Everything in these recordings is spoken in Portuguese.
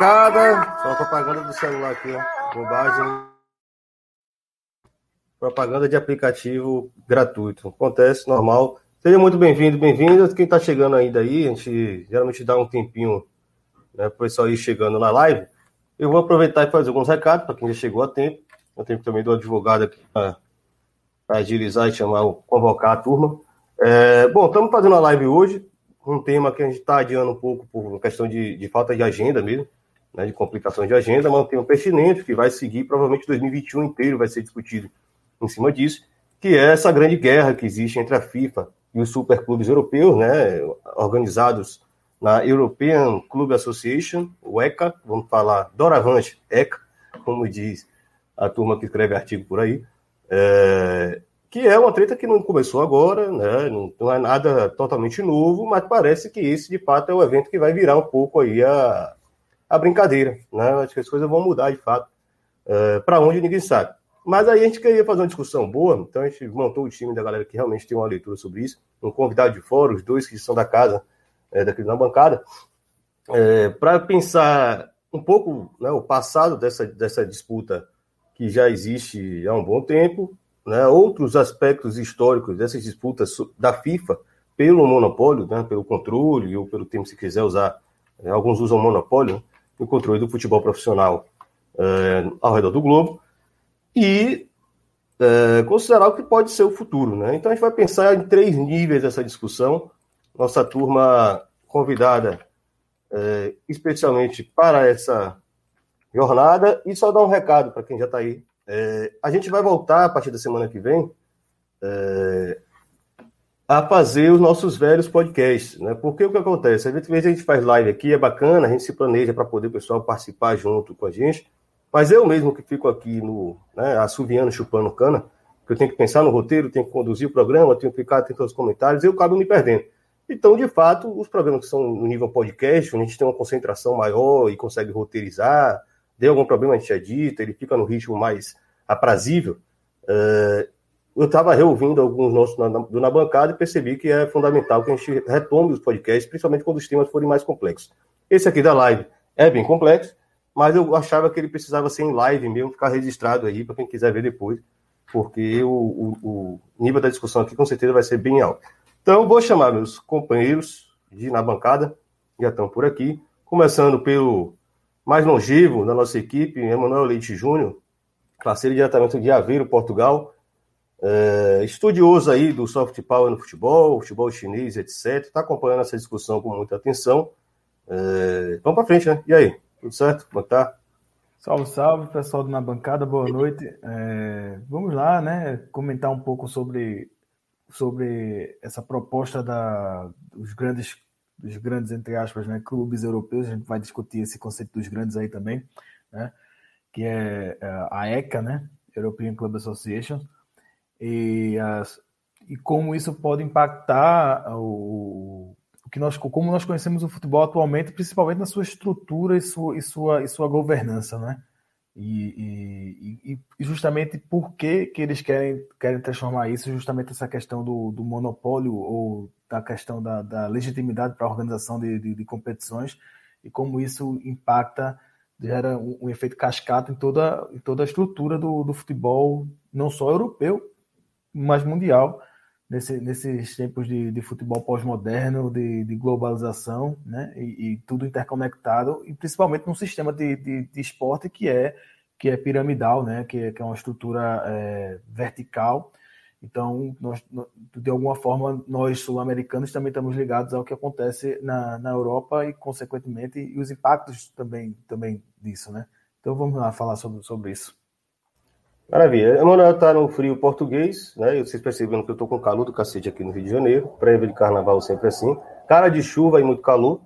molecada! Só propaganda do celular aqui, ó. Bobagem. Propaganda de aplicativo gratuito. Acontece, normal. Seja muito bem-vindo, bem-vinda. Quem está chegando ainda aí, a gente geralmente dá um tempinho né, para o pessoal ir chegando na live. Eu vou aproveitar e fazer alguns recados para quem já chegou a tempo. Eu tenho também do advogado aqui para agilizar e chamar, convocar a turma. É, bom, estamos fazendo a live hoje, um tema que a gente está adiando um pouco por questão de, de falta de agenda mesmo, né, de complicações de agenda, tema pertinente que vai seguir, provavelmente 2021 inteiro vai ser discutido em cima disso, que é essa grande guerra que existe entre a FIFA e os superclubes europeus, né, organizados na European Club Association, o ECA, vamos falar doravante ECA, como diz a turma que escreve artigo por aí, é, que é uma treta que não começou agora, né, não, não, é nada totalmente novo, mas parece que esse, de fato, é o evento que vai virar um pouco aí a, a brincadeira, né, acho que as coisas vão mudar, de fato, é, para onde ninguém sabe. Mas aí a gente queria fazer uma discussão boa, então a gente montou o time da galera que realmente tem uma leitura sobre isso, um convidado de fora, os dois que são da casa, é, daqui na bancada, é, para pensar um pouco né, o passado dessa, dessa disputa que já existe há um bom tempo, né, outros aspectos históricos dessas disputas da FIFA pelo monopólio, né, pelo controle, ou pelo termo se quiser usar, é, alguns usam monopólio, né, o controle do futebol profissional é, ao redor do globo, e é, considerar o que pode ser o futuro. Né? Então a gente vai pensar em três níveis dessa discussão. Nossa turma convidada é, especialmente para essa jornada. E só dar um recado para quem já está aí. A gente vai voltar a partir da semana que vem é, a fazer os nossos velhos podcasts, né? Porque o que acontece? Às vezes a gente faz live aqui, é bacana, a gente se planeja para poder o pessoal participar junto com a gente. Mas eu mesmo que fico aqui no né, assoviando, chupando cana, que eu tenho que pensar no roteiro, tenho que conduzir o programa, tenho que ficar atento aos comentários, eu acabo me perdendo. Então, de fato, os programas que são no nível podcast, onde a gente tem uma concentração maior e consegue roteirizar, deu algum problema, a gente edita, ele fica no ritmo mais aprazível. Uh, eu estava reouvindo alguns nossos na, na, na, bancada e percebi que é fundamental que a gente retome os podcasts, principalmente quando os temas forem mais complexos. Esse aqui da live é bem complexo, mas eu achava que ele precisava ser em live mesmo, ficar registrado aí para quem quiser ver depois, porque o, o, o, nível da discussão aqui com certeza vai ser bem alto. Então, vou chamar meus companheiros de na bancada, já estão por aqui, começando pelo mais longevo da nossa equipe, Emanuel Leite Júnior, parceiro diretamente de Aveiro, Portugal, é, estudioso aí do soft power no futebol, futebol chinês, etc. Está acompanhando essa discussão com muita atenção. É, vamos para frente, né? E aí? Tudo certo? Como é tá? Salve, salve, pessoal do Na Bancada, boa noite. É, vamos lá, né? Comentar um pouco sobre, sobre essa proposta da, dos grandes, dos grandes, entre aspas, né, clubes europeus. A gente vai discutir esse conceito dos grandes aí também, né? Que é a ECA, né? European Club Association. E, as, e como isso pode impactar o, que nós, como nós conhecemos o futebol atualmente, principalmente na sua estrutura e sua, e sua, e sua governança, né? E, e, e, justamente por que, que eles querem, querem transformar isso, justamente essa questão do, do monopólio ou da questão da, da legitimidade para a organização de, de, de, competições e como isso impacta, gera um, um, efeito cascata em toda, em toda a estrutura do, do futebol, não só europeu, mas mundial, nesse, nesses tempos de, de futebol pós-moderno, de, de, globalização, né? E, e, tudo interconectado, e principalmente num sistema de, de, de, esporte que é que é piramidal, né? Que, é, que é uma estrutura é, vertical. Então, nós, de alguma forma, nós sul-americanos também estamos ligados ao que acontece na, na Europa e, consequentemente, e os impactos também, também disso, né? Então, vamos lá falar sobre, sobre isso. Maravilha. Emanuel está no frio português, né? E vocês percebendo que eu estou com calor do cacete aqui no Rio de Janeiro. Prévio de carnaval sempre assim. Cara de chuva e muito calor.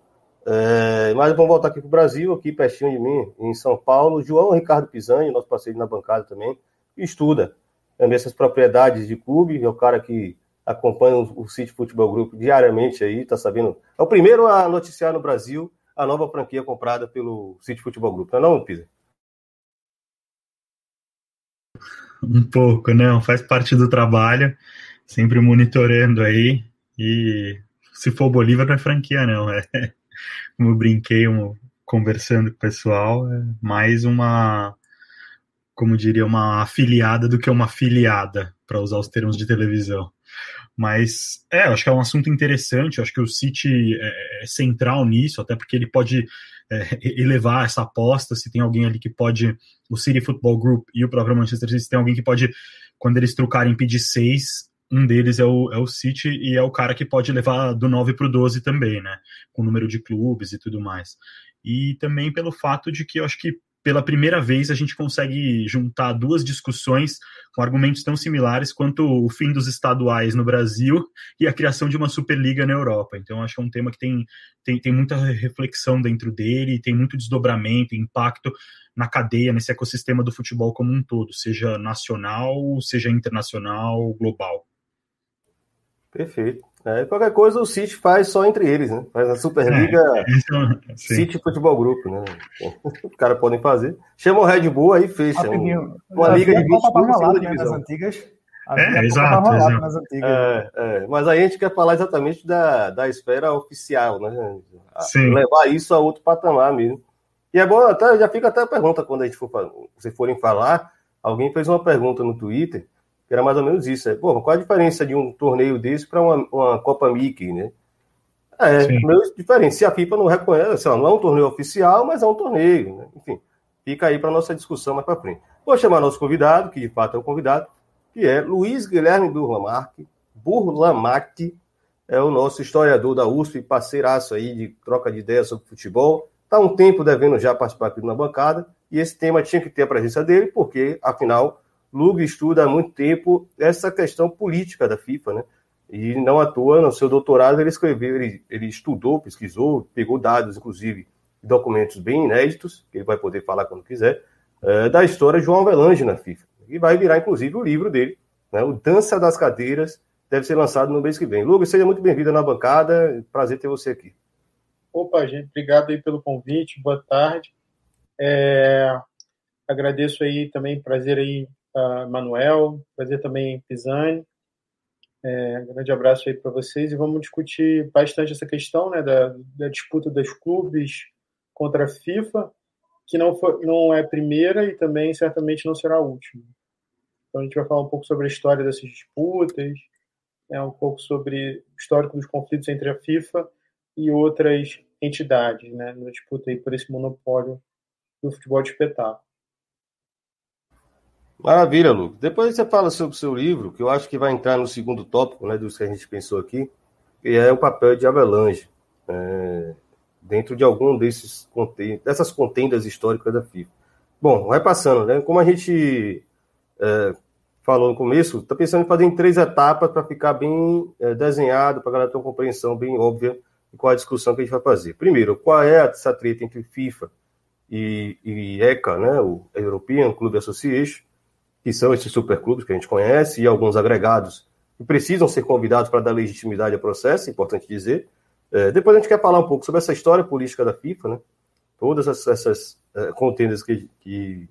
É, mas vamos voltar aqui para o Brasil, aqui pertinho de mim, em São Paulo. João Ricardo Pisani, nosso parceiro na bancada também, estuda também essas propriedades de clube. É o cara que acompanha o, City Futebol Group diariamente aí, tá sabendo. É o primeiro a noticiar no Brasil a nova franquia comprada pelo City Futebol Group. Não é não, Pisa? Um pouco, não, faz parte do trabalho, sempre monitorando aí, e se for Bolívar não é franquia não, é como eu brinquei um, conversando com o pessoal, é mais uma, como diria, uma afiliada do que uma filiada, para usar os termos de televisão. Mas é, acho que é um assunto interessante. Acho que o City é, é central nisso, até porque ele pode é, elevar essa aposta. Se tem alguém ali que pode, o City Football Group e o próprio Manchester City, tem alguém que pode, quando eles trocarem, pedir seis. Um deles é o, é o City e é o cara que pode levar do 9 para o 12 também, né? Com o número de clubes e tudo mais. E também pelo fato de que eu acho que pela primeira vez a gente consegue juntar duas discussões com argumentos tão similares quanto o fim dos estaduais no Brasil e a criação de uma Superliga na Europa. Então, acho que é um tema que tem, tem, tem muita reflexão dentro dele, tem muito desdobramento, impacto na cadeia, nesse ecossistema do futebol como um todo, seja nacional, seja internacional, global. Perfeito. É, qualquer coisa o City faz só entre eles, né? Faz a Superliga é, City Futebol Grupo, né? Os caras podem fazer. Chama o Red Bull aí fecha. Um, uma liga de 20 clubes né, nas antigas. É, exato. exato. Antigas. É, é, mas aí a gente quer falar exatamente da, da esfera oficial, né? Sim. Levar isso a outro patamar mesmo. E é bom, até, já fica até a pergunta quando a gente for, se forem falar. Alguém fez uma pergunta no Twitter era mais ou menos isso. É, pô, qual a diferença de um torneio desse para uma, uma Copa Mickey, né? É, meio diferente. Se a FIFA não reconhece, assim, não é um torneio oficial, mas é um torneio, né? Enfim, fica aí para nossa discussão mais para frente. Vou chamar nosso convidado, que de fato é o convidado, que é Luiz Guilherme Burlamac. Burlamac é o nosso historiador da USP, parceiraço aí de troca de ideias sobre futebol. Está um tempo devendo já participar aqui na bancada, e esse tema tinha que ter a presença dele, porque, afinal, Lug estuda há muito tempo essa questão política da FIFA, né? E não à toa, no seu doutorado, ele escreveu, ele, ele estudou, pesquisou, pegou dados, inclusive, documentos bem inéditos, que ele vai poder falar quando quiser, é, da história de João Avelange na FIFA. E vai virar, inclusive, o livro dele, né? O Dança das Cadeiras, deve ser lançado no mês que vem. Lucas, seja muito bem-vindo na bancada, prazer ter você aqui. Opa, gente, obrigado aí pelo convite, boa tarde. É, agradeço aí também, prazer aí uh, Manuel, prazer também Pisani. É, grande abraço aí para vocês e vamos discutir bastante essa questão né, da, da disputa dos clubes contra a FIFA, que não, foi, não é a primeira e também certamente não será a última. Então a gente vai falar um pouco sobre a história dessas disputas, né, um pouco sobre o histórico dos conflitos entre a FIFA e outras entidades, né, na disputa aí por esse monopólio do futebol de espetáculo. Maravilha, Lucas. Depois você fala sobre o seu livro, que eu acho que vai entrar no segundo tópico, né, dos que a gente pensou aqui, que é o papel de Avalanche, é, dentro de algum desses dessas contendas históricas da FIFA. Bom, vai passando, né? Como a gente é, falou no começo, está pensando em fazer em três etapas para ficar bem é, desenhado, para galera ter uma compreensão bem óbvia de qual a discussão que a gente vai fazer. Primeiro, qual é essa treta entre FIFA e, e ECA, né, o European Club Association, que são esses superclubes que a gente conhece, e alguns agregados que precisam ser convidados para dar legitimidade ao processo, importante dizer. É, depois a gente quer falar um pouco sobre essa história política da FIFA, né? todas essas, essas é, contendas que, que,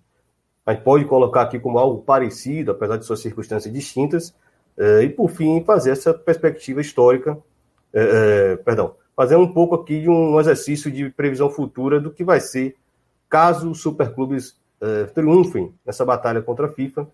a gente pode colocar aqui como algo parecido, apesar de suas circunstâncias distintas, é, e por fim fazer essa perspectiva histórica, é, é, perdão, fazer um pouco aqui de um exercício de previsão futura do que vai ser caso os superclubes uh, triunfem nessa batalha contra a FIFA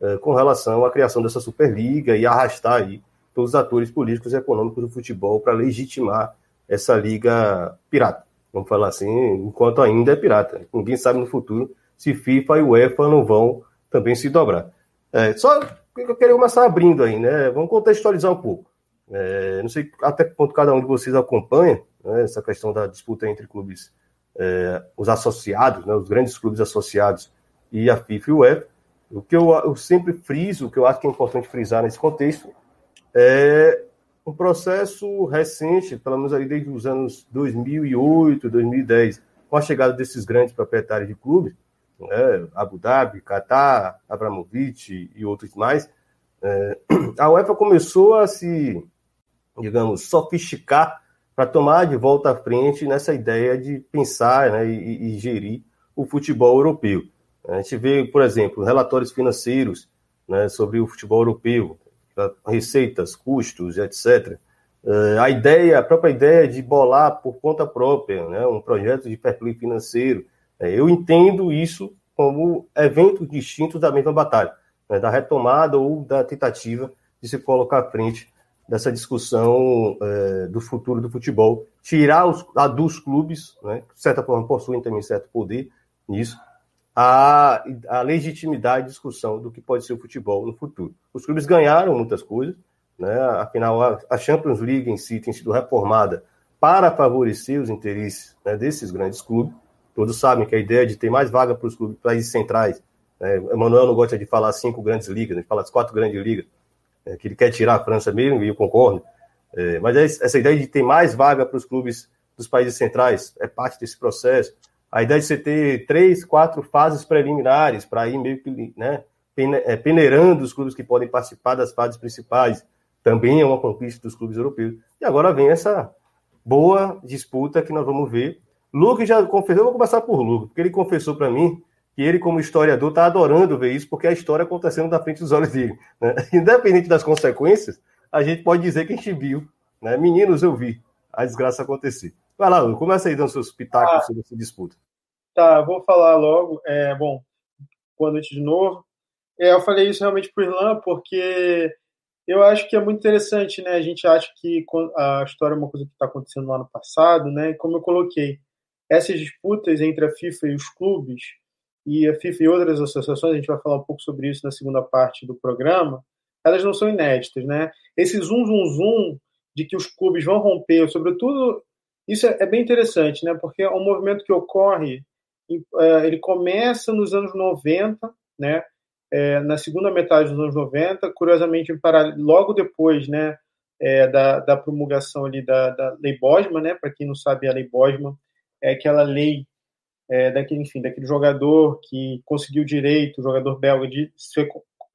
uh, com relação à criação dessa Superliga e arrastar aí todos os atores políticos e econômicos do futebol para legitimar essa liga pirata. Vamos falar assim, enquanto ainda é pirata. Ninguém sabe no futuro se FIFA e UEFA não vão também se dobrar. É, só que eu queria começar abrindo aí, né? Vamos contextualizar um pouco. É, não sei até que ponto cada um de vocês acompanha né, essa questão da disputa entre clubes é, os associados, né, os grandes clubes associados e a FIFA e o UEFA. O que eu, eu, sempre friso, o que eu acho que é importante frisar nesse contexto, é um processo recente, pelo menos ali desde os anos 2008, 2010, com a chegada desses grandes proprietários de clubes, né, Abu Dhabi, Qatar, Abramovich e outros mais, é, a UEFA começou a se, digamos, sofisticar para tomar de volta à frente nessa ideia de pensar né, e, e, gerir o futebol europeu. A gente vê, por exemplo, relatórios financeiros né, sobre o futebol europeu, receitas, custos, etc. Uh, a ideia, a própria ideia de bolar por conta própria, né, um projeto de fair play financeiro, é, eu entendo isso como eventos distintos da mesma batalha, né, da retomada ou da tentativa de se colocar à frente dessa discussão é, do futuro do futebol, tirar os, a dos clubes, né, que de certa forma possuem também certo poder nisso, a, a legitimidade de discussão do que pode ser o futebol no futuro. Os clubes ganharam muitas coisas, né, afinal a, a Champions League em si tem sido reformada para favorecer os interesses né, desses grandes clubes. Todos sabem que a ideia de ter mais vaga para os clubes países centrais, né, Emanuel não gosta de falar cinco grandes ligas, ele fala as quatro grandes ligas, é, que ele quer tirar a França mesmo, e eu concordo. É, mas é essa ideia de ter mais vaga para os clubes dos países centrais é parte desse processo. A ideia de você ter três, quatro fases preliminares para ir meio que né, é, peneirando os clubes que podem participar das fases principais também é uma conquista dos clubes europeus. E agora vem essa boa disputa que nós vamos ver. Luke já confessou, eu vou começar por Luke, porque ele confessou para mim que ele, como historiador, está adorando ver isso, porque a história acontecendo na frente dos olhos dele. Né? Independente das consequências, a gente pode dizer que a gente viu. Né? Meninos, eu vi a desgraça acontecer. Vai lá, Lu, começa aí dando seus pitacos ah, sobre essa disputa. Tá, vou falar logo. É, bom, boa noite de novo. É, eu falei isso realmente para o Irlan, porque eu acho que é muito interessante, né? A gente acha que a história é uma coisa que está acontecendo no ano passado, né? E como eu coloquei, essas disputas entre a FIFA e os clubes, e a FIFA e outras associações, a gente vai falar um pouco sobre isso na segunda parte do programa, elas não são inéditas, né? Esse zoom, zoom, zoom de que os clubes vão romper, sobretudo, isso é, é bem interessante, né? Porque é um movimento que ocorre, é, ele começa nos anos 90, né? É, na segunda metade dos anos 90, curiosamente, logo depois, né? É, da, da, promulgação ali da, da Lei Bosman, né? Para quem não sabe, a Lei Bosman é aquela lei é, daquele, enfim, daquele jogador que conseguiu direito, jogador belga, de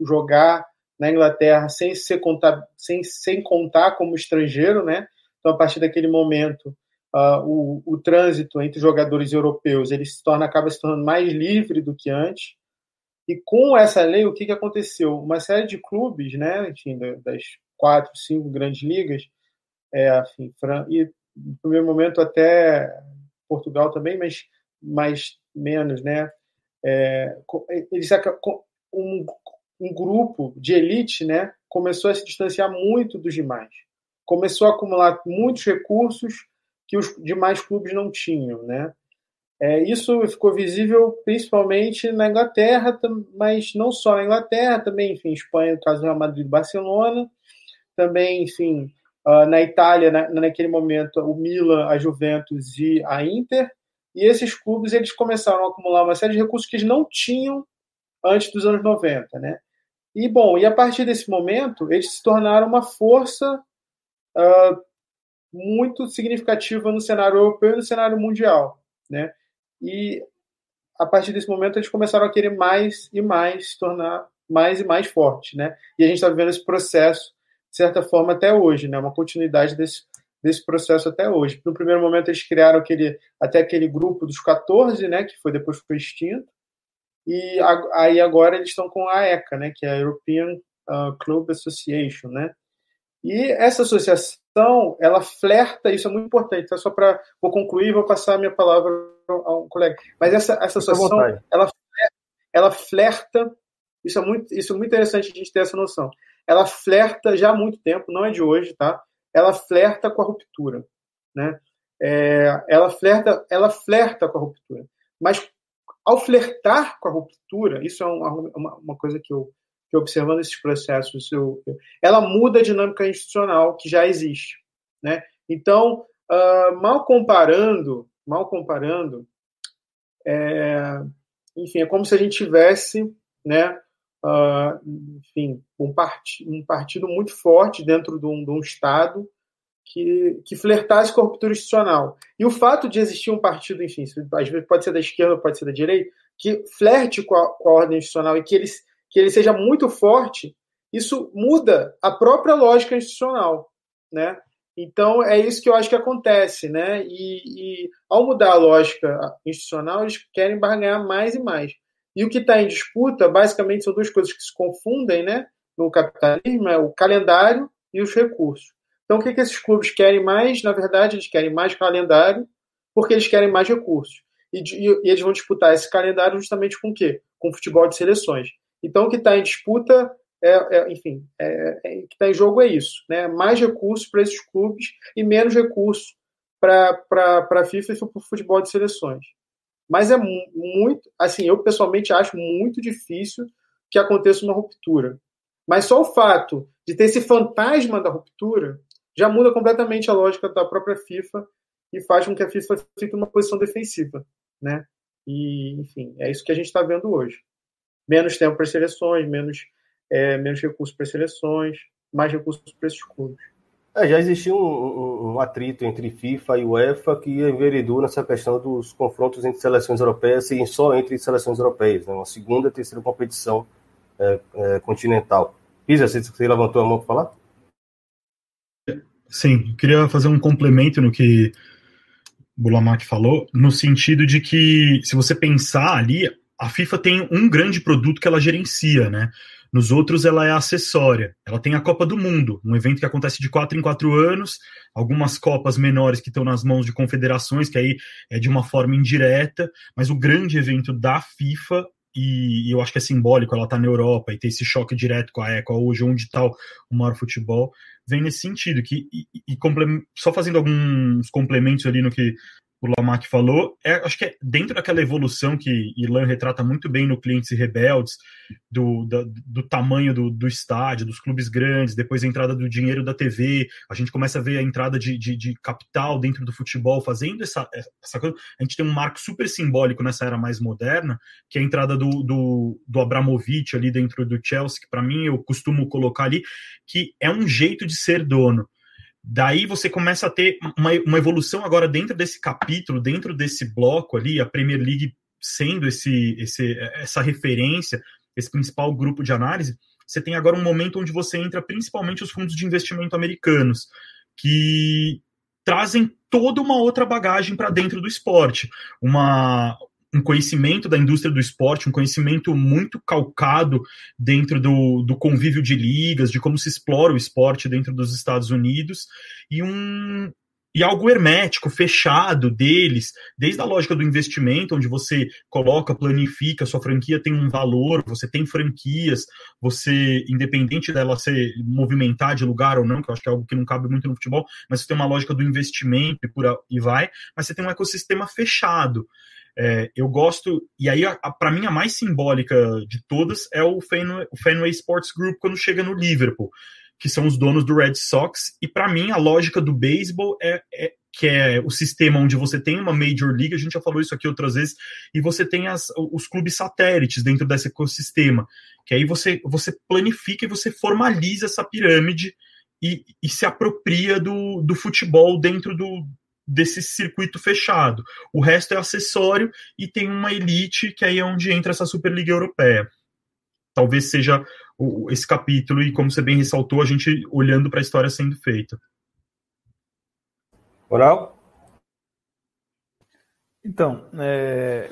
jogar na Inglaterra sem ser contar, sem, sem contar como estrangeiro, né? Então, a partir daquele momento, uh, o, o trânsito entre jogadores europeus ele se torna, acaba se tornando mais livre do que antes. E com essa lei, o que, que aconteceu? Uma série de clubes, né? Enfim, das quatro, cinco grandes ligas, é, enfim, e no primeiro momento até Portugal também, mas mais menos, né? É, eles um, um grupo de elite, né? Começou a se distanciar muito dos demais, começou a acumular muitos recursos que os demais clubes não tinham, né? É, isso ficou visível principalmente na Inglaterra, mas não só na Inglaterra, também, enfim, Espanha, no caso do Real Madrid e Barcelona, também, enfim, uh, na Itália, na, naquele momento, o Milan, a Juventus e a Inter, e esses clubes eles começaram a acumular uma série de recursos que eles não tinham antes dos anos 90, né? E bom, e a partir desse momento eles se tornaram uma força uh, muito significativa no cenário europeu e no cenário mundial, né? E a partir desse momento eles começaram a querer mais e mais se tornar mais e mais forte, né? E a gente está vivendo esse processo de certa forma até hoje, né? Uma continuidade desse desse processo até hoje. No primeiro momento eles criaram aquele até aquele grupo dos 14, né, que foi depois foi extinto. E aí agora eles estão com a ECA, né, que é a European uh, Club Association, né? E essa associação, ela flerta, isso é muito importante, tá? só para vou concluir, vou passar a minha palavra a um colega. Mas essa, essa associação, ela, ela flerta, isso é muito, isso é muito interessante a gente ter essa noção. Ela flerta já há muito tempo, não é de hoje, tá? Ela flerta com a ruptura, né? É, ela flerta, ela flerta com a ruptura, mas ao flertar com a ruptura, isso é uma, uma, uma coisa que eu, que observando esses processos, eu, ela muda a dinâmica institucional que já existe, né? Então, uh, mal comparando, mal comparando, é, enfim, é como se a gente tivesse, né? Uh, enfim, um, part, um partido muito forte dentro de um, de um Estado que, que flertasse com a ruptura institucional. E o fato de existir um partido, enfim, às vezes pode ser da esquerda, pode ser da direita, que flerte com a, com a ordem institucional e que ele, que ele seja muito forte, isso muda a própria lógica institucional, né? Então é isso que eu acho que acontece, né? E, e ao mudar a lógica institucional, eles querem barganhar mais e mais. E o que está em disputa, basicamente, são duas coisas que se confundem né, no capitalismo: é o calendário e os recursos. Então, o que, que esses clubes querem mais? Na verdade, eles querem mais calendário, porque eles querem mais recursos. E, e, e eles vão disputar esse calendário justamente com o quê? Com futebol de seleções. Então, o que está em disputa, é, é enfim, é, é, o que está em jogo é isso: né? mais recursos para esses clubes e menos recursos para a FIFA e para o futebol de seleções. Mas é muito, assim, eu pessoalmente acho muito difícil que aconteça uma ruptura. Mas só o fato de ter esse fantasma da ruptura já muda completamente a lógica da própria FIFA e faz com que a FIFA fique numa posição defensiva, né? E, enfim, é isso que a gente está vendo hoje. Menos tempo para seleções, menos, é, menos recursos para seleções, mais recursos para esses clubes. É, já existia um, um, atrito entre FIFA e UEFA que enveredou nessa questão dos confrontos entre seleções europeias e só entre seleções europeias, né? uma segunda e terceira competição é, é, continental. Isa, você, levantou a mão para falar? Sim, queria fazer um complemento no que o Bulamac falou, no sentido de que, se você pensar ali, a FIFA tem um grande produto que ela gerencia, né? Nos outros, ela é acessória. Ela tem a Copa do Mundo, um evento que acontece de quatro em quatro anos, algumas Copas menores que estão nas mãos de confederações, que aí é de uma forma indireta, mas o grande evento da FIFA, e, eu acho que é simbólico ela tá na Europa e ter esse choque direto com a ECO hoje, onde está o maior futebol, vem nesse sentido. que e, e Só fazendo alguns complementos ali no que o Lamac falou, é, acho que é dentro daquela evolução que Ilan retrata muito bem no Clientes e Rebeldes, do, do, do tamanho do, do, estádio, dos clubes grandes, depois a entrada do dinheiro da TV, a gente começa a ver a entrada de, de, de capital dentro do futebol, fazendo essa, essa coisa. A gente tem um marco super simbólico nessa era mais moderna, que é a entrada do, do, do Abramovich ali dentro do Chelsea, que para mim eu costumo colocar ali, que é um jeito de ser dono Daí você começa a ter uma, uma evolução agora dentro desse capítulo, dentro desse bloco ali, a Premier League sendo esse, esse, essa referência, esse principal grupo de análise, você tem agora um momento onde você entra principalmente os fundos de investimento americanos, que trazem toda uma outra bagagem para dentro do esporte. Uma, um conhecimento da indústria do esporte, um conhecimento muito calcado dentro do, do convívio de ligas, de como se explora o esporte dentro dos Estados Unidos, e um, e algo hermético, fechado deles, desde a lógica do investimento, onde você coloca, planifica, sua franquia tem um valor, você tem franquias, você, independente dela ser movimentar de lugar ou não, que eu acho que é algo que não cabe muito no futebol, mas você tem uma lógica do investimento e, por, e vai, mas você tem um ecossistema fechado. É, eu gosto, e aí para mim a mais simbólica de todas é o Fenway, o Fenway Sports Group quando chega no Liverpool, que são os donos do Red Sox, e para mim a lógica do beisebol é, é, que é o sistema onde você tem uma Major League, a gente já falou isso aqui outras vezes, e você tem as, os clubes satélites dentro desse ecossistema, que aí você, você planifica e você formaliza essa pirâmide e, e se apropria do, do futebol dentro do, desse circuito fechado. O resto é acessório e tem uma elite que aí é onde entra essa Superliga Europeia. Talvez seja esse capítulo e como você bem ressaltou, a gente olhando para a história sendo feita. Oral? Então, é,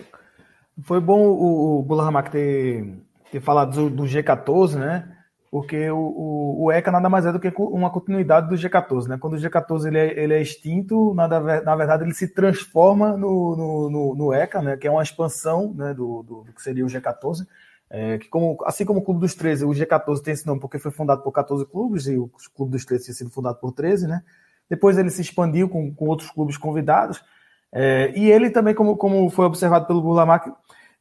foi bom o, o Bulahamac ter, ter falado do, do G14, né? Porque o, o, o, ECA nada mais é do que uma continuidade do G14. Né? Quando o G14 ele é, ele é extinto, nada, na verdade ele se transforma no, no, no, no ECA, né? que é uma expansão né? do, do, do que seria o G14. É, que como, assim como o Clube dos 13, o G14 tem esse nome porque foi fundado por 14 clubes e o Clube dos 13 tinha sido fundado por 13, né? Depois ele se expandiu com, com outros clubes convidados. É, e ele também, como, como foi observado pelo Burlamac,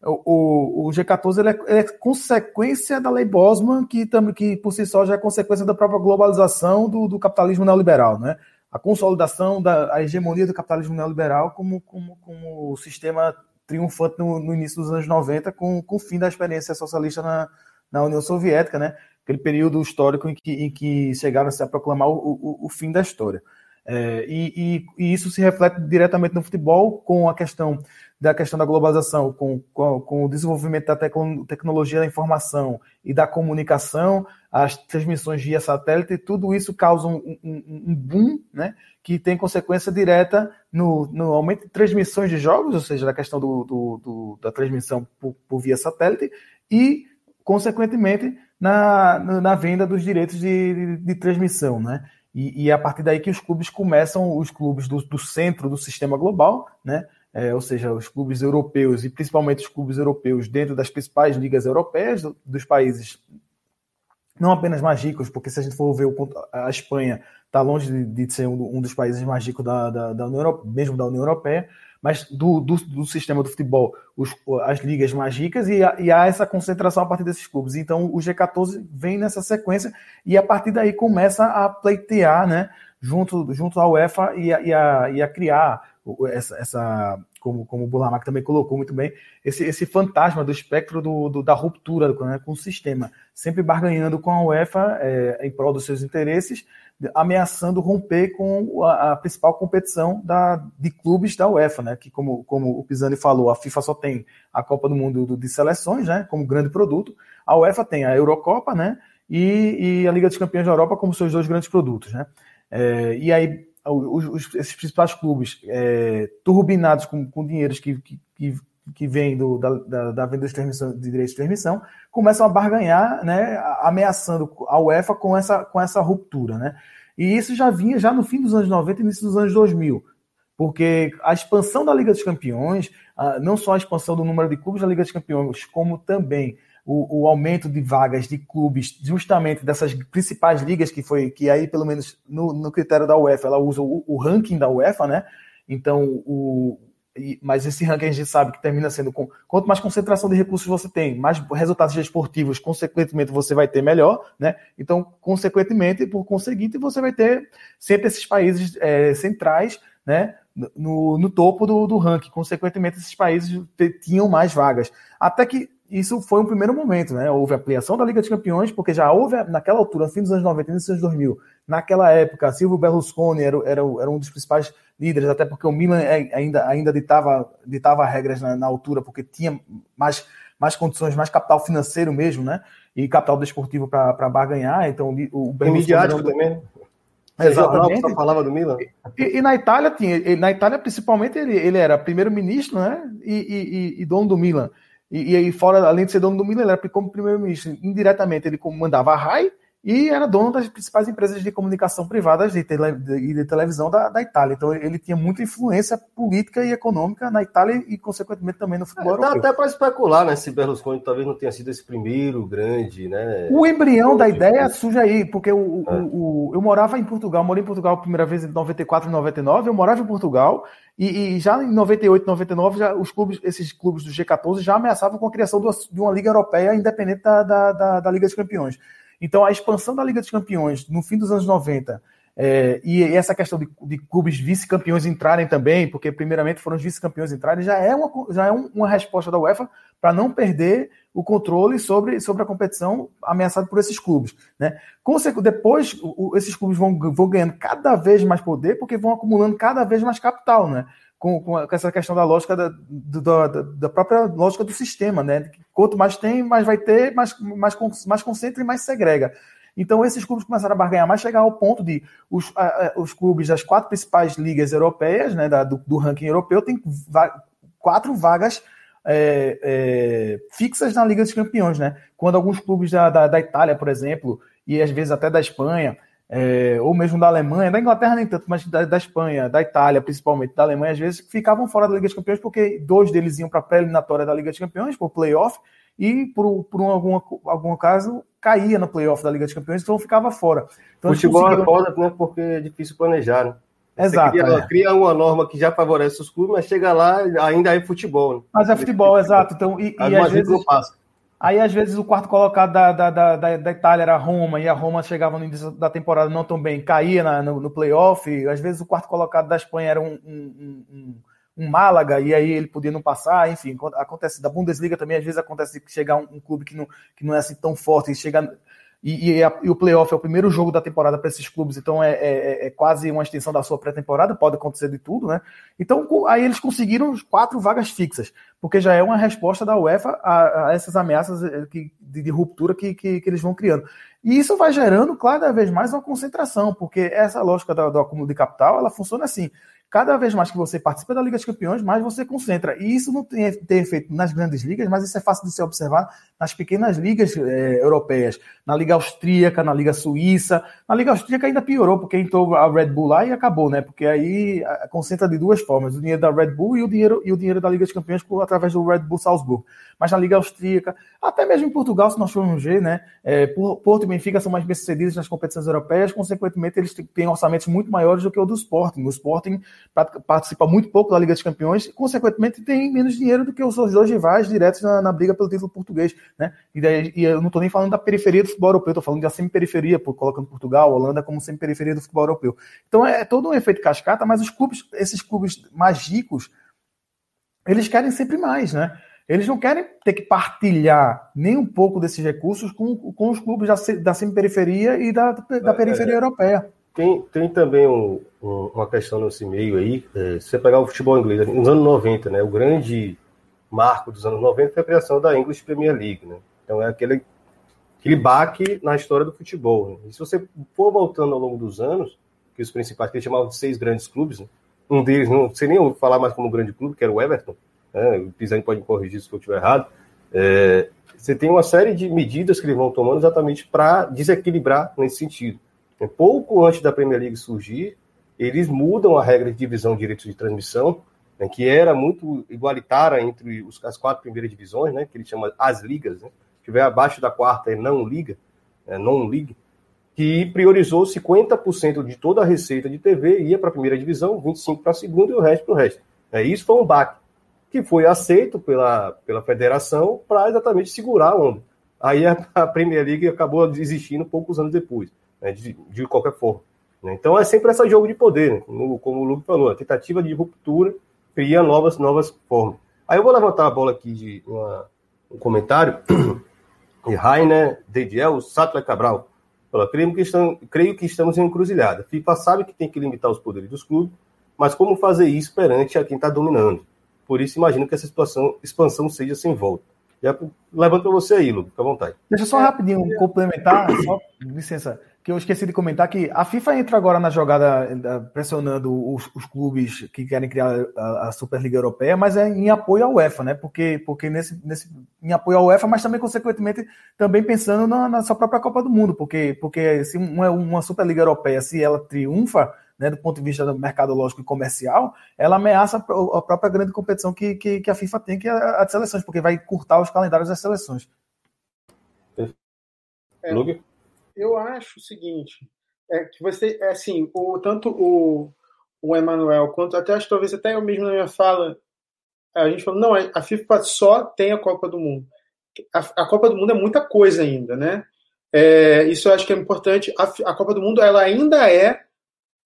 o, o, G14 ele é, é, consequência da lei Bosman, que, que por si só já é consequência da própria globalização do, do capitalismo neoliberal, né? A consolidação da hegemonia do capitalismo neoliberal como, como, como sistema triunfante no, no, início dos anos 90, com, com o fim da experiência socialista na, na União Soviética, né? Aquele período histórico em que, em que chegaram -se a proclamar o, o, o fim da história. É, e, e, e, isso se reflete diretamente no futebol, com a questão da questão da globalização, com, com, com o desenvolvimento da tecnologia da informação e da comunicação, as transmissões via satélite, tudo isso causa um, um, um boom, né, que tem consequência direta no, no, aumento de transmissões de jogos, ou seja, da questão do, do, do da transmissão por, por, via satélite, e, consequentemente, na, na venda dos direitos de, de, de transmissão, né? E, e é a partir daí que os clubes começam, os clubes do, do centro do sistema global, né? É, ou seja, os clubes europeus e principalmente os clubes europeus dentro das principais ligas europeias do, dos países não apenas mais ricos, porque se a gente for ver o, a Espanha está longe de, de, ser um, um, dos países mais ricos da, da, da União Europeia, mesmo da União Europeia, mas do, do, do sistema do futebol, os, as ligas mais ricas, e, e, há essa concentração a partir desses clubes. Então o G14 vem nessa sequência e a partir daí começa a pleitear, né, junto, junto à UEFA e a, e a, e a criar essa, essa como, como o Burlamac também colocou muito bem, esse, esse fantasma do espectro do, do da ruptura né, com o sistema, sempre barganhando com a UEFA é, em prol dos seus interesses, ameaçando romper com a, a, principal competição da, de clubes da UEFA, né? Que como, como o Pisani falou, a FIFA só tem a Copa do Mundo de seleções, né? Como grande produto. A UEFA tem a Eurocopa, né? E, e a Liga dos Campeões da Europa como seus dois grandes produtos, né? É, e aí os, os, esses principais clubes é, turbinados com, com dinheiros que, que, que que vem do, da, da, da, venda de, de direitos de transmissão, começam a barganhar, né, ameaçando a UEFA com essa, com essa ruptura. Né? E isso já vinha já no fim dos anos 90 e início dos anos 2000, porque a expansão da Liga dos Campeões, não só a expansão do número de clubes da Liga dos Campeões, como também o, o, aumento de vagas de clubes justamente dessas principais ligas que foi que aí pelo menos no, no critério da UEFA ela usa o, o ranking da UEFA né então o, mas esse ranking a gente sabe que termina sendo com quanto mais concentração de recursos você tem, mais resultados esportivos, consequentemente você vai ter melhor, né? Então, consequentemente, por conseguinte, você vai ter sempre esses países é, centrais, né? No, no topo do, do ranking. Consequentemente, esses países tinham mais vagas. Até que isso foi um primeiro momento, né? Houve a ampliação da Liga dos Campeões, porque já houve, naquela altura, fim dos anos 90, início dos anos 2000, naquela época, Silvio Berlusconi era, era, era um dos principais líderes, até porque o Milan é, ainda, ainda ditava, ditava regras na, na altura, porque tinha mais, mais condições, mais capital financeiro mesmo, né? E capital desportivo para barganhar. Então, o Berlusconi. midiático também. Exatamente. Só falava do Milan. E, e, na Itália tinha, na Itália principalmente ele, ele era primeiro-ministro, né? E, e, e, dono do Milan. E, aí fora, além de ser dono do Milan, ele era como primeiro-ministro. Indiretamente ele comandava a RAI, e era dono das principais empresas de comunicação privadas e de, de, de, televisão da, da, Itália. Então ele tinha muita influência política e econômica na Itália e, consequentemente, também no futebol é, Dá até para especular, né? Se Berlusconi talvez não tenha sido esse primeiro grande, né? O embrião da ideia surge aí, porque o, é. o, o, eu morava em Portugal, morei em Portugal a primeira vez em 94 e 99, eu morava em Portugal e, e, já em 98, 99, já, os clubes, esses clubes do G14 já ameaçavam com a criação de uma Liga Europeia independente da, da, da Liga dos Campeões. Então, a expansão da Liga dos Campeões no fim dos anos 90 é, e essa questão de, de clubes vice-campeões entrarem também, porque primeiramente foram os vice-campeões entrarem, já é uma, já é uma resposta da UEFA para não perder o controle sobre, sobre a competição ameaçada por esses clubes. Né? Depois, o, esses clubes vão, vão ganhando cada vez mais poder, porque vão acumulando cada vez mais capital. Né? Com, com, essa questão da lógica da, da, da, própria lógica do sistema, né? Quanto mais tem, mais vai ter, mais, mais, mais concentra e mais segrega. Então, esses clubes começaram a barganhar mais, chegar ao ponto de os, a, os clubes das quatro principais ligas europeias, né, da, do, do ranking europeu, tem va quatro vagas é, é, fixas na Liga dos Campeões, né? Quando alguns clubes da, da, da Itália, por exemplo, e às vezes até da Espanha, é, ou mesmo da Alemanha, da Inglaterra nem tanto, mas da, da, Espanha, da Itália, principalmente da Alemanha, às vezes ficavam fora da Liga dos Campeões porque dois deles iam para a pré-eliminatória da Liga dos Campeões, por playoff, e por, por um, algum, algum caso caía no playoff da Liga dos Campeões, então ficava fora. Então, Futebol conseguiram... é foda, né, porque é difícil planejar, né? Exato. Cria, é. cria, uma norma que já favorece os clubes, mas chega lá, ainda é futebol. Né? Mas é futebol, exato. Então, e, e às vezes. Não passa. Aí, às vezes, o quarto colocado da, da, da, da, Itália era Roma, e a Roma chegava no início da temporada não tão bem, caía na, no, no playoff. Às vezes, o quarto colocado da Espanha era um, um, um, um, Málaga, e aí ele podia não passar. Enfim, acontece da Bundesliga também, às vezes acontece que chegar um, um clube que não, que não é assim tão forte, e chega e, e, a, e, o playoff é o primeiro jogo da temporada para esses clubes, então é, é, é, quase uma extensão da sua pré-temporada, pode acontecer de tudo, né? Então aí eles conseguiram quatro vagas fixas, porque já é uma resposta da UEFA a, a essas ameaças eh, que, de, de, ruptura que, que, que, eles vão criando. E isso vai gerando cada vez mais uma concentração, porque essa lógica do, do acúmulo de capital ela funciona assim. Cada vez mais que você participa da Liga dos Campeões, mais você concentra. E isso não tem, tem efeito nas grandes ligas, mas isso é fácil de se observar nas pequenas ligas é, europeias, na Liga Austríaca, na Liga Suíça. Na Liga Austríaca ainda piorou, porque entrou a Red Bull lá e acabou, né? Porque aí concentra de duas formas: o dinheiro da Red Bull e o dinheiro, e o dinheiro da Liga dos Campeões por, através do Red Bull Salzburgo. Mas na Liga Austríaca, até mesmo em Portugal, se nós formos ver, né? É, Porto e Benfica são mais bem-sucedidos nas competições europeias, consequentemente, eles têm orçamentos muito maiores do que o do Sporting. O Sporting participa muito pouco da Liga dos Campeões e, consequentemente, tem menos dinheiro do que os dois rivais diretos na, na briga pelo título português. Né? E, daí, e eu não estou nem falando da periferia do futebol europeu, estou falando da semi-periferia, colocando Portugal, Holanda como semi-periferia do futebol europeu. Então é, é todo um efeito cascata, mas os clubes, esses clubes mais ricos, eles querem sempre mais, né? Eles não querem ter que partilhar nem um pouco desses recursos com, com os clubes da, da semi-periferia e da, da periferia é, europeia. Tem, tem também um, um, uma questão nesse meio aí. É, se você pegar o futebol inglês, nos anos 90, né, o grande marco dos anos 90 foi a criação da English Premier League. Né? Então é aquele, aquele baque na história do futebol. Né? E se você for voltando ao longo dos anos, que os principais, que eles chamavam de seis grandes clubes, né? um deles, não sei nem falar mais como grande clube, que era o Everton, né? o Pisani pode me corrigir se eu estiver errado, é, você tem uma série de medidas que eles vão tomando exatamente para desequilibrar nesse sentido. É, pouco antes da Premier League surgir, eles mudam a regra de divisão de direitos de transmissão, né, que era muito igualitária entre os, as quatro primeiras divisões, né, que ele chama as ligas, né, tiver abaixo da quarta é não liga, é non league, que priorizou 50% de toda a receita de TV ia para a primeira divisão, 25% para a segunda e o resto para o resto. É, isso foi um baque que foi aceito pela, pela federação para exatamente segurar a onda. Aí a, a Premier League acabou desistindo poucos anos depois né, de, de, qualquer forma. Né? Então é sempre esse jogo de poder, né? como, como o Luke falou, a tentativa de ruptura cria novas, novas formas. Aí eu vou levantar a bola aqui de uma, um comentário de Rainer Dediel Sattler Cabral. Fala, creio que, estamos, creio que estamos em encruzilhada. FIFA sabe que tem que limitar os poderes dos clubes, mas como fazer isso perante a quem está dominando? Por isso, imagino que essa situação, expansão seja sem volta. Já levanto para você aí, Lu, fica à vontade. Deixa só rapidinho complementar, só, licença que eu esqueci de comentar que a FIFA entra agora na jogada eh, pressionando os, os clubes que querem criar a, a, Superliga Europeia, mas é em apoio à UEFA, né? Porque, porque nesse, nesse, em apoio à UEFA, mas também, consequentemente, também pensando na, na sua própria Copa do Mundo, porque, porque se uma, uma Superliga Europeia, se ela triunfa, né, do ponto de vista do mercadológico e comercial, ela ameaça a própria grande competição que, que, que a FIFA tem, que é a de seleções, porque vai curtar os calendários das seleções. É, eu acho o seguinte, é que você, é assim, o, tanto o, o Emanuel quanto até acho talvez até eu mesmo na minha fala, a gente falou, não, a FIFA só tem a Copa do Mundo. A, a Copa do Mundo é muita coisa ainda, né? É, isso eu acho que é importante. A, a Copa do Mundo ela ainda é,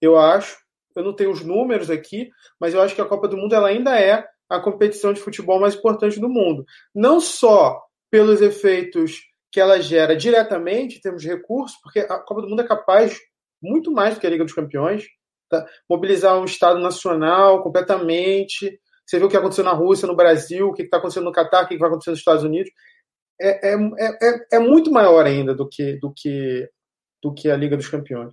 eu acho, eu não tenho os números aqui, mas eu acho que a Copa do Mundo ela ainda é a competição de futebol mais importante do mundo. Não só pelos efeitos que ela gera diretamente em termos de recursos, porque a Copa do Mundo é capaz muito mais do que a Liga dos Campeões, tá? mobilizar um Estado nacional completamente. Você viu o que aconteceu na Rússia, no Brasil, o que está acontecendo no Catar, o que vai acontecer nos Estados Unidos. É, é, é, é, muito maior ainda do que, do, que, do que a Liga dos Campeões.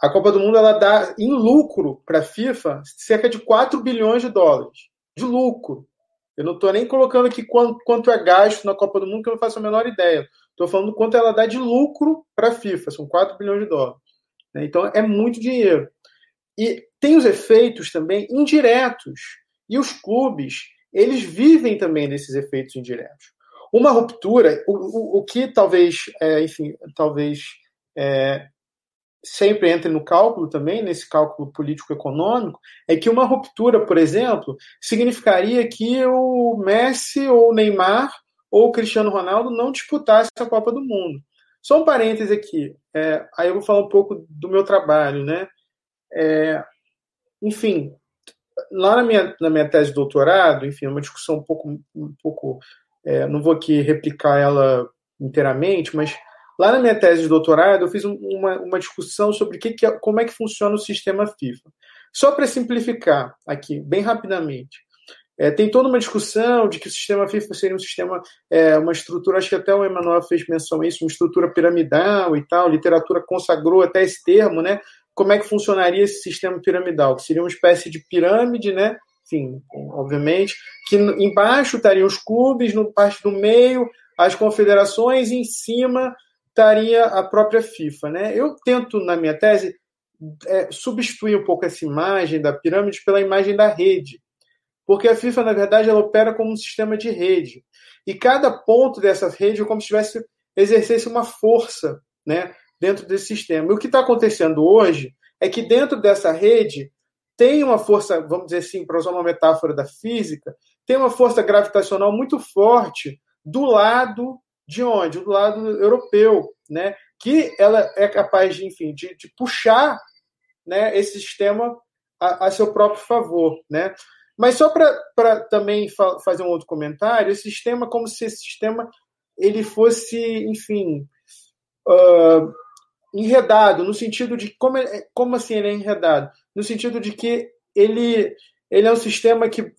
A Copa do Mundo ela dá em lucro para a FIFA cerca de 4 bilhões de dólares de lucro. Eu não estou nem colocando aqui quanto, quanto é gasto na Copa do Mundo, que eu não faço a menor ideia. Estou falando quanto ela dá de lucro para a FIFA, são 4 bilhões de dólares. Né? Então é muito dinheiro. E tem os efeitos também indiretos. E os clubes, eles vivem também desses efeitos indiretos. Uma ruptura, o, o, o que talvez, é, enfim, talvez é, sempre entra no cálculo também, nesse cálculo político-econômico, é que uma ruptura, por exemplo, significaria que o Messi ou o Neymar ou o Cristiano Ronaldo não disputassem a Copa do Mundo. Só um parêntese aqui, é, aí eu vou falar um pouco do meu trabalho, né? É, enfim, lá na minha, na minha tese de doutorado, enfim, é uma discussão um pouco, um pouco é, não vou aqui replicar ela inteiramente, mas Lá na minha tese de doutorado, eu fiz uma, uma discussão sobre que que é, como é que funciona o sistema FIFA. Só para simplificar aqui, bem rapidamente. É, tem toda uma discussão de que o sistema FIFA seria um sistema, é, uma estrutura, acho que até o Emmanuel fez menção a isso, uma estrutura piramidal e tal, literatura consagrou até esse termo, né? como é que funcionaria esse sistema piramidal, que seria uma espécie de pirâmide, né? Enfim, obviamente, que embaixo estariam os clubes, no parte do meio as confederações, e em cima estaria a própria FIFA, né? Eu tento na minha tese é, substituir um pouco essa imagem da pirâmide pela imagem da rede, porque a FIFA na verdade ela opera como um sistema de rede e cada ponto dessa rede é como se tivesse exercesse uma força, né? Dentro desse sistema. E o que está acontecendo hoje é que dentro dessa rede tem uma força, vamos dizer assim, para usar uma metáfora da física, tem uma força gravitacional muito forte do lado de onde? Do lado europeu, né? Que ela é capaz de, enfim, de, de puxar, né, esse sistema a, a, seu próprio favor, né? Mas só para também fa fazer um outro comentário, esse sistema como se esse sistema ele fosse, enfim, uh, enredado no sentido de como, é, como assim ele é enredado? No sentido de que ele ele é um sistema que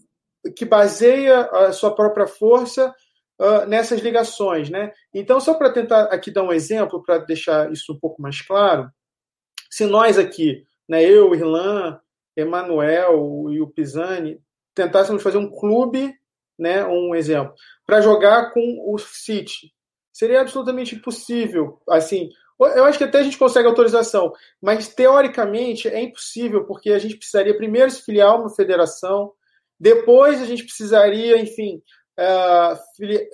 que baseia a sua própria força uh, nessas ligações. Né? Então, só para tentar aqui dar um exemplo, para deixar isso um pouco mais claro, se nós aqui, né, eu, Irlan, Emanuel e o Pisani, tentássemos fazer um clube, né, um exemplo, para jogar com o City, seria absolutamente impossível. Assim, eu acho que até a gente consegue autorização, mas teoricamente é impossível, porque a gente precisaria primeiro se filiar uma federação, depois a gente precisaria, enfim,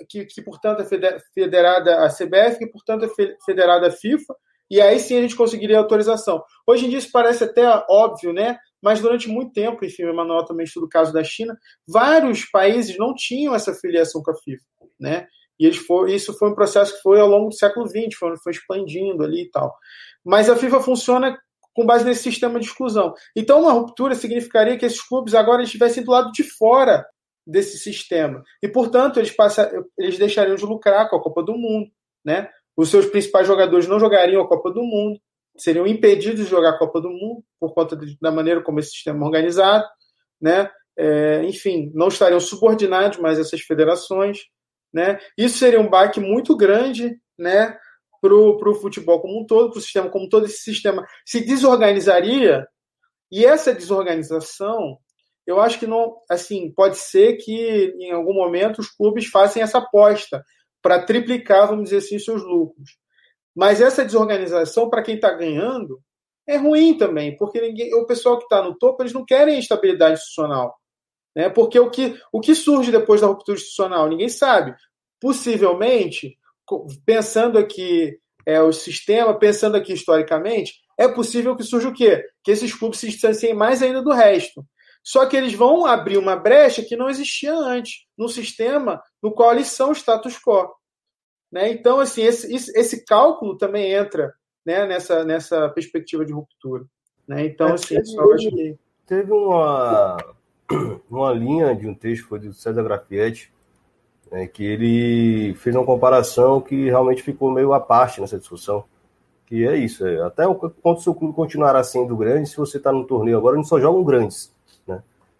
que, que, portanto, é federada à CBF, que, portanto, é federada à FIFA, e aí sim a gente conseguiria autorização. Hoje em dia isso parece até óbvio, né? Mas durante muito tempo, enfim, o Emanuel também estuda o caso da China, vários países não tinham essa filiação com a FIFA, né? E foi, isso foi um processo que foi ao longo do século XX, foi, foi expandindo ali e tal. Mas a FIFA funciona com base nesse sistema de exclusão. Então, uma ruptura significaria que esses clubes agora estivessem do lado de fora desse sistema. E, portanto, eles, passa, eles deixariam de lucrar com a Copa do Mundo. Né? Os seus principais jogadores não jogariam a Copa do Mundo, seriam impedidos de jogar a Copa do Mundo por conta de, da maneira como esse sistema é organizado. Né? É, enfim, não estariam subordinados mais a essas federações. Né? Isso seria um baque muito grande né, para o futebol como um todo, para o sistema como um todo. Esse sistema se desorganizaria e essa desorganização eu acho que não, assim, pode ser que em algum momento os clubes façam essa aposta para triplicar, vamos dizer assim, seus lucros. Mas essa desorganização, para quem está ganhando, é ruim também, porque ninguém, o pessoal que está no topo, eles não querem estabilidade institucional. Né? Porque o que, o que surge depois da ruptura institucional? Ninguém sabe. Possivelmente, pensando aqui é, o sistema, pensando aqui historicamente, é possível que surja o quê? Que esses clubes se distanciem mais ainda do resto. Só que eles vão abrir uma brecha que não existia antes, no sistema no qual eles são status quo. Né? Então, assim, esse, esse cálculo também entra né, nessa, nessa perspectiva de ruptura. Né? Então, é, assim, teve, só que... Teve uma, uma linha de um texto, foi do César Grafietti, né, que ele fez uma comparação que realmente ficou meio à parte nessa discussão. Que é isso, é, até o seu clube continuará sendo grande, se você está no torneio agora, não só jogam grandes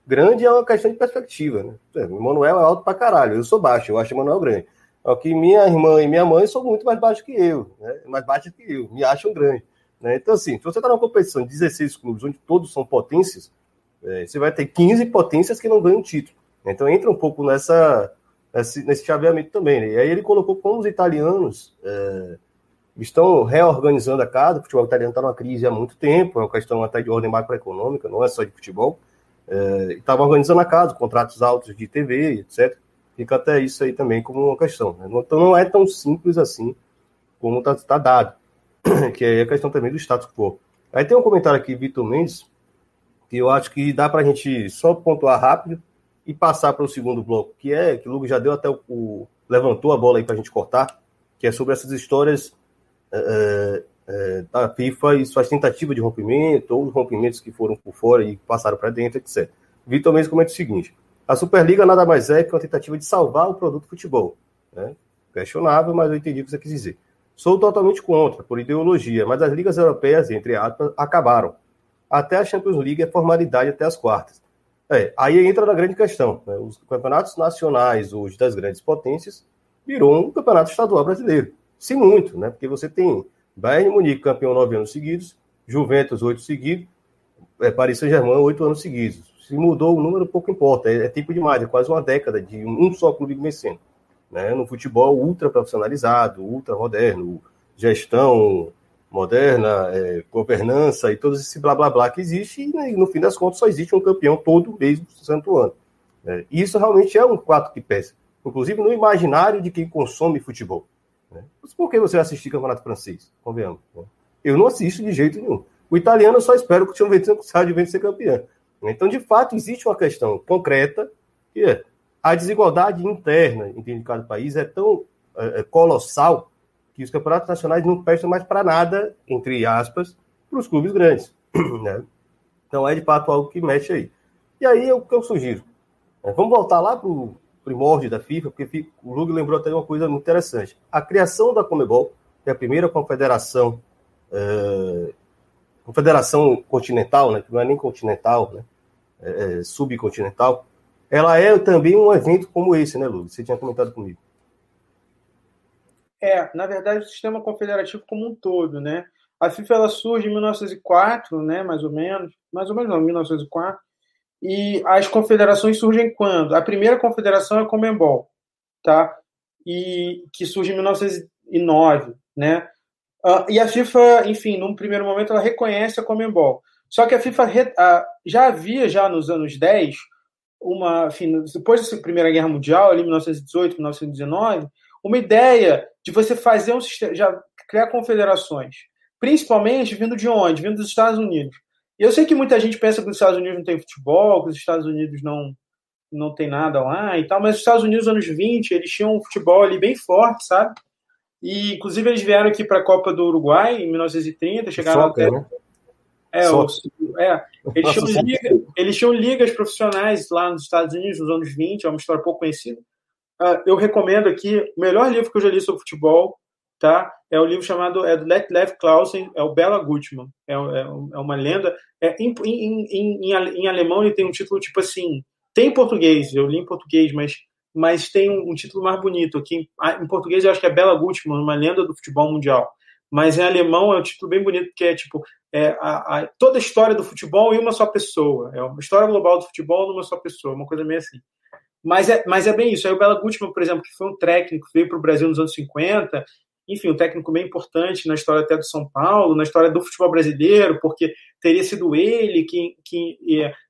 grande é uma questão de perspectiva, né? O Manuel é alto pra caralho, eu sou baixo, eu acho o Manuel grande. Só que minha irmã e minha mãe são muito mais baixos que eu, né? mais baixos que eu, me acham grande. Né? Então, assim, se você está numa competição de 16 clubes, onde todos são potências, é, você vai ter 15 potências que não ganham título. Então, entra um pouco nessa, nesse, nesse chaveamento também. Né? E aí ele colocou como os italianos é, estão reorganizando a casa, o futebol italiano está numa crise há muito tempo, é uma questão até de ordem macroeconômica, não é só de futebol é, estava organizando a casa, contratos altos de TV, etc. Fica até isso aí também como uma questão. Né? Então não é tão simples assim como está tá dado, que é a questão também do status quo. Aí tem um comentário aqui, Vitor Mendes, que eu acho que dá para a gente só pontuar rápido e passar para o segundo bloco, que é que o Lugo já deu até o, o levantou a bola aí para a gente cortar, que é sobre essas histórias é, é, da FIFA e suas tentativas de rompimento, ou os rompimentos que foram por fora e passaram para dentro, etc. Vitor Mendes comenta o seguinte: a Superliga nada mais é que uma tentativa de salvar o produto futebol. Né? Questionável, mas eu entendi o que você quis dizer. Sou totalmente contra, por ideologia, mas as ligas europeias, entre aspas, acabaram. Até a Champions League é formalidade até as quartas. É, aí entra na grande questão. Né? Os campeonatos nacionais hoje das grandes potências virou um campeonato estadual brasileiro. Sim, muito, né? Porque você tem Bayern Munique campeão nove anos seguidos, Juventus, oito seguidos, é, Paris Saint-Germain, oito anos seguidos. Se mudou o número, pouco importa. É, é tempo demais, é quase uma década de um só clube vencendo. Né? No futebol ultra profissionalizado, ultra moderno, gestão moderna, é, governança e todo esse blá blá blá que existe, e né, no fim das contas só existe um campeão todo mês do santo ano. E isso realmente é um fato que pesa, inclusive no imaginário de quem consome futebol. Né? Mas por que você vai assistir campeonato francês? Convenhamos. Né? Eu não assisto de jeito nenhum. O italiano eu só espero que o Juventus saia de vencer campeão. Então, de fato, existe uma questão concreta, que é a desigualdade interna entre cada país é tão é, é, colossal que os campeonatos nacionais não prestam mais para nada, entre aspas, para os clubes grandes. Né? Então, é de fato algo que mexe aí. E aí o que eu sugiro. É, vamos voltar lá para o primórdio da FIFA, porque o Lug lembrou até uma coisa muito interessante. A criação da Comebol, que é a primeira confederação é, confederação continental, né, que não é nem continental, né, é, é, subcontinental, ela é também um evento como esse, né, Lu? Você tinha comentado comigo. É, na verdade, o sistema confederativo como um todo, né? A FIFA ela surge em 1904, né, mais ou menos, mais ou menos não, 1904. E as confederações surgem quando? A primeira confederação é a Comembol, tá? E que surge em 1909, né? Uh, e a FIFA, enfim, num primeiro momento, ela reconhece a Comembol. Só que a FIFA uh, já havia, já nos anos 10, uma, enfim, depois da Primeira Guerra Mundial, ali 1918, 1919, uma ideia de você fazer um sistema, já criar confederações, principalmente vindo de onde? Vindo dos Estados Unidos. E eu sei que muita gente pensa que os Estados Unidos não tem futebol, que os Estados Unidos não não tem nada lá e tal, mas os Estados Unidos, nos anos 20, eles tinham um futebol ali bem forte, sabe? E, inclusive, eles vieram aqui para a Copa do Uruguai em 1930, chegaram Soccer, até. Né? É, o, é, eles, tinham liga, eles tinham ligas profissionais lá nos Estados Unidos nos anos 20, é uma história pouco conhecida. Uh, eu recomendo aqui, o melhor livro que eu já li sobre futebol, tá? É o livro chamado é do Lev Clausen, é o Bela Gutmann. É, é, é uma lenda. É, em, em, em, em, alemão ele tem um título tipo assim. Tem em português, eu li em português, mas mas tem um, um título mais bonito. Aqui em, em, português eu acho que é Bela Gutmann, uma lenda do futebol mundial. Mas em alemão é um título bem bonito, porque é tipo é a, a, toda a história do futebol em uma só pessoa. É uma história global do futebol numa só pessoa, uma coisa meio assim. Mas é, mas é bem isso. Aí o Bela Gutmann, por exemplo, que foi um técnico, veio para o Brasil nos anos 50, enfim, um técnico bem importante na história até do São Paulo, na história do futebol brasileiro, porque teria sido ele que, que,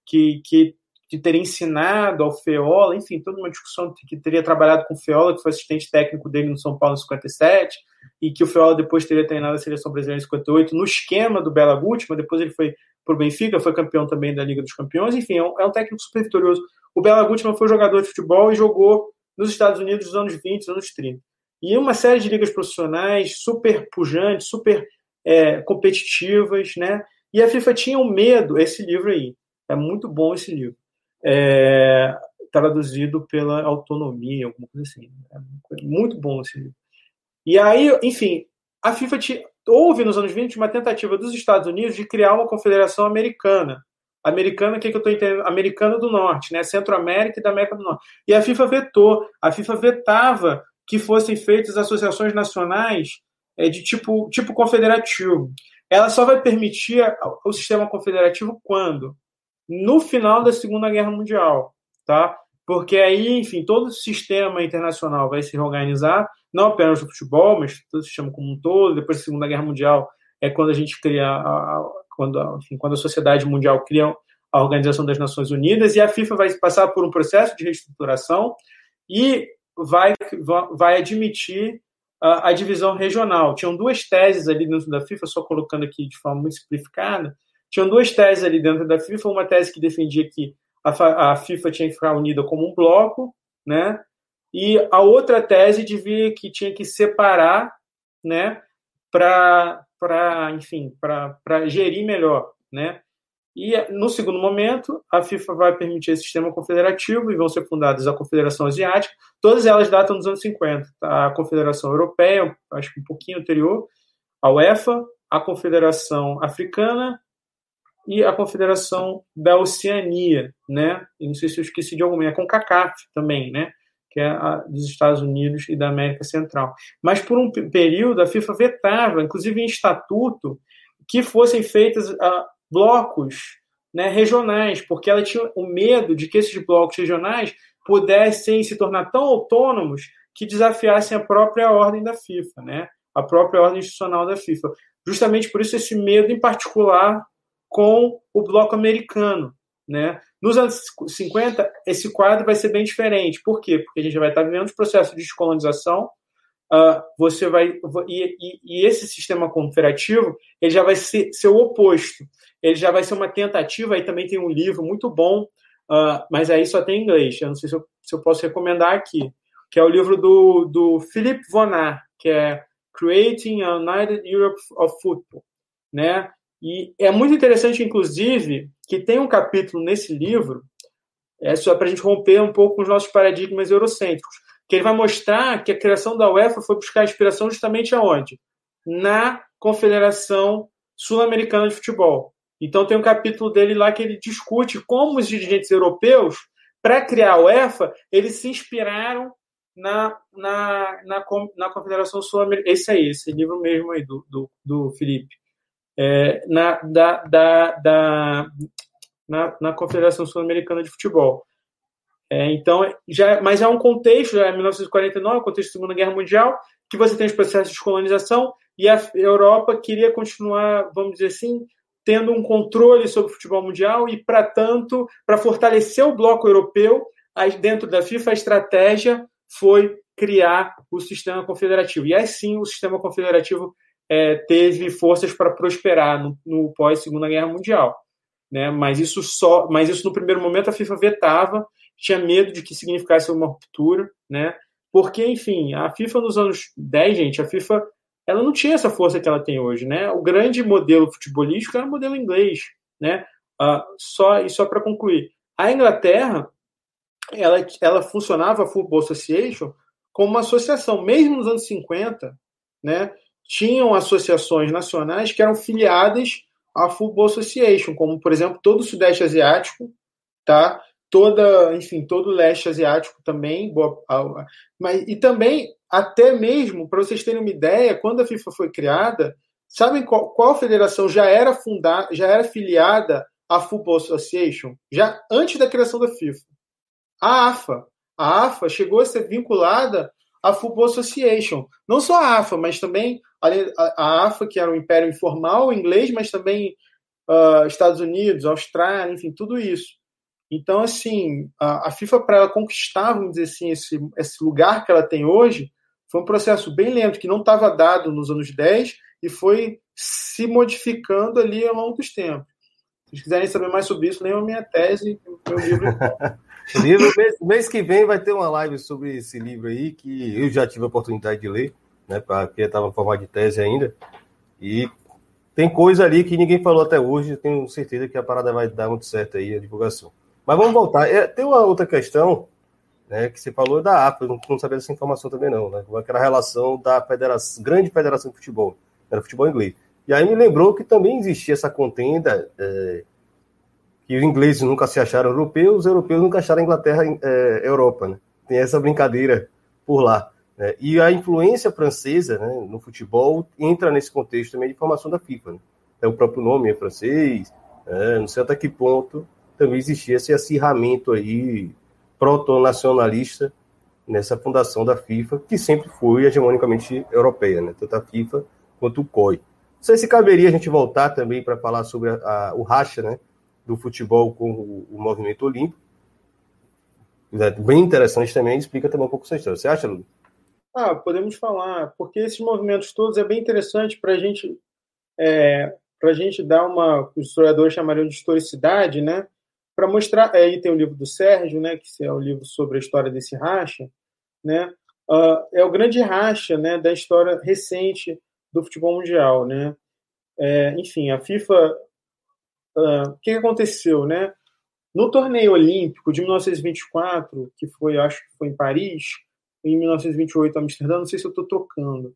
que, que de ter ensinado ao Feola, enfim, toda uma discussão que teria trabalhado com o Feola, que foi assistente técnico dele no São Paulo em 57, e que o Feola depois teria treinado a seleção brasileira em 58, no esquema do Bela Gutmann, depois ele foi para o Benfica, foi campeão também da Liga dos Campeões, enfim, é um, é um técnico super vitorioso. O Bela Gutmann foi jogador de futebol e jogou nos Estados Unidos nos anos 20, nos anos 30. E uma série de ligas profissionais super pujantes, super é, competitivas, né? E a FIFA tinha um medo, esse livro aí, é muito bom esse livro é, traduzido pela autonomia, alguma coisa assim. É muito bom esse livro. E aí, enfim, a FIFA te, houve nos anos 20 uma tentativa dos Estados Unidos de criar uma confederação americana. Americana, o que, que eu estou entendendo? Americana do Norte, né? Centro-América e da América do Norte. E a FIFA vetou. A FIFA vetava que fossem feitas associações nacionais é, de tipo, tipo confederativo. Ela só vai permitir o sistema confederativo quando? no final da Segunda Guerra Mundial, tá? Porque aí, enfim, todo o sistema internacional vai se reorganizar, não apenas o futebol, mas todo o sistema como um todo. Depois da Segunda Guerra Mundial é quando a gente cria, a, quando, enfim, quando a sociedade mundial cria a Organização das Nações Unidas e a FIFA vai passar por um processo de reestruturação e vai, vai admitir a, a divisão regional. Tinham duas teses ali dentro da FIFA, só colocando aqui de forma muito simplificada, tinham duas teses ali dentro da FIFA, uma tese que defendia que a, a FIFA tinha que ficar unida como um bloco, né? E a outra tese devia que tinha que separar, né, para, enfim, para gerir melhor, né? E no segundo momento, a FIFA vai permitir esse sistema confederativo e vão ser fundadas a Confederação Asiática. Todas elas datam dos anos 50. Tá? A Confederação Europeia, acho que um pouquinho anterior, a UEFA, a Confederação Africana e a Confederação da Oceania, né? E não sei se eu esqueci de alguma, é com CACAF também, né? Que é a dos Estados Unidos e da América Central. Mas por um período a FIFA vetava, inclusive em estatuto, que fossem feitos uh, blocos né, regionais, porque ela tinha o medo de que esses blocos regionais pudessem se tornar tão autônomos que desafiassem a própria ordem da FIFA, né, a própria ordem institucional da FIFA. Justamente por isso esse medo em particular com o bloco americano, né? Nos anos 50, esse quadro vai ser bem diferente. Por quê? Porque a gente vai estar vivendo um processo de descolonização, uh, você vai e, e, e, esse sistema confederativo ele já vai ser, ser, o oposto. Ele já vai ser uma tentativa. Aí também tem um livro muito bom, uh, mas aí só tem em inglês. Eu não sei se eu, se eu, posso recomendar aqui, que é o livro do, do Philip Vonar, que é Creating a United Europe of Football, né? E é muito interessante, inclusive, que tem um capítulo nesse livro, é só para a gente romper um pouco com os nossos paradigmas eurocêntricos, que ele vai mostrar que a criação da UEFA foi buscar inspiração justamente aonde? Na Confederação Sul-Americana de Futebol. Então tem um capítulo dele lá que ele discute como os dirigentes europeus, para criar a UEFA, eles se inspiraram na, na, na, na Confederação Sul-Americana. Esse aí, esse livro mesmo aí do, do, do Felipe é, na, da, da, da, na, na Confederação Sul-Americana de Futebol. É, então, já, mas é um contexto, já é 1949, contexto da Segunda Guerra Mundial, que você tem os processos de colonização e a Europa queria continuar, vamos dizer assim, tendo um controle sobre o futebol mundial e, para tanto, para fortalecer o bloco europeu, dentro da FIFA, a estratégia foi criar o sistema confederativo. E assim o sistema confederativo é, teve forças para prosperar no, no pós Segunda Guerra Mundial, né? Mas isso só, mas isso no primeiro momento a FIFA vetava, tinha medo de que significasse uma ruptura, né? Porque, enfim, a FIFA nos anos 10, gente, a FIFA ela não tinha essa força que ela tem hoje, né? O grande modelo futebolístico era o modelo inglês, né? Uh, só e só para concluir, a Inglaterra ela, ela funcionava a Football Association como uma associação, mesmo nos anos 50, né? tinham associações nacionais que eram filiadas à Football Association, como, por exemplo, todo o Sudeste Asiático, tá? Toda, enfim, todo o Leste Asiático também, mas e também até mesmo para vocês terem uma ideia, quando a FIFA foi criada, sabem qual, qual federação já era fundada, já era filiada à Football Association, já antes da criação da FIFA? A AFA. A AFA chegou a ser vinculada à Football Association. Não só a AFA, mas também a, AFA, que era um império informal inglês, mas também uh, Estados Unidos, Austrália, enfim, tudo isso. Então, assim, a, a FIFA, para ela conquistar, vamos dizer assim, esse, esse lugar que ela tem hoje, foi um processo bem lento, que não estava dado nos anos 10 e foi se modificando ali ao longo dos tempos. Se quiserem saber mais sobre isso, leiam a minha tese, meu livro. livro mês, mês que vem vai ter uma live sobre esse livro aí, que eu já tive a oportunidade de ler né? Porque estava em de tese ainda. E tem coisa ali que ninguém falou até hoje. Tenho certeza que a parada vai dar muito certo aí, a divulgação. Mas vamos voltar. É, tem uma outra questão, né? Que você falou da APA, não, não sabia dessa informação também, não, né? Aquela relação da federação, grande federação de futebol, era futebol inglês. E aí me lembrou que também existia essa contenda. É, que os ingleses nunca se acharam europeus, os europeus nunca acharam a Inglaterra é, Europa, né? Tem essa brincadeira por lá. Né? E a influência francesa né, no futebol entra nesse contexto também de formação da FIFA. Né? É, o próprio nome é francês, né? não sei até que ponto também existia esse acirramento aí proto-nacionalista nessa fundação da FIFA, que sempre foi hegemonicamente europeia, né? tanto a FIFA quanto o COI. Não sei se caberia a gente voltar também para falar sobre a, a, o racha né, do futebol com o, o movimento olímpico. É bem interessante também, explica também um pouco essa história. Você acha, Lu? Ah, podemos falar, porque esses movimentos todos é bem interessante para gente, é, a gente dar uma, os historiadores chamariam de historicidade, né? Para mostrar, aí tem o livro do Sérgio, né? Que é o livro sobre a história desse racha, né? Uh, é o grande racha, né? Da história recente do futebol mundial, né? É, enfim, a FIFA, uh, o que aconteceu, né? No torneio olímpico de 1924, que foi, acho que foi em Paris, em 1928 Amsterdã, não sei se eu estou trocando.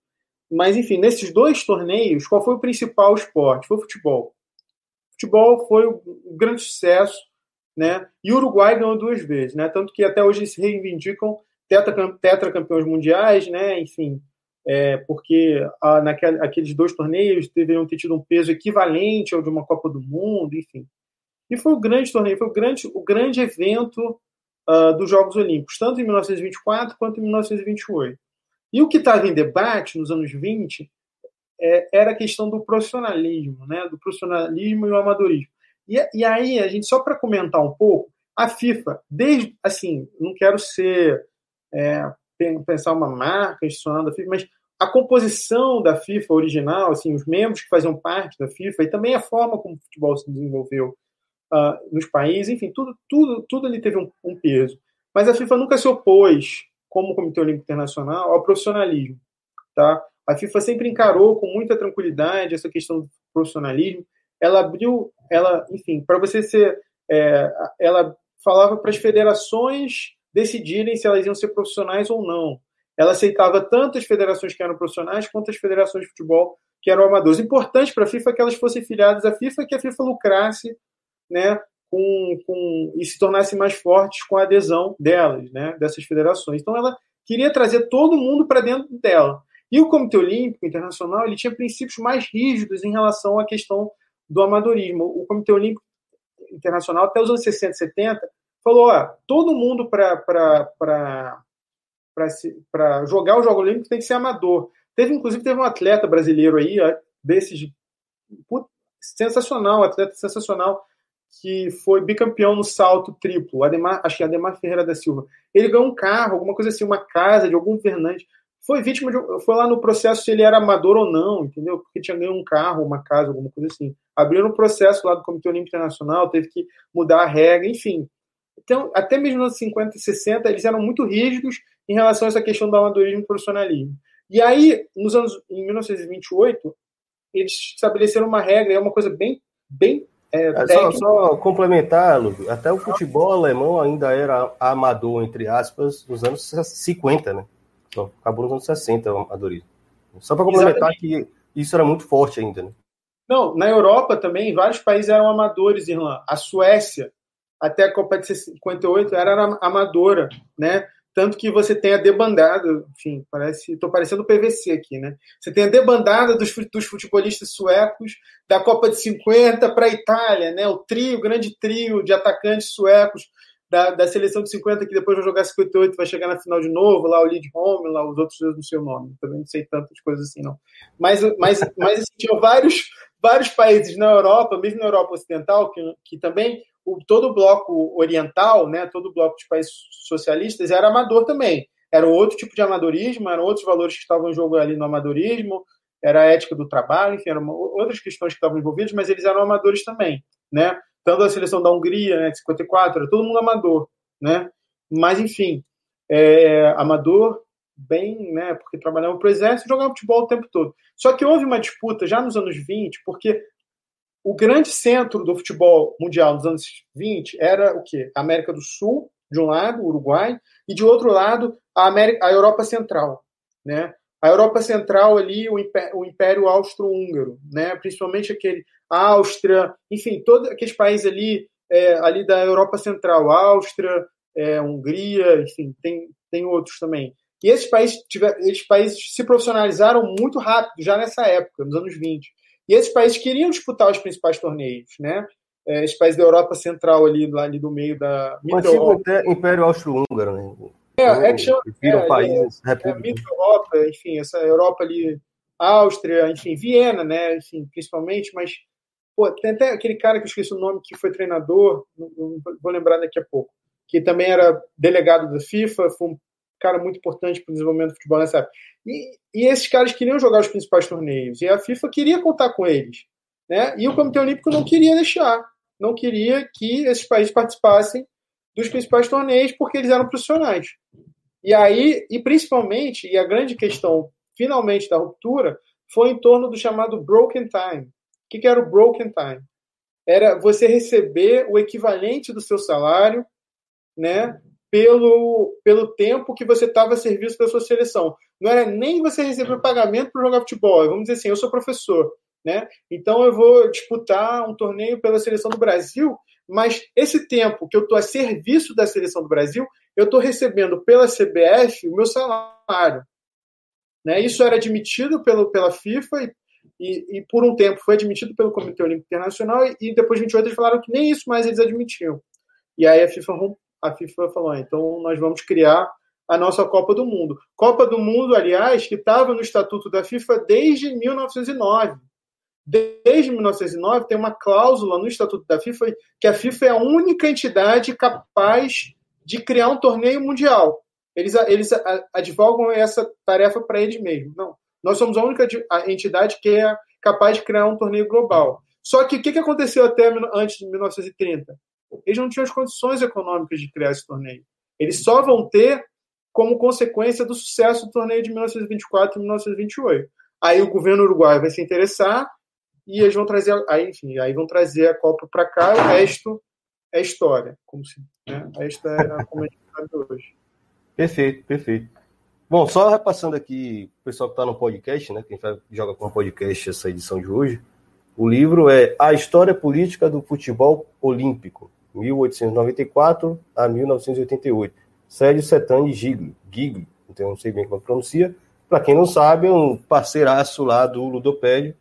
Mas, enfim, nesses dois torneios, qual foi o principal esporte? Foi o futebol. O futebol foi um grande sucesso, né? E o Uruguai ganhou duas vezes, né? Tanto que até hoje se reivindicam tetracampeões mundiais, né? Enfim, é, porque ah, naqueles dois torneios deveriam ter tido um peso equivalente ao de uma Copa do Mundo, enfim. E foi o grande torneio, foi o grande, o grande evento uh, dos Jogos Olímpicos, tanto em 1924 quanto em 1928. E o que estava em debate nos anos 20 é, era a questão do profissionalismo, né? do profissionalismo e o amadorismo. E, e aí, a gente, só para comentar um pouco, a FIFA, desde, assim, não quero ser, é, pensar uma marca institucional da FIFA, mas a composição da FIFA original, assim, os membros que faziam parte da FIFA e também a forma como o futebol se desenvolveu uh, nos países, enfim, tudo, tudo, tudo ali teve um, um, peso. Mas a FIFA nunca se opôs, como Comitê Olímpico Internacional, ao profissionalismo, tá? A FIFA sempre encarou com muita tranquilidade essa questão do profissionalismo. Ela abriu, ela, enfim, para você ser, é, ela falava para as federações decidirem se elas iam ser profissionais ou não. Ela aceitava tanto as federações que eram profissionais quanto as federações de futebol que eram amadores. Importante para a FIFA é que elas fossem filiadas à FIFA que a FIFA lucrasse né, com, com, e se tornasse mais fortes com a adesão delas, né, dessas federações. Então ela queria trazer todo mundo para dentro dela. E o Comitê Olímpico Internacional ele tinha princípios mais rígidos em relação à questão do amadorismo. O Comitê Olímpico Internacional, até os anos 60 e 70, falou: ó, todo mundo para jogar o Jogo Olímpico tem que ser amador. Teve, inclusive, teve um atleta brasileiro aí, desses. sensacional, atleta sensacional, que foi bicampeão no salto triplo, Ademar, acho que é Ademar Ferreira da Silva. Ele ganhou um carro, alguma coisa assim, uma casa de algum governante. Foi vítima de. Foi lá no processo se ele era amador ou não, entendeu? Porque tinha ganho um carro, uma casa, alguma coisa assim. Abriram um processo lá do Comitê Olímpico Internacional, teve que mudar a regra, enfim. Então, até mesmo nos anos 50 e 60, eles eram muito rígidos em relação a essa questão do amadorismo e profissionalismo. E aí, nos anos, em 1928, eles estabeleceram uma regra, é uma coisa bem, bem é, é, só, só, complementar, Lúcio, até o futebol alemão ainda era amador, entre aspas, nos anos 50, né? Então, acabou nos anos 60 o amadorismo. Só para complementar Exatamente. que isso era muito forte ainda, né? Não, na Europa também, vários países eram amadores, Irlã. A Suécia, até a Copa de 58, era amadora, né? Tanto que você tem a debandada, enfim, parece. Estou parecendo PVC aqui, né? Você tem a debandada dos, dos futebolistas suecos da Copa de 50 para a Itália, né? O trio, o grande trio de atacantes suecos da, da seleção de 50, que depois vai jogar 58, vai chegar na final de novo, lá o Lidholm, lá os outros não sei o nome, também não sei tantas coisas assim, não. Mas, mas, mas assim, tinham vários, vários países na Europa, mesmo na Europa Ocidental, que, que também o, todo o bloco oriental, né, todo o bloco de países socialistas era amador também. Era outro tipo de amadorismo, eram outros valores que estavam em jogo ali no amadorismo, era a ética do trabalho, enfim, eram outras questões que estavam envolvidas, mas eles eram amadores também, né? Tanto a seleção da Hungria, né, de 54, era todo mundo amador, né? Mas, enfim, é, amador bem, né, porque trabalhava para o exército e jogava futebol o tempo todo. Só que houve uma disputa já nos anos 20, porque o grande centro do futebol mundial nos anos 20 era o quê? A América do Sul, de um lado, o Uruguai, e de outro lado, a, América, a Europa Central. Né? A Europa Central ali, o Império, o Império Austro-Húngaro, né? principalmente aquele Áustria, enfim, todos aqueles países ali, é, ali da Europa Central, Áustria, é, Hungria, enfim, tem, tem outros também. E esses países, tiver, esses países se profissionalizaram muito rápido, já nessa época, nos anos 20. E esses países queriam disputar os principais torneios, né? É, esses países da Europa Central ali, lá ali do meio da o antigo Império Austro-Húngaro, né? É, é que chama, é, países, é, é, Europa, enfim, essa Europa ali, Áustria, enfim, Viena, né? Enfim, principalmente, mas pô, tem até aquele cara que eu esqueci o nome que foi treinador, não, não vou lembrar daqui a pouco, que também era delegado da FIFA, foi um cara muito importante para o desenvolvimento do futebol nessa época. E, e, esses caras queriam jogar os principais torneios, e a FIFA queria contar com eles. Né? E o Comitê Olímpico não queria deixar, não queria que esses países participassem dos principais torneios, porque eles eram profissionais. E aí, e principalmente, e a grande questão, finalmente, da ruptura, foi em torno do chamado broken time. O que, que era o broken time? Era você receber o equivalente do seu salário, né, pelo, pelo tempo que você estava a serviço da sua seleção. Não era nem você receber pagamento para jogar futebol. Vamos dizer assim, eu sou professor, né? Então eu vou disputar um torneio pela seleção do Brasil, mas esse tempo que eu estou a serviço da seleção do Brasil, eu estou recebendo pela CBF o meu salário. Né? Isso era admitido pelo, pela FIFA e, e, e, por um tempo foi admitido pelo Comitê Olímpico Internacional e, e depois de 28 eles falaram que nem isso mais eles admitiam. E aí a FIFA, a FIFA falou, ah, então nós vamos criar a nossa Copa do Mundo. Copa do Mundo, aliás, que estava no Estatuto da FIFA desde 1909. Desde 1909 tem uma cláusula no Estatuto da FIFA que a FIFA é a única entidade capaz de criar um torneio mundial. Eles, eles advogam essa tarefa para eles mesmos. Não, nós somos a única entidade que é capaz de criar um torneio global. Só que o que, aconteceu até antes de 1930? Eles não tinham as condições econômicas de criar esse torneio. Eles só vão ter como consequência do sucesso do torneio de 1924 e 1928. Aí o governo uruguaio vai se interessar e eles vão trazer, aí, enfim, aí vão trazer a Copa para cá, o resto é história, como se, né? Esta é a como sabe hoje. Perfeito, perfeito. Bom, só repassando aqui, o pessoal que está no podcast, né? Quem joga com o podcast essa edição de hoje, o livro é A História Política do Futebol Olímpico, 1894 a 1988 Sérgio Setani Gigli, Gigli, então não sei bem como pronuncia. Para quem não sabe, é um parceiraço lá do Ludopédio,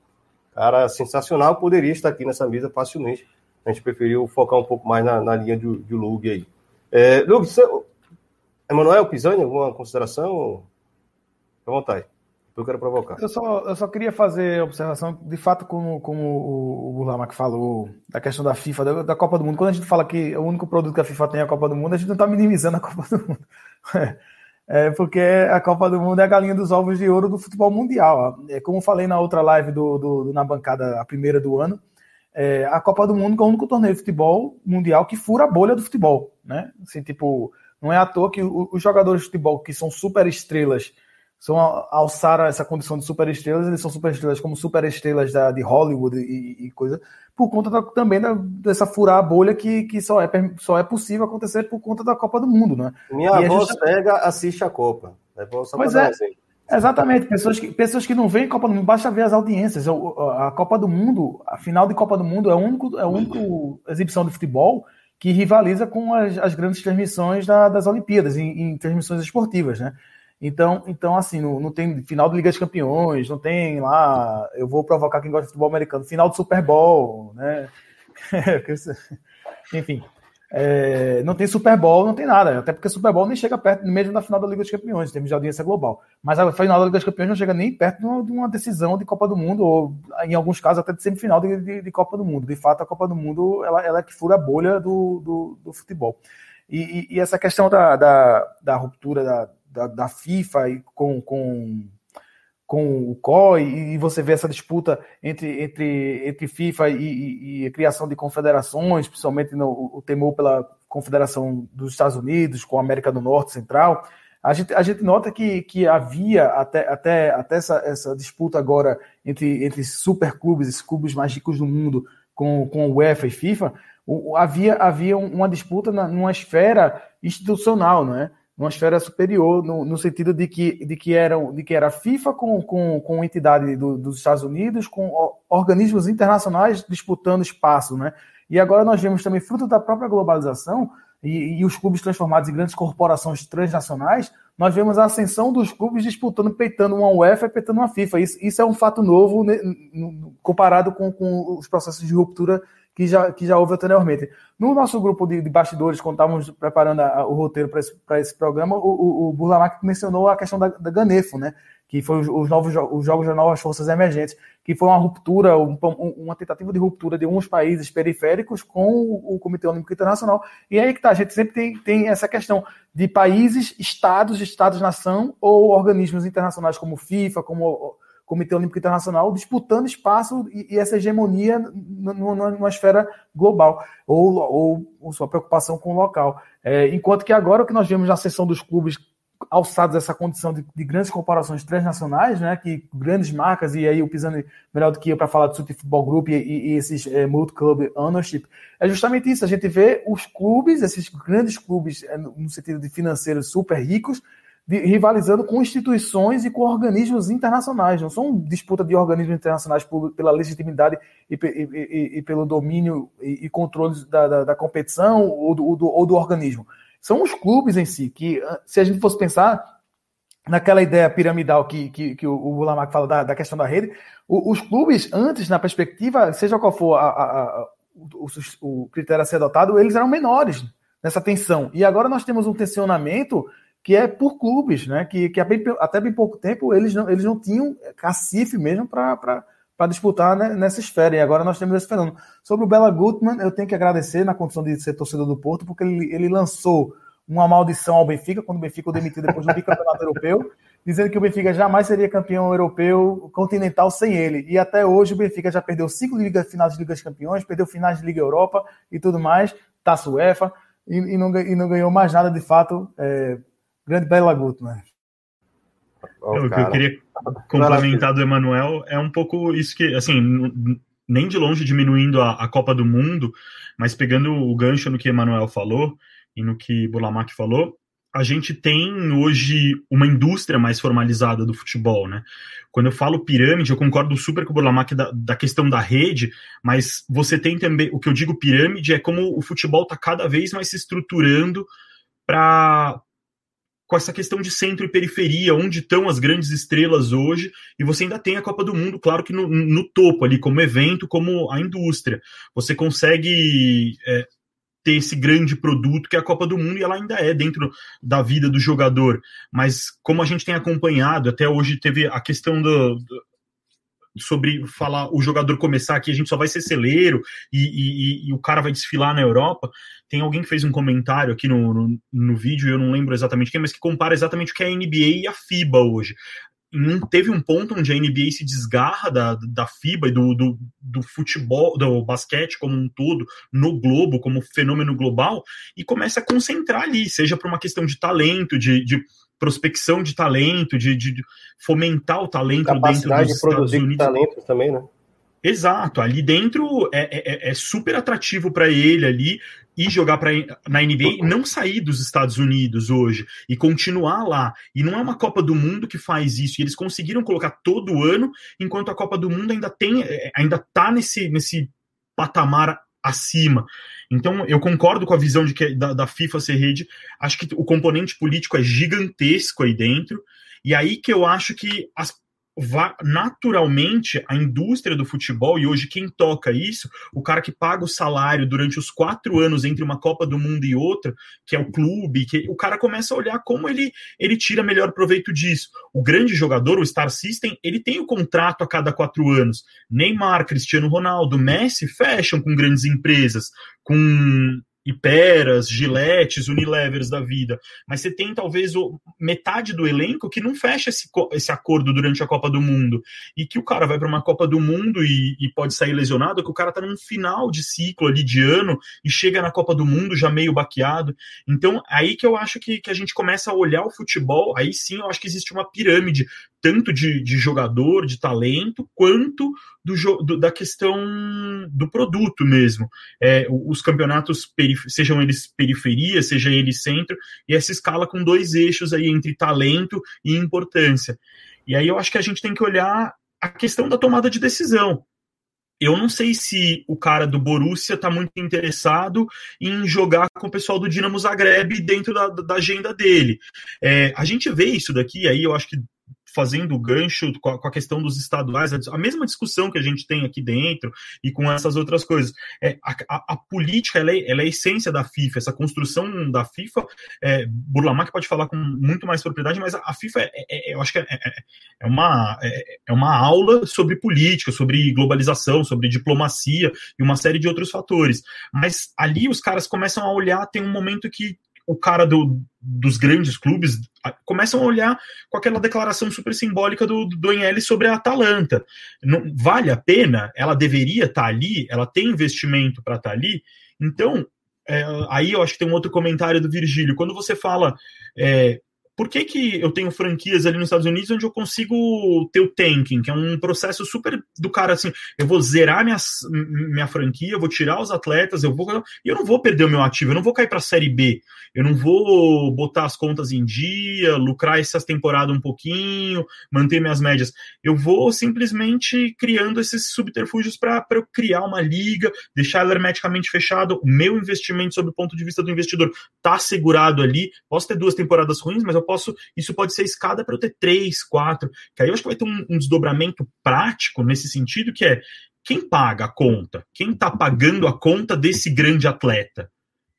cara sensacional, poderia estar aqui nessa mesa facilmente. A gente preferiu focar um pouco mais na, na linha de, de Lug aí. É, Lug, Emanuel Pisani, alguma consideração? Fique à vontade. Eu quero provocar. Eu só, eu só queria fazer observação, de fato, como, como o, o Burlamac falou, da questão da FIFA, da, da, Copa do Mundo. Quando a gente fala que o único produto que a FIFA tem é a Copa do Mundo, a gente não está minimizando a Copa do Mundo. É, porque a Copa do Mundo é a galinha dos ovos de ouro do futebol mundial. É, como falei na outra live do, do, do na bancada, a primeira do ano, é, a Copa do Mundo é o único torneio de futebol mundial que fura a bolha do futebol. Né? Assim, tipo, não é à toa que os jogadores de futebol que são super estrelas são alçaram essa condição de superestrelas, eles são superestrelas como superestrelas da, de Hollywood e, e coisa, por conta da, também da, dessa furar a bolha que, que só, é, só é possível acontecer por conta da Copa do Mundo, né? Minha e avó gente... pega, assiste a Copa. É só pois é, exatamente, pessoas que, pessoas que não veem Copa do Mundo, basta ver as audiências. A Copa do Mundo, a final de Copa do Mundo é a única é a única exibição de futebol que rivaliza com as, as grandes transmissões da, das Olimpíadas, em, em transmissões esportivas, né? Então, então assim, não, não tem final de Liga dos Campeões, não tem lá, eu vou provocar quem gosta de futebol americano, final do Super Bowl, né? Enfim, é, não tem Super Bowl, não tem nada, até porque Super Bowl nem chega perto, mesmo da final da Liga dos Campeões, em termos de audiência global. Mas a final da Liga dos Campeões não chega nem perto de uma decisão de Copa do Mundo, ou em alguns casos até de semifinal de, de, de Copa do Mundo. De fato, a Copa do Mundo ela, ela é que fura a bolha do, do, do futebol. E, e, e, essa questão da, da, da ruptura da da, da FIFA e com, com, com o COI, e você vê essa disputa entre, entre, entre FIFA e, e, e a criação de confederações, principalmente no, o temor pela Confederação dos Estados Unidos com a América do Norte Central. A gente, a gente nota que, que havia até, até, até essa, essa disputa agora entre, entre superclubes, esses clubes mais ricos do mundo, com, com UEFA e FIFA, o, havia, havia uma disputa na, numa esfera institucional, não é? Uma esfera superior, no, no, sentido de que, de que, eram, de que era a FIFA com, com, com entidade do, dos Estados Unidos, com organismos internacionais disputando espaço, né? E agora nós vemos também, fruto da própria globalização e, e os clubes transformados em grandes corporações transnacionais, nós vemos a ascensão dos clubes disputando, peitando uma UEFA e peitando uma FIFA. Isso, isso é um fato novo né, comparado com, com os processos de ruptura que já, que já houve anteriormente. No nosso grupo de, de bastidores, quando estávamos preparando a, o roteiro para esse, esse programa, o, o, o Burlamac mencionou a questão da, da Ganefo, né? que foi os, os novos os jogos das novas forças emergentes, que foi uma ruptura, um, uma tentativa de ruptura de alguns países periféricos com o, o Comitê Olímpico Internacional. E aí que tá, a gente sempre tem, tem essa questão de países, estados, estados-nação ou organismos internacionais como FIFA, como Comitê Olímpico Internacional disputando espaço e, e essa hegemonia numa, esfera global, ou, ou, ou, sua preocupação com o local. É, enquanto que agora o que nós vemos na sessão dos clubes alçados essa condição de, de, grandes corporações transnacionais, né, que grandes marcas, e aí o Pisani melhor do que eu para falar do City Football Group e, e esses é, multi-club ownership, é justamente isso, a gente vê os clubes, esses grandes clubes, é, no sentido de financeiros super ricos, de, rivalizando com instituições e com organismos internacionais. Não são disputa de organismos internacionais por, pela legitimidade e, e, e, pelo domínio e, controle da, da, da competição ou do, do, ou do organismo. São os clubes em si, que se a gente fosse pensar, naquela ideia piramidal que, que, que o, o Lamac fala da, da questão da rede, o, os clubes, antes, na perspectiva, seja qual for a, a, a, o, o, critério a ser adotado, eles eram menores nessa tensão. E agora nós temos um tensionamento que é por clubes, né? Que, que até bem pouco tempo eles não, eles não tinham cacife mesmo para disputar né, nessa esfera. E agora nós temos esse fenômeno. Sobre o Bela Gutmann, eu tenho que agradecer na condição de ser torcedor do Porto, porque ele, ele lançou uma maldição ao Benfica, quando o Benfica o demitiu depois do bicampeonato europeu, dizendo que o Benfica jamais seria campeão europeu continental sem ele. E até hoje o Benfica já perdeu cinco ligas, finais de Liga dos Campeões, perdeu finais de Liga Europa e tudo mais, Taça UEFA, e, e, não, e não ganhou mais nada de fato. É, grande Bela Gutmann. Oh, o que eu queria complementar do Emanuel é um pouco isso que, assim, nem de longe diminuindo a, a Copa do Mundo, mas pegando o gancho no que Emanuel falou, e no que Burlamac falou, a gente tem hoje uma indústria mais formalizada do futebol, né? Quando eu falo pirâmide, eu concordo super com o Burlamac da, da questão da rede, mas você tem também, o que eu digo pirâmide é como o futebol está cada vez mais se estruturando para com essa questão de centro e periferia, onde estão as grandes estrelas hoje, e você ainda tem a Copa do Mundo, claro que no, no topo ali, como evento, como a indústria. Você consegue é, ter esse grande produto que é a Copa do Mundo e ela ainda é dentro da vida do jogador. Mas como a gente tem acompanhado, até hoje teve a questão do, do sobre falar o jogador começar aqui, a gente só vai ser celeiro e, e, e, o cara vai desfilar na Europa. Tem alguém que fez um comentário aqui no, no, no vídeo, eu não lembro exatamente quem, mas que compara exatamente o que é a NBA e a FIBA hoje teve um ponto onde a NBA se desgarra da, da FIBA e do, do, do, futebol, do basquete como um todo, no globo, como fenômeno global, e começa a concentrar ali, seja por uma questão de talento, de, de prospecção de talento, de, de, fomentar o talento dentro dos de produzir Estados Unidos. talentos também, né? Exato, ali dentro é, é, é super atrativo para ele ali e jogar pra, na NBA não sair dos Estados Unidos hoje e continuar lá. E não é uma Copa do Mundo que faz isso. E eles conseguiram colocar todo ano, enquanto a Copa do Mundo ainda tem, é, ainda tá nesse, nesse patamar acima. Então, eu concordo com a visão de que da, da FIFA ser rede. Acho que o componente político é gigantesco aí dentro. E aí que eu acho que as naturalmente a indústria do futebol, e hoje quem toca isso, o cara que paga o salário durante os quatro anos entre uma Copa do Mundo e outra, que é o clube, que o cara começa a olhar como ele, ele tira melhor proveito disso. O grande jogador, o Star System, ele tem o contrato a cada quatro anos. Neymar, Cristiano Ronaldo, Messi fecham com grandes empresas, com Iperas, Giletes, Unilevers da vida, mas você tem talvez o, metade do elenco que não fecha esse, esse acordo durante a Copa do Mundo. E que o cara vai para uma Copa do Mundo e, e, pode sair lesionado, que o cara tá num final de ciclo ali de ano e chega na Copa do Mundo já meio baqueado. Então, aí que eu acho que, que a gente começa a olhar o futebol, aí sim eu acho que existe uma pirâmide, tanto de, de jogador, de talento, quanto do, do, da questão do produto mesmo. É, os campeonatos, sejam eles periferia, seja eles centro, e essa escala com dois eixos aí entre talento e importância. E aí eu acho que a gente tem que olhar a questão da tomada de decisão. Eu não sei se o cara do Borussia está muito interessado em jogar com o pessoal do Dinamo Zagreb dentro da, da agenda dele. É, a gente vê isso daqui, aí eu acho que fazendo o gancho com a, com a, questão dos estaduais, a mesma discussão que a gente tem aqui dentro e com essas outras coisas. É, a, a, a política ela é, ela é, a essência da FIFA, essa construção da FIFA, é, Burlamac pode falar com muito mais propriedade, mas a, FIFA, é, é, é eu acho que é, é, uma, é, uma aula sobre política, sobre globalização, sobre diplomacia e uma série de outros fatores. Mas ali os caras começam a olhar, tem um momento que o cara do, dos grandes clubes começam a olhar com aquela declaração super simbólica do, do sobre a Atalanta. Não, vale a pena? Ela deveria estar tá ali? Ela tem investimento para estar tá ali? Então, é, aí eu acho que tem um outro comentário do Virgílio. Quando você fala é, por que, que eu tenho franquias ali nos Estados Unidos onde eu consigo ter o tanking, que é um processo super do cara assim, eu vou zerar minha, minha franquia, eu vou tirar os atletas, eu vou e eu não vou perder o meu ativo, eu não vou cair para a série B, eu não vou botar as contas em dia, lucrar essas temporadas um pouquinho, manter minhas médias. Eu vou simplesmente criando esses subterfúgios para eu criar uma liga, deixar ela hermeticamente fechada, o meu investimento sob o ponto de vista do investidor tá segurado ali. Posso ter duas temporadas ruins, mas eu eu posso, isso pode ser escada para eu ter três, quatro, que aí eu acho que vai ter um, um desdobramento prático nesse sentido, que é quem paga a conta? Quem está pagando a conta desse grande atleta?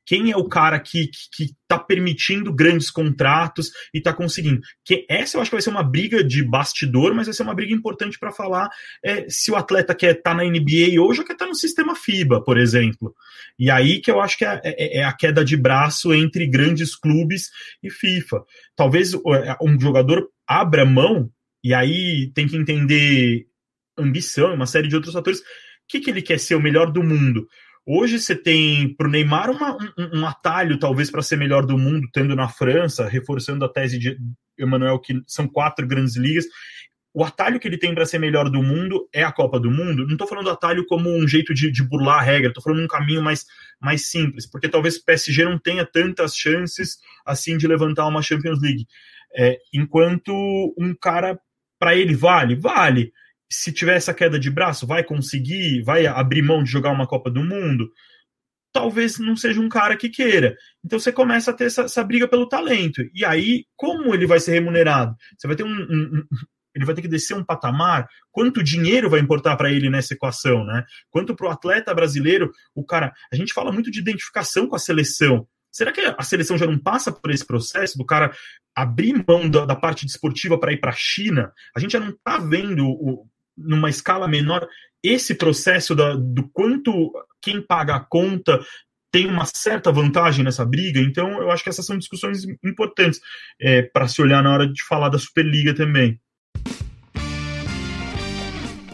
Quem é o cara que está permitindo grandes contratos e está conseguindo? Que essa eu acho que vai ser uma briga de bastidor, mas vai ser uma briga importante para falar é, se o atleta quer estar tá na NBA hoje ou quer estar tá no sistema FIBA, por exemplo. E aí que eu acho que é, é, é a queda de braço entre grandes clubes e FIFA. Talvez é, um jogador abra mão e aí tem que entender ambição e uma série de outros fatores. O que, que ele quer ser o melhor do mundo? Hoje você tem para o Neymar uma, um, um, atalho, talvez, para ser melhor do mundo, tendo na França, reforçando a tese de Emmanuel, que são quatro grandes ligas. O atalho que ele tem para ser melhor do mundo é a Copa do Mundo. Não estou falando do atalho como um jeito de, de burlar a regra, estou falando um caminho mais, mais simples, porque talvez o PSG não tenha tantas chances assim de levantar uma Champions League. É, enquanto um cara, para ele, vale? Vale se tiver essa queda de braço, vai conseguir, vai abrir mão de jogar uma Copa do Mundo? Talvez não seja um cara que queira. Então você começa a ter essa, essa briga pelo talento. E aí, como ele vai ser remunerado? Você vai ter um, um, um ele vai ter que descer um patamar. Quanto dinheiro vai importar para ele nessa equação, né? Quanto para o atleta brasileiro, o cara. A gente fala muito de identificação com a seleção. Será que a seleção já não passa por esse processo do cara abrir mão da, da parte desportiva para ir para a China? A gente já não está vendo o, numa escala menor, esse processo da, do quanto quem paga a conta tem uma certa vantagem nessa briga, então eu acho que essas são discussões importantes é, para se olhar na hora de falar da Superliga também.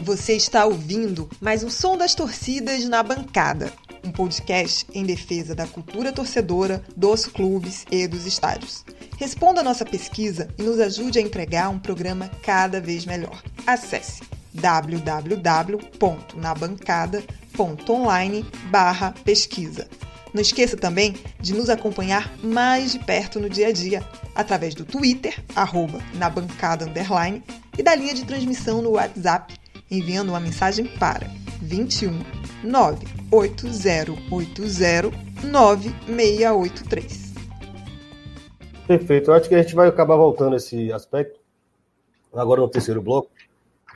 Você está ouvindo mais um som das torcidas na bancada, um podcast em defesa da cultura torcedora, dos clubes e dos estádios. Responda a nossa pesquisa e nos ajude a entregar um programa cada vez melhor. Acesse www.nabancada.online barra pesquisa. Não esqueça também de nos acompanhar mais de perto no dia a dia, através do Twitter, arroba na bancada underline, e da linha de transmissão no WhatsApp, enviando uma mensagem para 21 98080 9683. Perfeito. Eu acho que a gente vai acabar voltando esse aspecto agora no terceiro bloco.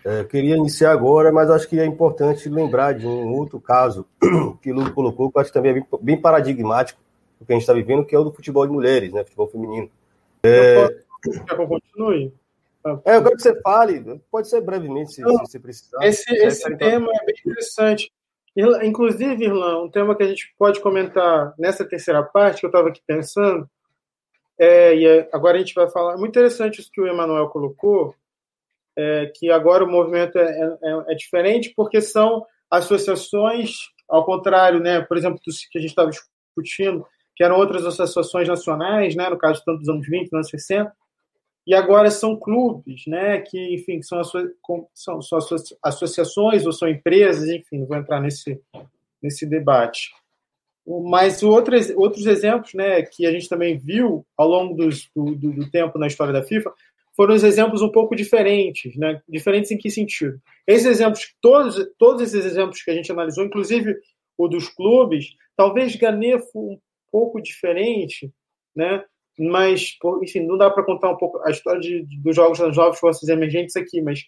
É, queria iniciar agora, mas acho que é importante lembrar de um outro caso que o Lu colocou, que eu acho que também é bem, bem paradigmático do que a gente está vivendo, que é o do futebol de mulheres, né? Futebol feminino. É... Eu continue? É, eu quero que você fale, pode ser brevemente, se, Não, se você precisar. Esse, esse tema é bem interessante. Inclusive, Irlan, um tema que a gente pode comentar nessa terceira parte, que eu estava aqui pensando, é, e é, agora a gente vai falar. Muito interessante isso que o Emanuel colocou, é, que agora o movimento é, é, é, diferente, porque são associações, ao contrário, né, por exemplo, do que a gente estava discutindo, que eram outras associações nacionais, né, no caso tanto dos anos 20, dos anos 60, e agora são clubes, né, que, enfim, são, são, são associações ou são empresas, enfim, não vou entrar nesse, nesse debate. Mas outros, outros exemplos né, que a gente também viu ao longo dos, do, do, tempo na história da FIFA foram os exemplos um pouco diferentes, né? Diferentes em que sentido? Esses exemplos, todos, todos esses exemplos que a gente analisou, inclusive o dos clubes, talvez Ganê foi um pouco diferente, né? Mas, enfim, não dá para contar um pouco a história de, dos jogos das novas forças emergentes aqui, mas,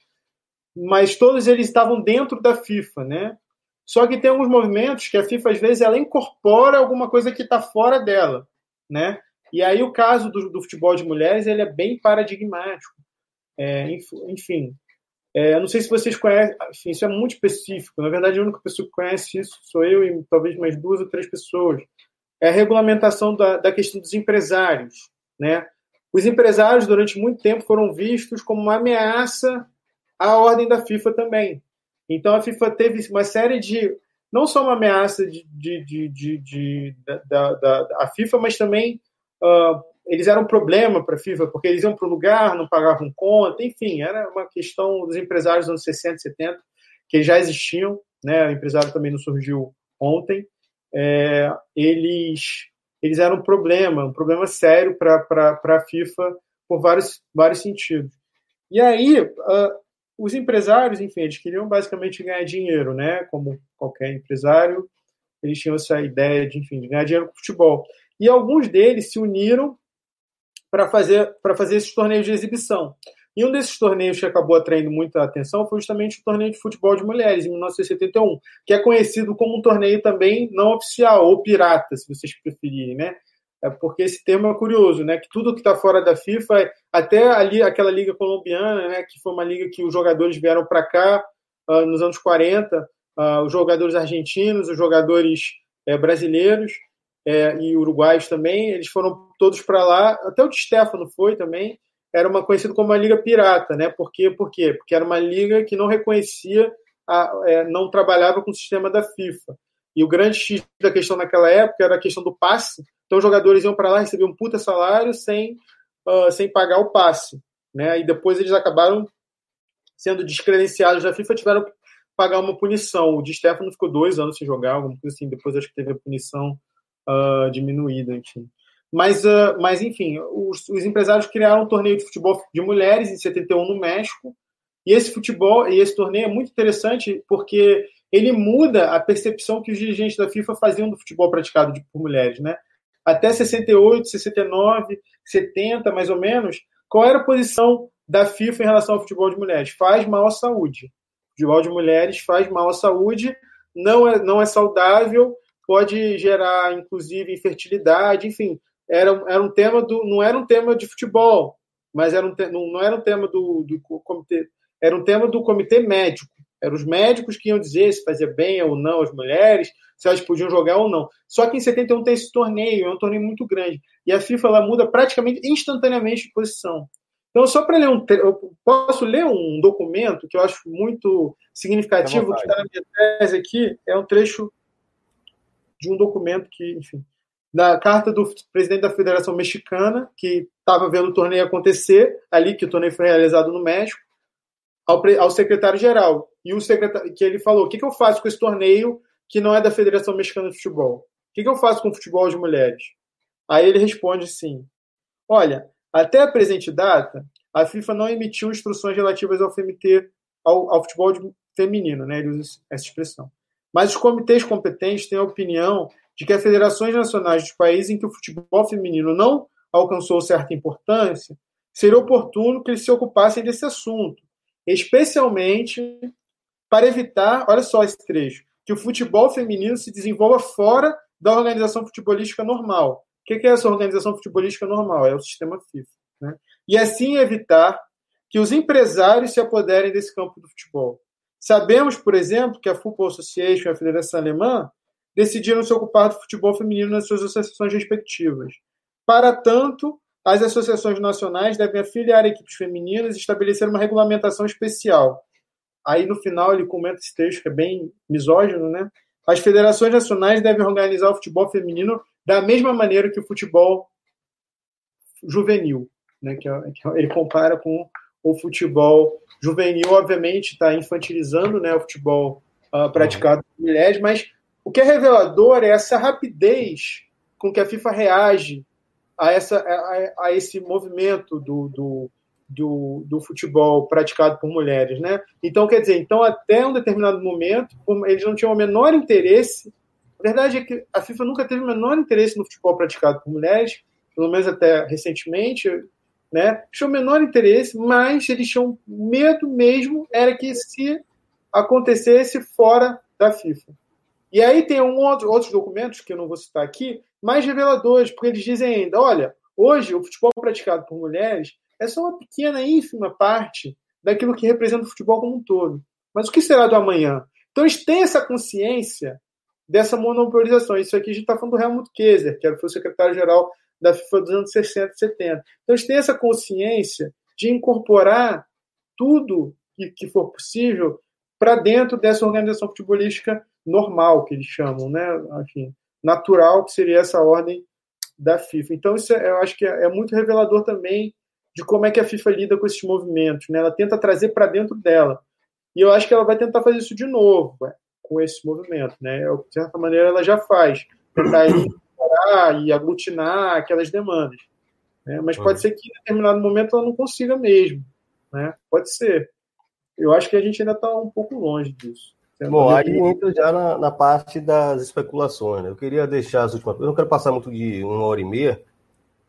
mas todos eles estavam dentro da FIFA, né? Só que tem alguns movimentos que a FIFA às vezes ela incorpora alguma coisa que está fora dela, né? E aí o caso do, do futebol de mulheres ele é bem paradigmático. É, enfim, é, não sei se vocês conhecem, enfim, isso é muito específico. Na verdade, a única pessoa que conhece isso sou eu e talvez mais duas ou três pessoas. É a regulamentação da, da questão dos empresários. Né? Os empresários, durante muito tempo, foram vistos como uma ameaça à ordem da FIFA também. Então, a FIFA teve uma série de. Não só uma ameaça de, de, de, de, de da, da, da FIFA, mas também uh, eles eram um problema para a FIFA, porque eles iam para o lugar, não pagavam conta, enfim, era uma questão dos empresários dos anos 60, 70, que já existiam, né? o empresário também não surgiu ontem, é, eles, eles eram um problema, um problema sério para a FIFA por vários, vários sentidos. E aí, uh, os empresários, enfim, eles queriam basicamente ganhar dinheiro, né? Como qualquer empresário, eles tinham essa ideia de, enfim, de ganhar dinheiro com futebol. E alguns deles se uniram para fazer, fazer esses torneios de exibição. E um desses torneios que acabou atraindo muita atenção foi justamente o torneio de futebol de mulheres, em 1971, que é conhecido como um torneio também não oficial, ou pirata, se vocês preferirem, né? É porque esse termo é curioso, né? Que tudo que está fora da FIFA, até ali aquela liga colombiana, né? Que foi uma liga que os jogadores vieram para cá uh, nos anos 40, uh, ah, os jogadores argentinos, os jogadores uh, brasileiros é, e uruguaios também, eles foram todos para lá. Até o de Stefano foi também era uma conhecida como uma liga pirata, né? Por quê? Por quê? Porque era uma liga que não reconhecia, a, é, não trabalhava com o sistema da FIFA. E o grande X da questão naquela época era a questão do passe. Então os jogadores iam para lá, recebiam um puta salário sem, uh, sem pagar o passe. Né? E depois eles acabaram sendo descredenciados da FIFA, tiveram que pagar uma punição. O Di Stefano ficou dois anos sem jogar, alguma coisa assim. Depois acho que teve a punição uh, diminuída, enfim. Mas, uh, mas enfim, os, os, empresários criaram um torneio de futebol de mulheres em 71 no México. E esse futebol e esse torneio é muito interessante porque ele muda a percepção que os dirigentes da FIFA faziam do futebol praticado por mulheres, né? Até 68, 69, 70, mais ou menos, qual era a posição da FIFA em relação ao futebol de mulheres? Faz mal à saúde. O futebol de mulheres faz mal à saúde, não é, não é saudável, pode gerar, inclusive, infertilidade, enfim era, era um tema do. não era um tema de futebol, mas era um não, não era um tema do, do comitê, era um tema do comitê médico. Eram os médicos que iam dizer se fazia bem ou não as mulheres, se elas podiam jogar ou não. Só que em 71 tem esse torneio, é um torneio muito grande. E a FIFA ela muda praticamente instantaneamente de posição. Então, só para ler um. Eu posso ler um documento que eu acho muito significativo, que está na minha tese aqui, é um trecho de um documento que, enfim, da carta do presidente da Federação Mexicana, que estava vendo o torneio acontecer, ali que o torneio foi realizado no México, ao, ao secretário-geral. E o secretário, que ele falou: o que, que eu faço com esse torneio que não é da Federação Mexicana de Futebol? O que, que eu faço com o futebol de mulheres? Aí ele responde sim: olha, até a presente data, a FIFA não emitiu instruções relativas ao FMT, ao, ao futebol de, feminino, né? Ele usa essa expressão. Mas os comitês competentes têm a opinião de que as federações nacionais dos países em que o futebol feminino não alcançou certa importância, seria oportuno que eles se ocupassem desse assunto, especialmente para evitar, olha só esse trecho, que o futebol feminino se desenvolva fora da organização futebolística normal. O que é essa organização futebolística normal? É o sistema FIFA. Né? E assim evitar que os empresários se apoderem desse campo do futebol. Sabemos, por exemplo, que a Football Association, a Federação Alemã, decidiram se ocupar do futebol feminino nas suas associações respectivas. Para tanto, as associações nacionais devem afiliar equipes femininas e estabelecer uma regulamentação especial. Aí, no final, ele comenta esse texto que é bem misógino, né? As federações nacionais devem organizar o futebol feminino da mesma maneira que o futebol juvenil, né? Que, é, é, ele compara com o futebol juvenil, obviamente, está infantilizando né, o futebol uh, praticado por mulheres, mas o que é revelador é essa rapidez com que a FIFA reage a, essa, a, a esse movimento do, do, do, do, futebol praticado por mulheres. Né? Então, quer dizer, então até um determinado momento, eles não tinham o menor interesse. A verdade é que a FIFA nunca teve o menor interesse no futebol praticado por mulheres, pelo menos até recentemente, né? Tinham o menor interesse, mas eles tinham medo mesmo, era que se acontecesse fora da FIFA. E aí tem um outro, outros documentos, que eu não vou citar aqui, mais reveladores, porque eles dizem ainda: olha, hoje o futebol praticado por mulheres é só uma pequena, ínfima parte daquilo que representa o futebol como um todo. Mas o que será do amanhã? Então eles têm essa consciência dessa monopolização. Isso aqui a gente está falando do Helmut Kaiser, que era o secretário-geral da FIFA dos anos 60 e 70. Então eles têm essa consciência de incorporar tudo que, que for possível para dentro dessa organização futebolística normal, que eles chamam, né? Enfim, natural, que seria essa ordem da FIFA. Então, isso é, eu acho que é, é, muito revelador também de como é que a FIFA lida com esses movimentos. Né? Ela tenta trazer para dentro dela. E eu acho que ela vai tentar fazer isso de novo com esse movimento. Né? De certa maneira, ela já faz. Tentar incorporar e aglutinar aquelas demandas. Né? Mas pode ser que em determinado momento ela não consiga mesmo. Né? Pode ser. Eu acho que a gente ainda está um pouco longe disso. Bom, aí entra já na, na, parte das especulações. Né? Eu queria deixar as últimas. Eu não quero passar muito de uma hora e meia,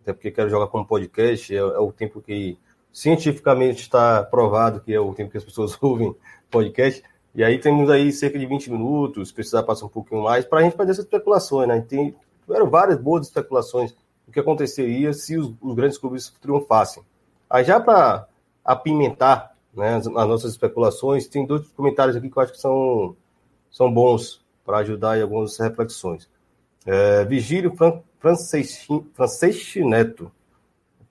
até porque quero jogar como podcast, é, é o tempo que cientificamente está provado que é o tempo que as pessoas ouvem podcast. E aí temos aí cerca de 20 minutos, precisar passar um pouquinho mais, para a gente fazer essas especulações, né? Tem, tiveram várias boas especulações do que aconteceria se os, os grandes clubes triunfassem. Aí já para apimentar né, as, as, nossas especulações, tem dois comentários aqui que eu acho que são, são bons para ajudar em algumas reflexões. É, Vigílio Fran, Neto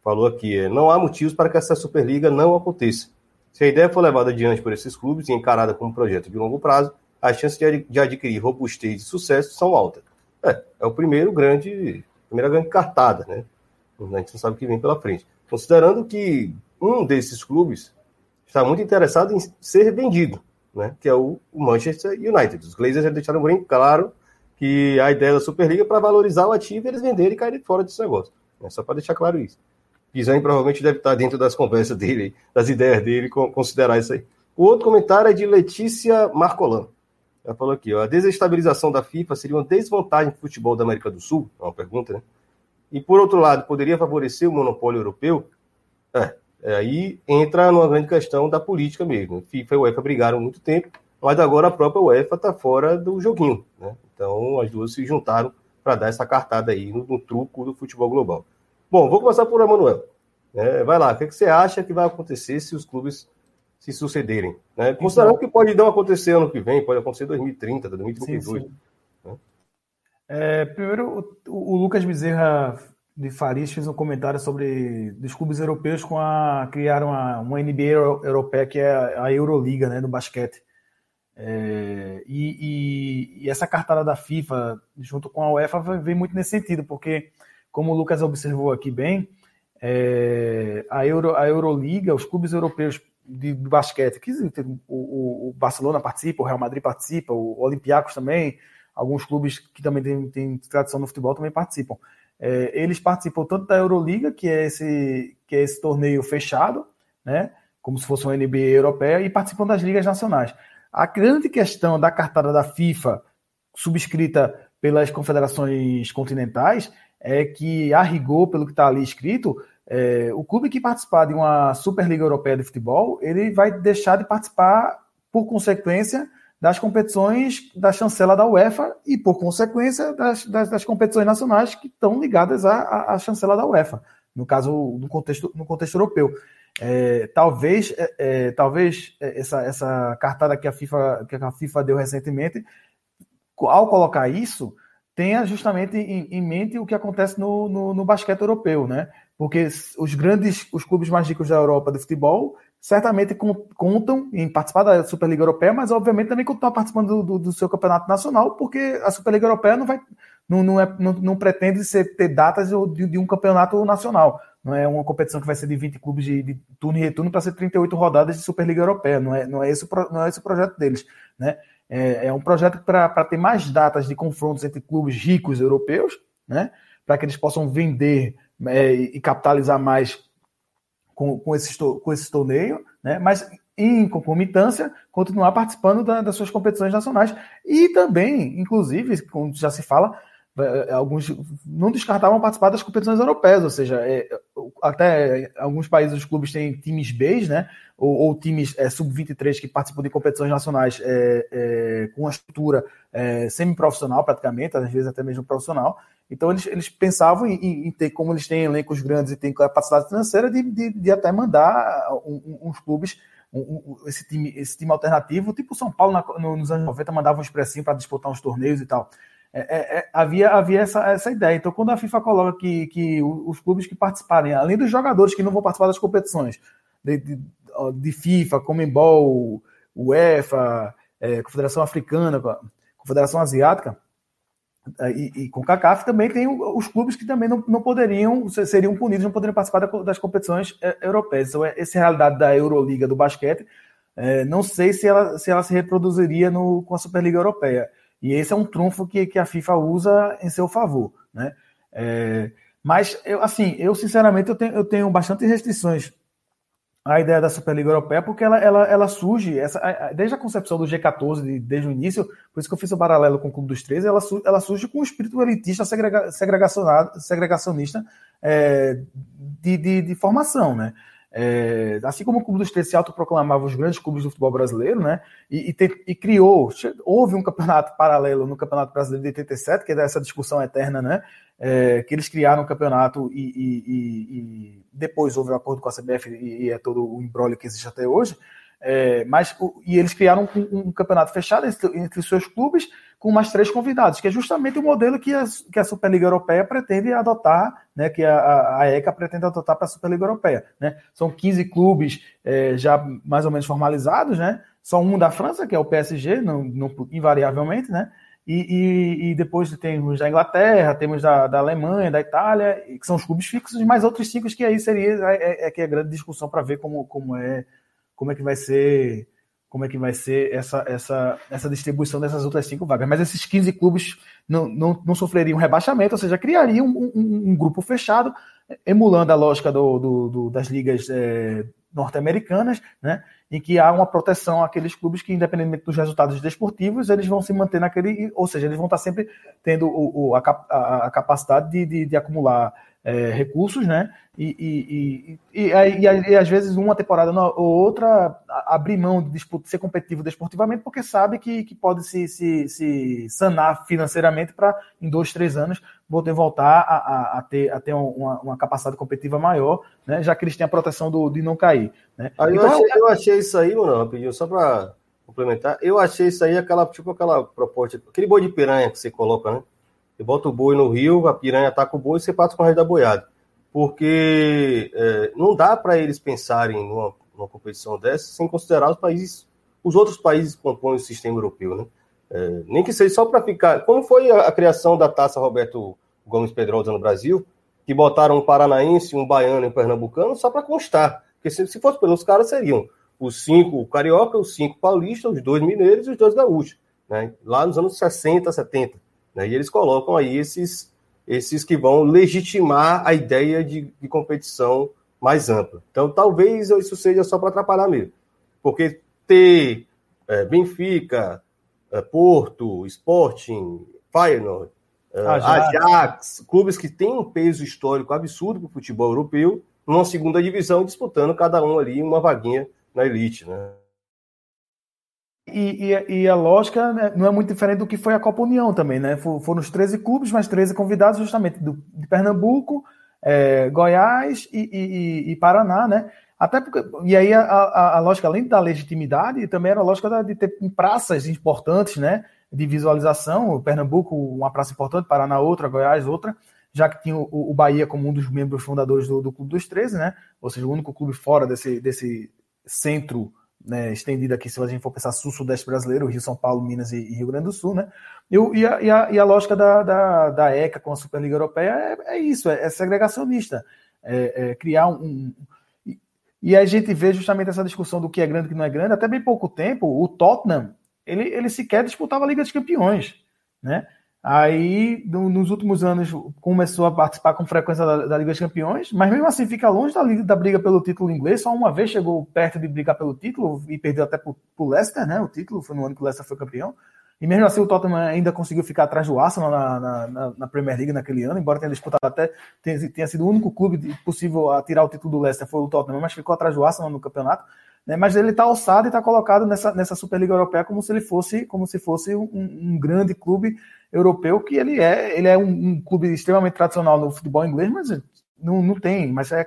falou aqui, é, não há motivos para que essa Superliga não aconteça. Se a ideia for levada adiante por esses clubes e encarada como um projeto de longo prazo, as chances de adquirir robustez e sucesso são altas. É, é o primeiro grande, primeira grande cartada, né? A gente não sabe o que vem pela frente. Considerando que um desses clubes está muito interessado em ser vendido, né? Que é o, Manchester United. Os Glazers já deixaram bem claro que a ideia da Superliga é para valorizar o ativo e eles venderem e caírem fora desse negócio. É só para deixar claro isso. Pisani provavelmente deve estar dentro das conversas dele, das ideias dele, considerar isso aí. O outro comentário é de Letícia Marcolan. Ela falou aqui, ó, a desestabilização da FIFA seria uma desvantagem para o futebol da América do Sul? É uma pergunta, né? E por outro lado, poderia favorecer o monopólio europeu? É, é aí entra numa grande questão da política mesmo. FIFA e UEFA brigaram muito tempo, mas agora a própria UEFA está fora do joguinho, né? Então as duas se juntaram para dar essa cartada aí no, no truco do futebol global. Bom, vou começar por Emanuel. É, vai lá, o que, é que, você acha que vai acontecer se os clubes se sucederem? Né? Considerando que pode não acontecer ano que vem, pode acontecer em 2030, 2032. Sim, sim. Né? É, primeiro, o, o, Lucas Bezerra de Faris fez um comentário sobre os clubes europeus com a criaram uma, uma NBA europeia que é a Euroliga, né, no basquete. É, e, e, e, essa cartada da FIFA junto com a UEFA vem muito nesse sentido, porque como o Lucas observou aqui bem, é, a, Euro, a Euroliga, os clubes europeus de, de basquete, que o, o, Barcelona participa, o Real Madrid participa, o Olympiacos também, alguns clubes que também têm, têm tradição no futebol também participam. É, eles participam tanto da Euroliga, que é esse, que é esse torneio fechado, né, como se fosse uma NBA europeia, e participam das ligas nacionais. A grande questão da cartada da FIFA, subscrita pelas confederações continentais, é que, a rigor, pelo que está ali escrito, é, o clube que participar de uma Superliga Europeia de Futebol, ele vai deixar de participar, por consequência, das competições da chancela da UEFA e, por consequência, das, das, das competições nacionais que estão ligadas à, à, chancela da UEFA, no caso, no contexto, no contexto europeu. É, talvez é, é talvez essa, essa cartada que a, FIFA, que a FIFA deu recentemente, ao colocar isso, tenha justamente em, em mente o que acontece no, no, no, basquete europeu, né? Porque os grandes, os clubes mais ricos da Europa de futebol certamente contam em participar da Superliga Europeia, mas obviamente também estão participando do, do, do, seu campeonato nacional, porque a Superliga Europeia não vai, não, não, é, não, não pretende ser, ter datas de, de, um campeonato nacional. Não é uma competição que vai ser de 20 clubes de, de turno e retorno para ser 38 rodadas de Superliga Europeia. Não é, não é, esse, não é esse o projeto deles, né? É, é um projeto para ter mais datas de confrontos entre clubes ricos europeus, né? Para que eles possam vender é, e capitalizar mais com, com, esse, com esse torneio, né? Mas em concomitância, continuar participando da, das suas competições nacionais e também, inclusive, como já se fala, alguns não descartavam participar das competições europeias, ou seja, é, até alguns países os clubes têm times B, né, ou, ou times é, sub-23 que participam de competições nacionais é, é com uma estrutura é, semi-profissional praticamente, às vezes até mesmo profissional. Então eles, eles pensavam em, em, ter, como eles têm elencos grandes e têm capacidade financeira, de, de, de até mandar um, uns clubes um, um, esse, time, esse time alternativo, tipo São Paulo na, no, nos anos 90 mandava um expressinho para disputar uns torneios e tal. É, é, é, havia, havia essa, essa ideia. Então, quando a FIFA coloca que, que os clubes que participarem, além dos jogadores que não vão participar das competições de, de, de FIFA, Comembol, UEFA, é, Confederação Africana, Confederação Asiática, é, e, e com CACAF também tem os clubes que também não, não poderiam, seriam punidos, não poderiam participar das competições é, europeias. Então, essa realidade da Euroliga do basquete. não sei se ela, se ela se reproduziria no, com a Superliga Europeia. E esse é um trunfo que, que a FIFA usa em seu favor, né? É, mas, eu, assim, eu sinceramente eu tenho, eu tenho bastante restrições a ideia da Superliga Europeia, porque ela, ela, ela surge, essa, desde a concepção do G14, desde o início, por isso que eu fiz o paralelo com o Clube dos 13, ela, ela surge com um espírito elitista, segrega, segregacionista é, de, de, de, formação, né? É, assim como o Clube dos 13 se autoproclamava os grandes clubes do futebol brasileiro, né? E, e, te, e, criou, houve um campeonato paralelo no Campeonato Brasileiro de 87, que é dessa discussão eterna, né? É, que eles criaram um campeonato e, e, depois houve o um acordo com a CBF e, é todo o embrólio que existe até hoje. É, mas e eles criaram um, um campeonato fechado entre, entre, seus clubes com mais três convidados, que é justamente o modelo que a, que a Superliga Europeia pretende adotar, né, que a, a ECA pretende adotar para a Superliga Europeia. Né? São 15 clubes é, já mais ou menos formalizados, né? só um da França, que é o PSG, invariavelmente, né? E, e, e, depois temos da Inglaterra, temos da, da, Alemanha, da Itália, que são os clubes fixos, mais outros cinco que aí seria é, é, é que é grande discussão para ver como, como é como é que vai ser como é que vai ser essa, essa, essa distribuição dessas outras cinco vagas. Mas esses 15 clubes não, não, não sofreriam rebaixamento, ou seja, criariam um, um, um grupo fechado, emulando a lógica do, do, do das ligas é, norte-americanas, né, em que há uma proteção àqueles clubes que, independentemente dos resultados desportivos, eles vão se manter naquele, ou seja, eles vão estar sempre tendo o, o a, a, capacidade de, de, de acumular é, recursos, né? E, e, e, e, e, às vezes uma temporada ou outra abrir mão de disputa, ser competitivo desportivamente, porque sabe que, que pode se, se, se sanar financeiramente para em dois, três anos poder voltar a, a, a ter, a ter uma, uma, capacidade competitiva maior, né? Já que eles têm a proteção do, de não cair. Né? Aí então, eu, achei, eu achei isso aí, mano, rapidinho, só para complementar, eu achei isso aí aquela, tipo aquela proposta, aquele boi de piranha que você coloca, né? Você bota o boi no rio, a piranha ataca o boi e você passa com o resto da boiada. Porque é, não dá para eles pensarem numa, numa, competição dessa sem considerar os países, os outros países que compõem o sistema europeu, né? É, nem que seja só para ficar. Como foi a, a, criação da taça Roberto Gomes Pedrosa no Brasil, que botaram um paranaense, um baiano e um pernambucano só para constar. Porque se, se fosse pelos caras, seriam os cinco carioca, os cinco paulistas, os dois mineiros e os dois gaúchos, né? lá nos anos 60, 70. Né? E eles colocam aí esses, esses que vão legitimar a ideia de, de competição mais ampla. Então, talvez isso seja só para atrapalhar mesmo. Porque ter é, Benfica, é, Porto, Sporting, Feyenoord, é, Ajax. Ajax, clubes que têm um peso histórico absurdo para o futebol europeu, numa segunda divisão, disputando cada um ali uma vaguinha na elite, né? E, e, e, a lógica né, não é muito diferente do que foi a Copa União também, né? Foram os 13 clubes, mais 13 convidados, justamente do, de Pernambuco, é, Goiás e, e, Paraná, né? Até porque, e aí a, a, a, lógica, além da legitimidade, também era a lógica de ter praças importantes, né? De visualização. Pernambuco, uma praça importante, Paraná outra, Goiás outra, já que tinha o, o Bahia como um dos membros fundadores do, do Clube dos 13, né? Ou seja, o único clube fora desse, desse centro né, estendida aqui, se a gente for pensar sul-sudeste brasileiro, Rio, São Paulo, Minas e, Rio Grande do Sul, né? E, e, a, e, a, e a, lógica da, da, da, ECA com a Superliga Europeia é, é isso, é, é segregacionista. É, é criar um, um e, e a gente vê justamente essa discussão do que é grande e que não é grande. Até bem pouco tempo, o Tottenham, ele, ele sequer disputava a Liga dos Campeões, né? Aí, no, nos últimos anos, começou a participar com frequência da, da, Liga dos Campeões, mas mesmo assim fica longe da, da briga pelo título inglês. Só uma vez chegou perto de brigar pelo título e perdeu até para o Leicester, né? O título foi no ano que o Leicester foi campeão. E mesmo assim o Tottenham ainda conseguiu ficar atrás do Arsenal na, na, na Premier League naquele ano, embora tenha disputado até, tenha, tenha sido o único clube possível a tirar o título do Leicester, foi o Tottenham, mas ficou atrás do Arsenal no campeonato. Né? Mas ele está alçado e está colocado nessa, nessa Superliga Europeia como se ele fosse, como se fosse um, um grande clube europeu, que ele é, ele é um, um, clube extremamente tradicional no futebol inglês, mas não, não tem, mas é,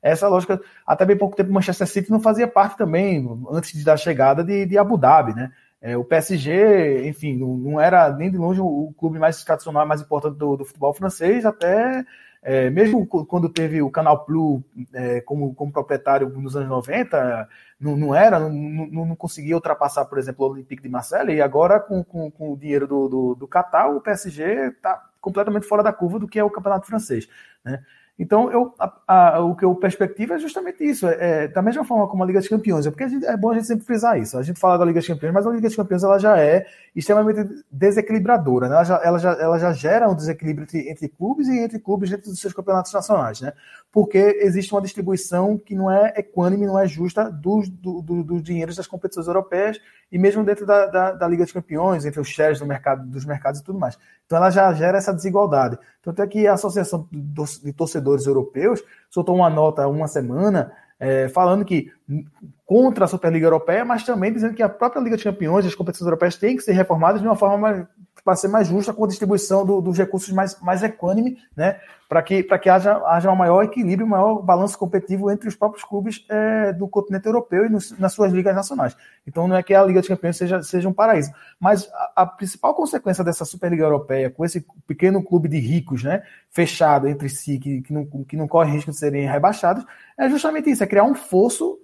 essa lógica, até bem pouco tempo o Manchester City não fazia parte também, antes da chegada de, de Abu Dhabi, né? É, o PSG, enfim, não, não, era nem de longe o clube mais tradicional, mais importante do, do futebol francês, até é, mesmo quando teve o Canal Plus é, como, como proprietário nos anos 90, não, não era, não, não, não, conseguia ultrapassar, por exemplo, o Olympique de Marseille, e agora com, com, com o dinheiro do, do, do Qatar, o PSG está completamente fora da curva do que é o campeonato francês. Né? Então, eu, a, a, o que eu perspectiva é justamente isso. É, é, da mesma forma como a Liga dos Campeões, é porque gente, é bom a gente sempre frisar isso. A gente fala da Liga dos Campeões, mas a Liga dos Campeões ela já é extremamente desequilibradora. Né? Ela, já, ela, já, ela já gera um desequilíbrio entre, entre clubes e entre clubes dentro dos seus campeonatos nacionais. Né? Porque existe uma distribuição que não é equânime, não é justa dos, do, do, dos dinheiros das competições europeias e mesmo dentro da, da, da Liga dos Campeões, entre os shares do mercado, dos mercados e tudo mais. Então ela já gera essa desigualdade. Tanto é que a Associação de Torcedores Europeus soltou uma nota há uma semana é, falando que contra a Superliga Europeia, mas também dizendo que a própria Liga de Campeões, as competições europeias têm que ser reformadas de uma forma mais, para ser mais justa com a distribuição do, dos recursos mais, mais equânime, né? Para que, que haja, haja um maior equilíbrio, um maior balanço competitivo entre os próprios clubes é, do continente europeu e nos, nas suas ligas nacionais. Então não é que a Liga de Campeões seja, seja um paraíso. Mas a, a principal consequência dessa Superliga Europeia, com esse pequeno clube de ricos, né? Fechado entre si, que, que, não, que não corre risco de serem rebaixados, é justamente isso, é criar um fosso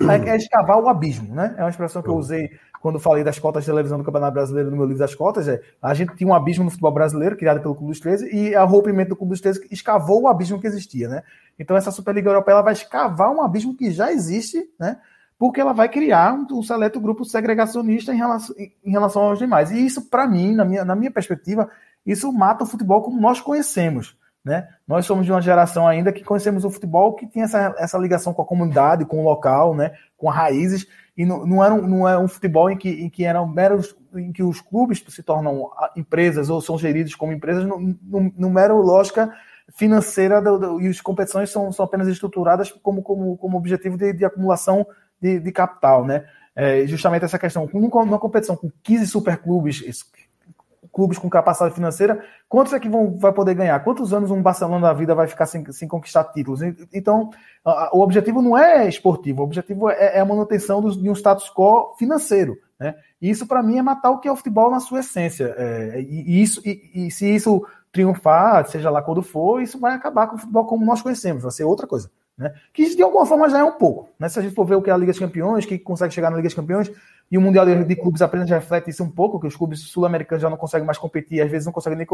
é, é escavar o abismo, né? É uma expressão que eu usei quando falei das cotas de televisão do Campeonato Brasileiro no meu livro das cotas, é a gente tinha um abismo no futebol brasileiro, criado pelo Clube dos 13, e a rompimento do Clube dos 13 escavou o abismo que existia, né? Então essa Superliga Europeia ela vai escavar um abismo que já existe, né? Porque ela vai criar um, um seleto grupo segregacionista em relação, em relação aos demais. E isso, para mim, na minha, na minha perspectiva, isso mata o futebol como nós conhecemos. Né? Nós somos de uma geração ainda que conhecemos o futebol que tinha essa, essa ligação com a comunidade, com o local, né? com raízes, e não, não, era um, não é um futebol em que, em que eram meros em que os clubes se tornam empresas ou são geridos como empresas no mero lógica financeira do, do, e as competições são, são apenas estruturadas como, como, como objetivo de, de acumulação de, de, capital, né? É justamente essa questão, numa competição com 15 superclubes, clubes com capacidade financeira, quantos é que vão, vai poder ganhar? Quantos anos um Barcelona da vida vai ficar sem, sem conquistar títulos? Então, a, o objetivo não é esportivo, o objetivo é, é a manutenção dos, de um status quo financeiro. Né? E isso, para mim, é matar o que é o futebol na sua essência. É, e, e, isso, e, e se isso triunfar, seja lá quando for, isso vai acabar com o futebol como nós conhecemos, vai ser outra coisa. Né? Que de alguma forma já é um pouco. Né? Se a gente for ver o que é a Liga dos Campeões, que consegue chegar na Liga dos Campeões, e o Mundial de, Clubes apenas reflete isso um pouco, que os clubes sul-americanos já não conseguem mais competir, às vezes não conseguem nem.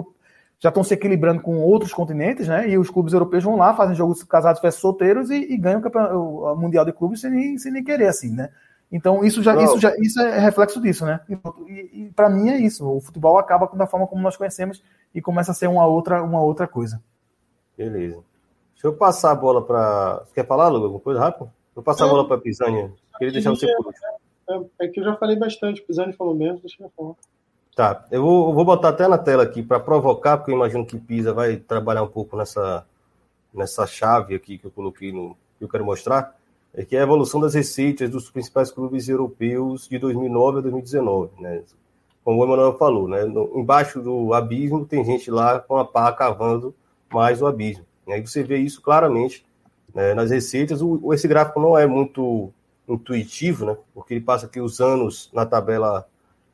Já estão se equilibrando com outros continentes, né? E os clubes europeus vão lá, fazem jogos casados versus solteiros e, e ganham o, o, Mundial de Clubes sem nem, sem nem querer, assim, né? Então isso já, isso já isso é reflexo disso, né? E, e, para mim é isso. O futebol acaba da forma como nós conhecemos e começa a ser uma outra, uma outra coisa. Beleza. Deixa eu passar a bola para. Você quer falar, Lu, alguma coisa rápido? Vou passar a bola para a Pisani. Queria deixar você por último. É, é, que eu já falei bastante, o Pisani falou menos, deixa eu falar. Tá, eu vou, eu vou botar até na tela aqui para provocar, porque eu imagino que Pisa vai trabalhar um pouco nessa, nessa chave aqui que eu coloquei no que eu quero mostrar, é que é a evolução das receitas dos principais clubes europeus de 2009 a 2019, né? Como o Emanuel falou, né? No, embaixo do abismo tem gente lá com a pá cavando mais o abismo. E aí você vê isso claramente né, nas receitas. O, esse gráfico não é muito intuitivo, né? Porque ele passa aqui os anos na tabela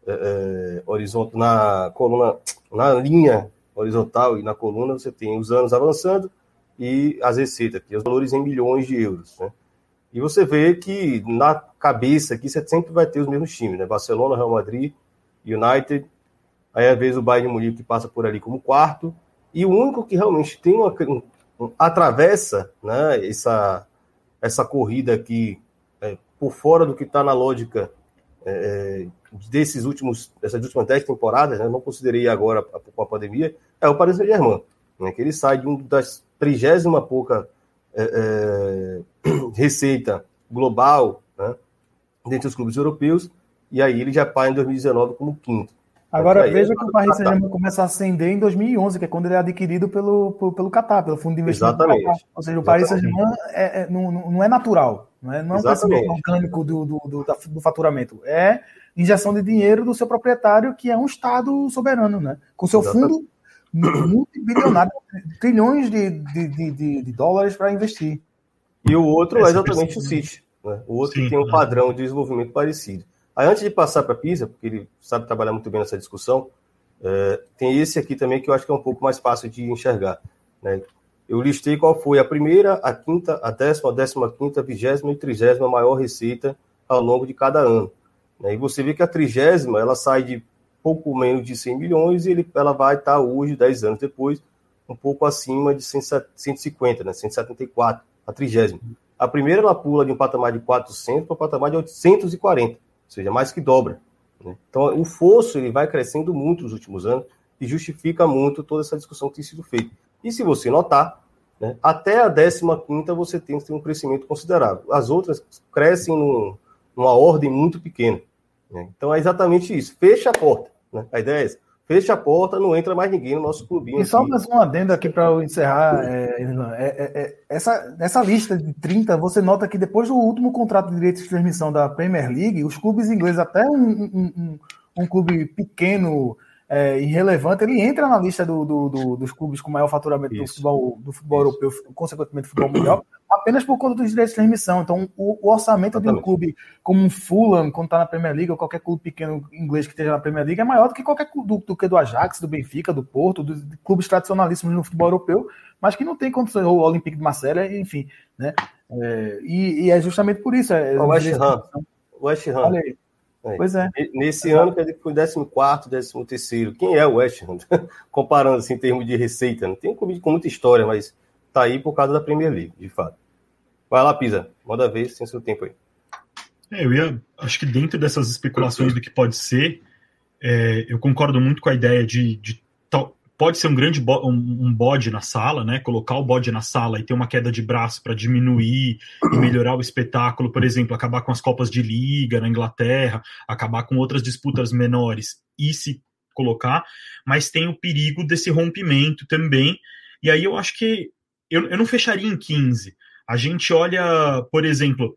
é, é, horizontal, na coluna, na linha horizontal e na coluna você tem os anos avançando e as receitas aqui, os valores em milhões de euros, né? E você vê que na cabeça aqui você sempre vai ter os mesmos times, né? Barcelona, Real Madrid, United, aí às vezes o Bayern de Munique que passa por ali como quarto, e o único que realmente tem uma, atravessa né, essa, essa corrida aqui por fora do que está na lógica é, é, desses últimos, dessas últimas dez temporadas, né, não considerei agora com a pandemia, é o Paris Saint-Germain, né, que ele sai de um das trigésima pouca é, é receita global né, dentre os clubes europeus, e aí ele já para em 2019 como quinto. Agora aí, veja que o Paris Saint-Germain começa a ascender em 2011, que é quando ele é adquirido pelo, pelo Qatar, pelo fundo de investimento. Exatamente. Ou seja, o Paris Saint-Germain é, é, não, não é natural, não é, não é um crescimento orgânico do, do, do, do, faturamento. É injeção de dinheiro do seu proprietário, que é um Estado soberano, né? com seu Exatamente. fundo multibilionário, trilhões de, de, de, de dólares para investir. E o outro é exatamente o City. Né? O outro Sim, tem um né? padrão de desenvolvimento parecido. Aí, antes de passar para a PISA, porque ele sabe trabalhar muito bem nessa discussão, é, tem esse aqui também que eu acho que é um pouco mais fácil de enxergar. Né? Eu listei qual foi a primeira, a quinta, a décima, a décima quinta, a vigésima e trigésima maior receita ao longo de cada ano. Né? E você vê que a trigésima ela sai de pouco menos de 100 milhões e ele, ela vai estar hoje, 10 anos depois, um pouco acima de 150, né? 174, a trigésima. A primeira ela pula de um patamar de 400 para um patamar de 840, ou seja, mais que dobra. Né? Então, o fosso ele vai crescendo muito nos últimos anos e justifica muito toda essa discussão que tem sido feita. E se você notar, né, até a 15 você tem, tem um crescimento considerável. As outras crescem num, numa ordem muito pequena. Né? Então, é exatamente isso. Fecha a porta. Né? A ideia é essa fecha a porta, não entra mais ninguém no nosso clubinho. E só mais um adendo aqui para eu encerrar, é, é, é, é, essa, essa lista de 30, você nota que depois do último contrato de direitos de transmissão da Premier League, os clubes ingleses, até um, um, um, um clube pequeno é, irrelevante, ele entra na lista do, do, do, dos clubes com maior faturamento do futebol, do futebol europeu, consequentemente do futebol mundial, apenas por conta dos direitos de transmissão. Então, o, o orçamento Exatamente. de um clube como um Fulham, quando está na Premier League, ou qualquer clube pequeno inglês que esteja na Premier League, é maior do que qualquer do, do que do Ajax, do Benfica, do Porto, dos clubes tradicionalíssimos no futebol europeu, mas que não tem condições, ou o Olympique de Marselha, enfim, né? É, e, e, é justamente por isso. É, o West Ham. West Ham. É. Pois é. Nesse ano, quer dizer que foi 14, 13. Quem é o West Ham? Comparando assim, em termos de receita. Não tem um clube com muita história, mas tá aí por causa da Premier League, de fato. Vai lá, Pisa. Manda vez, sem seu tempo aí. É, eu ia. Acho que dentro dessas especulações do que pode ser, é, eu concordo muito com a ideia de, de pode ser um grande bo um, bode na sala, né? Colocar o bode na sala e ter uma queda de braço para diminuir e melhorar o espetáculo, por exemplo, acabar com as Copas de Liga na Inglaterra, acabar com outras disputas menores e se colocar, mas tem o perigo desse rompimento também. E aí eu acho que eu, eu não fecharia em 15. A gente olha, por exemplo,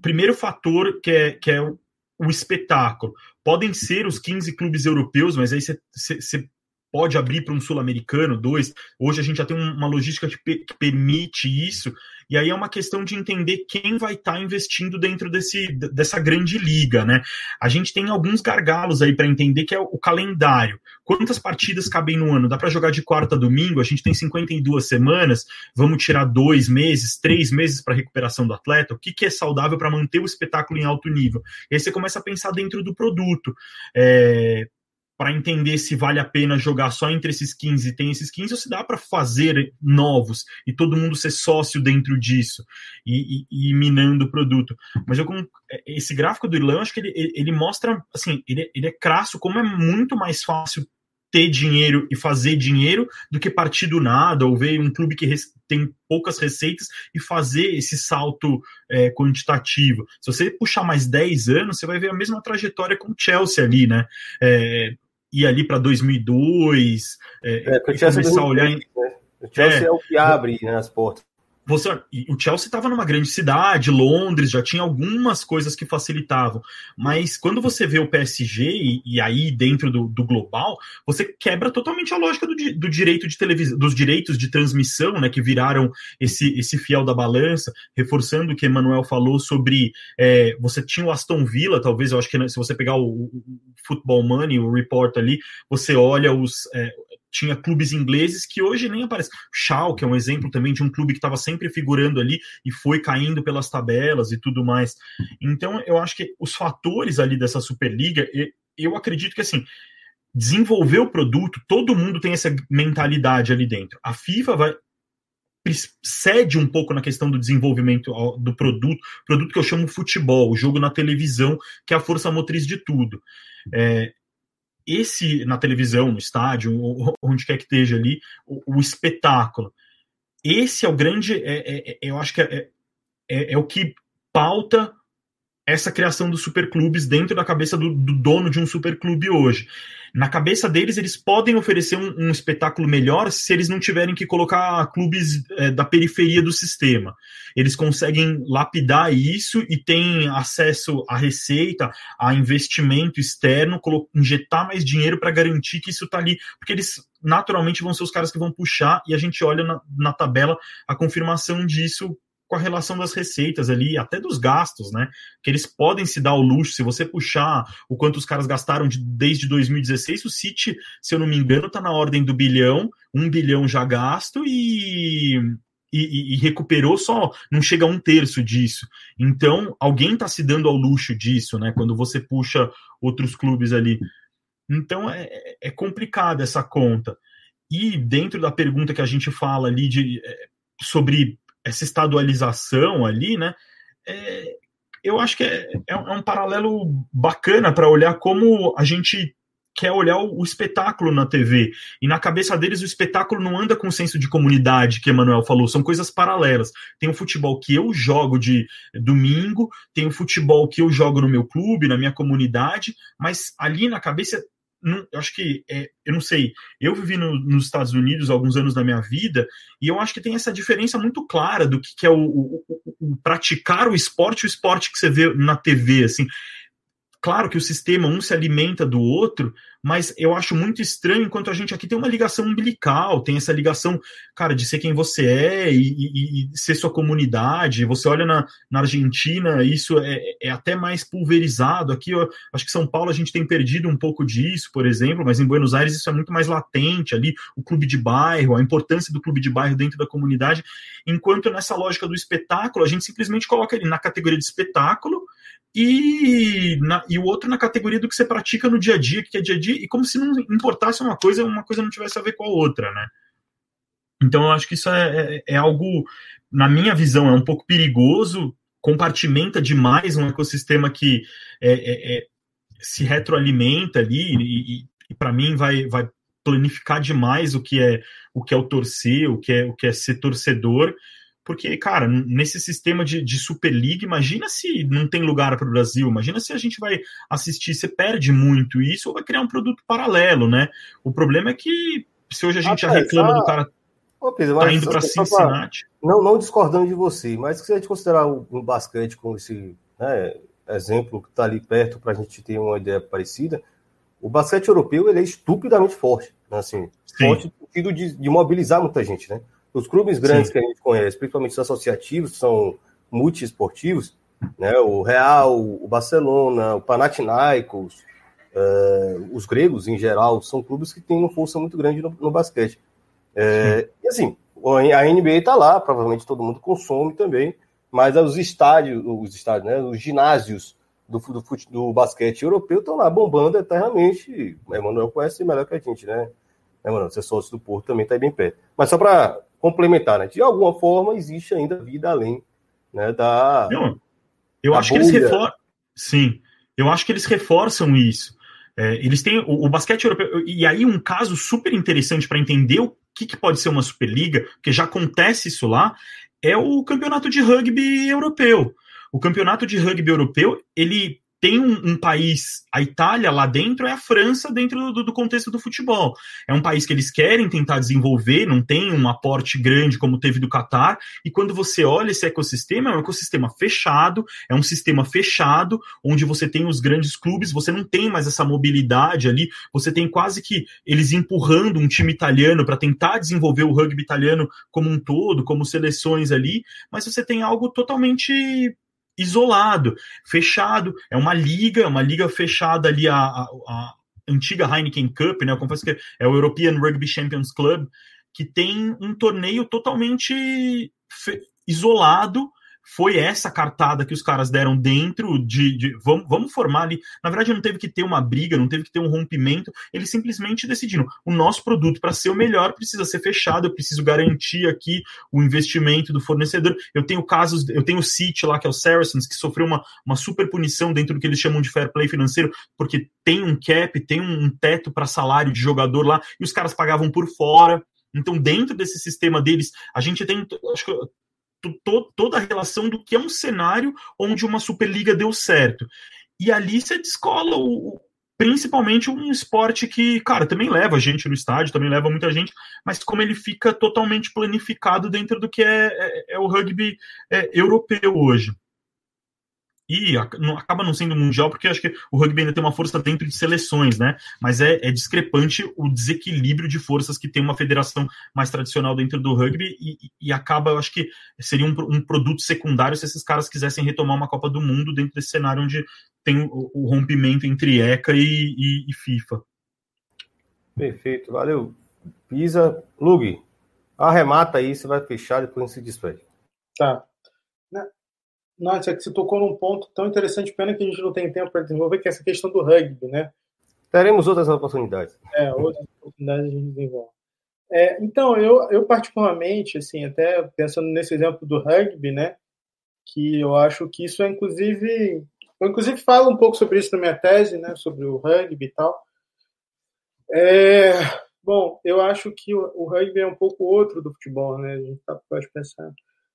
primeiro fator que é, que é o, o espetáculo. Podem ser os 15 clubes europeus, mas aí você pode abrir para um sul-americano, dois. Hoje a gente já tem uma logística que, que, permite isso, e aí é uma questão de entender quem vai estar tá investindo dentro desse, dessa grande liga, né? A gente tem alguns gargalos aí para entender que é o calendário. Quantas partidas cabem no ano? Dá para jogar de quarta a domingo? A gente tem 52 semanas, vamos tirar dois meses, três meses para recuperação do atleta? O que, que é saudável para manter o espetáculo em alto nível? E aí você começa a pensar dentro do produto. É, para entender se vale a pena jogar só entre esses 15 e tem esses 15 ou se dá para fazer novos e todo mundo ser sócio dentro disso e, e, e minando o produto. Mas eu, esse gráfico do Irlão, acho que ele, ele mostra, assim, ele, ele é crasso, como é muito mais fácil ter dinheiro e fazer dinheiro do que partir do nada ou ver um clube que tem poucas receitas e fazer esse salto é, quantitativo. Se você puxar mais 10 anos, você vai ver a mesma trajetória com o Chelsea ali, né? É, ir ali para 2002, é, é, começar a olhar. Em... Né? O Chelsea é, é o que abre né, as portas. Você, o Chelsea estava numa grande cidade, Londres, já tinha algumas coisas que facilitavam. Mas quando você vê o PSG e, e aí dentro do, do, global, você quebra totalmente a lógica do, do direito de televisão, dos direitos de transmissão, né, que viraram esse, esse fiel da balança, reforçando o que Emanuel falou sobre é, você tinha o Aston Villa, talvez eu acho que né, se você pegar o, o Football Money, o report ali, você olha os é, tinha clubes ingleses que hoje nem aparecem. Schalke é um exemplo também de um clube que estava sempre figurando ali e foi caindo pelas tabelas e tudo mais. Então, eu acho que os fatores ali dessa Superliga, eu acredito que assim, desenvolver o produto, todo mundo tem essa mentalidade ali dentro. A FIFA vai cede um pouco na questão do desenvolvimento do produto, produto que eu chamo futebol, o jogo na televisão, que é a força motriz de tudo. É, esse na televisão, no estádio, onde quer que esteja ali, o, o espetáculo. Esse é o grande, é, é, é eu acho que é, é, é, o que pauta essa criação dos superclubes dentro da cabeça do, do dono de um superclube hoje na cabeça deles, eles podem oferecer um, um espetáculo melhor se eles não tiverem que colocar clubes é, da periferia do sistema. Eles conseguem lapidar isso e têm acesso à receita, a investimento externo, injetar mais dinheiro para garantir que isso está ali, porque eles naturalmente vão ser os caras que vão puxar e a gente olha na, na tabela a confirmação disso com a relação das receitas ali, até dos gastos, né? Que eles podem se dar o luxo, se você puxar o quanto os caras gastaram de, desde 2016, o City, se eu não me engano, está na ordem do bilhão, um bilhão já gasto e, e, e, recuperou só, não chega a um terço disso. Então, alguém está se dando ao luxo disso, né? Quando você puxa outros clubes ali. Então, é, é complicada essa conta. e dentro da pergunta que a gente fala ali de, é, sobre essa estadualização ali, né? É, eu acho que é, é um é paralelo bacana para olhar como a gente quer olhar o, o, espetáculo na TV. E na cabeça deles, o espetáculo não anda com o senso de comunidade que Emanuel falou, são coisas paralelas. Tem o futebol que eu jogo de domingo, tem o futebol que eu jogo no meu clube, na minha comunidade, mas ali na cabeça. Não, eu acho que, é, eu não sei, eu vivi no, nos Estados Unidos alguns anos da minha vida e eu acho que tem essa diferença muito clara do que, que é o, o, o, o praticar o esporte, o esporte que você vê na TV, assim Claro que o sistema um se alimenta do outro, mas eu acho muito estranho enquanto a gente aqui tem uma ligação umbilical, tem essa ligação, cara, de ser quem você é e, e, e ser sua comunidade. Você olha na, na Argentina, isso é, é, até mais pulverizado. Aqui, eu acho que São Paulo a gente tem perdido um pouco disso, por exemplo, mas em Buenos Aires isso é muito mais latente ali, o clube de bairro, a importância do clube de bairro dentro da comunidade, enquanto nessa lógica do espetáculo, a gente simplesmente coloca ele na categoria de espetáculo e, na, e o outro na categoria do que você pratica no dia a dia, que é dia a dia, e como se não importasse uma coisa, uma coisa não tivesse a ver com a outra, né? Então eu acho que isso é, é, é algo, na minha visão, é um pouco perigoso, compartimenta demais um ecossistema que é, é, é se retroalimenta ali, e, e, para mim vai, vai planificar demais o que é o que é o torcer, o que é o que é ser torcedor, porque, cara, nesse sistema de, de Superliga, imagina se não tem lugar para o Brasil, imagina se a gente vai assistir, você perde muito isso ou vai criar um produto paralelo, né? O problema é que se hoje a gente já reclama do cara Ô, Pedro, tá indo para Cincinnati. Não, não discordando de você, mas se a gente considerar o, o basquete como esse né, exemplo que está ali perto para a gente ter uma ideia parecida, o basquete europeu ele é estupidamente forte, né, assim, Sim. forte no sentido de, de mobilizar muita gente, né? Os clubes grandes Sim. que a gente conhece, principalmente os associativos, são multiesportivos, né? o Real, o Barcelona, o Panathinaikos, uh, os gregos em geral, são clubes que têm uma força muito grande no, no basquete. É, e assim, a NBA está lá, provavelmente todo mundo consome também, mas os estádios, os estádios, né, os ginásios do, do, do basquete europeu estão lá bombando eternamente. O Emanuel conhece melhor que a gente, né? Emanuel, você é sócio do Porto também está bem perto. Mas só para complementar, né? De alguma forma existe ainda vida além né, da. Não, eu da acho bolha. que eles reforçam. Sim, eu acho que eles reforçam isso. É, eles têm o, o, basquete europeu. E aí, um caso super interessante para entender o que, que, pode ser uma Superliga, porque já acontece isso lá, é o campeonato de rugby europeu. O campeonato de rugby europeu, ele tem um, um, país, a Itália lá dentro é a França dentro do, do, contexto do futebol. É um país que eles querem tentar desenvolver, não tem um aporte grande como teve do Catar. E quando você olha esse ecossistema, é um ecossistema fechado, é um sistema fechado, onde você tem os grandes clubes, você não tem mais essa mobilidade ali, você tem quase que eles empurrando um time italiano para tentar desenvolver o rugby italiano como um todo, como seleções ali, mas você tem algo totalmente isolado, fechado. É uma liga, uma liga fechada ali, a, a, a antiga Heineken Cup, né? Eu confesso que é o European Rugby Champions Club, que tem um torneio totalmente isolado foi essa cartada que os caras deram dentro de, de, vamos, vamos formar ali. Na verdade, não teve que ter uma briga, não teve que ter um rompimento. Eles simplesmente decidiram: o nosso produto, para ser o melhor, precisa ser fechado, eu preciso garantir aqui o investimento do fornecedor. Eu tenho casos, eu tenho o City lá, que é o Saracens, que sofreu uma, uma super punição dentro do que eles chamam de fair play financeiro, porque tem um cap, tem um teto para salário de jogador lá, e os caras pagavam por fora. Então, dentro desse sistema deles, a gente tem, acho que to, toda a relação do que é um cenário onde uma Superliga deu certo. E ali você descola o, principalmente um esporte que, cara, também leva gente no estádio, também leva muita gente, mas como ele fica totalmente planificado dentro do que é, é, é o rugby é, europeu hoje e acaba não sendo mundial, porque acho que o rugby ainda tem uma força dentro de seleções, né? Mas é, é discrepante o desequilíbrio de forças que tem uma federação mais tradicional dentro do rugby e, e acaba, eu acho que seria um, um, produto secundário se esses caras quisessem retomar uma Copa do Mundo dentro desse cenário onde tem o, o rompimento entre ECA e, e, e, FIFA. Perfeito, valeu. Pisa, Lug, arremata aí, você vai fechar depois a gente se despede. Tá. Nossa, é que você tocou num ponto tão interessante, pena que a gente não tem tempo para desenvolver, que é essa questão do rugby, né? Teremos outras oportunidades. É, outras oportunidades a gente desenvolve. É, então, eu, eu particularmente, assim, até pensando nesse exemplo do rugby, né, que eu acho que isso é, inclusive, eu inclusive falo um pouco sobre isso na minha tese, né, sobre o rugby e tal. É, bom, eu acho que o, o, rugby é um pouco outro do futebol, né, a gente tá, pode pensar.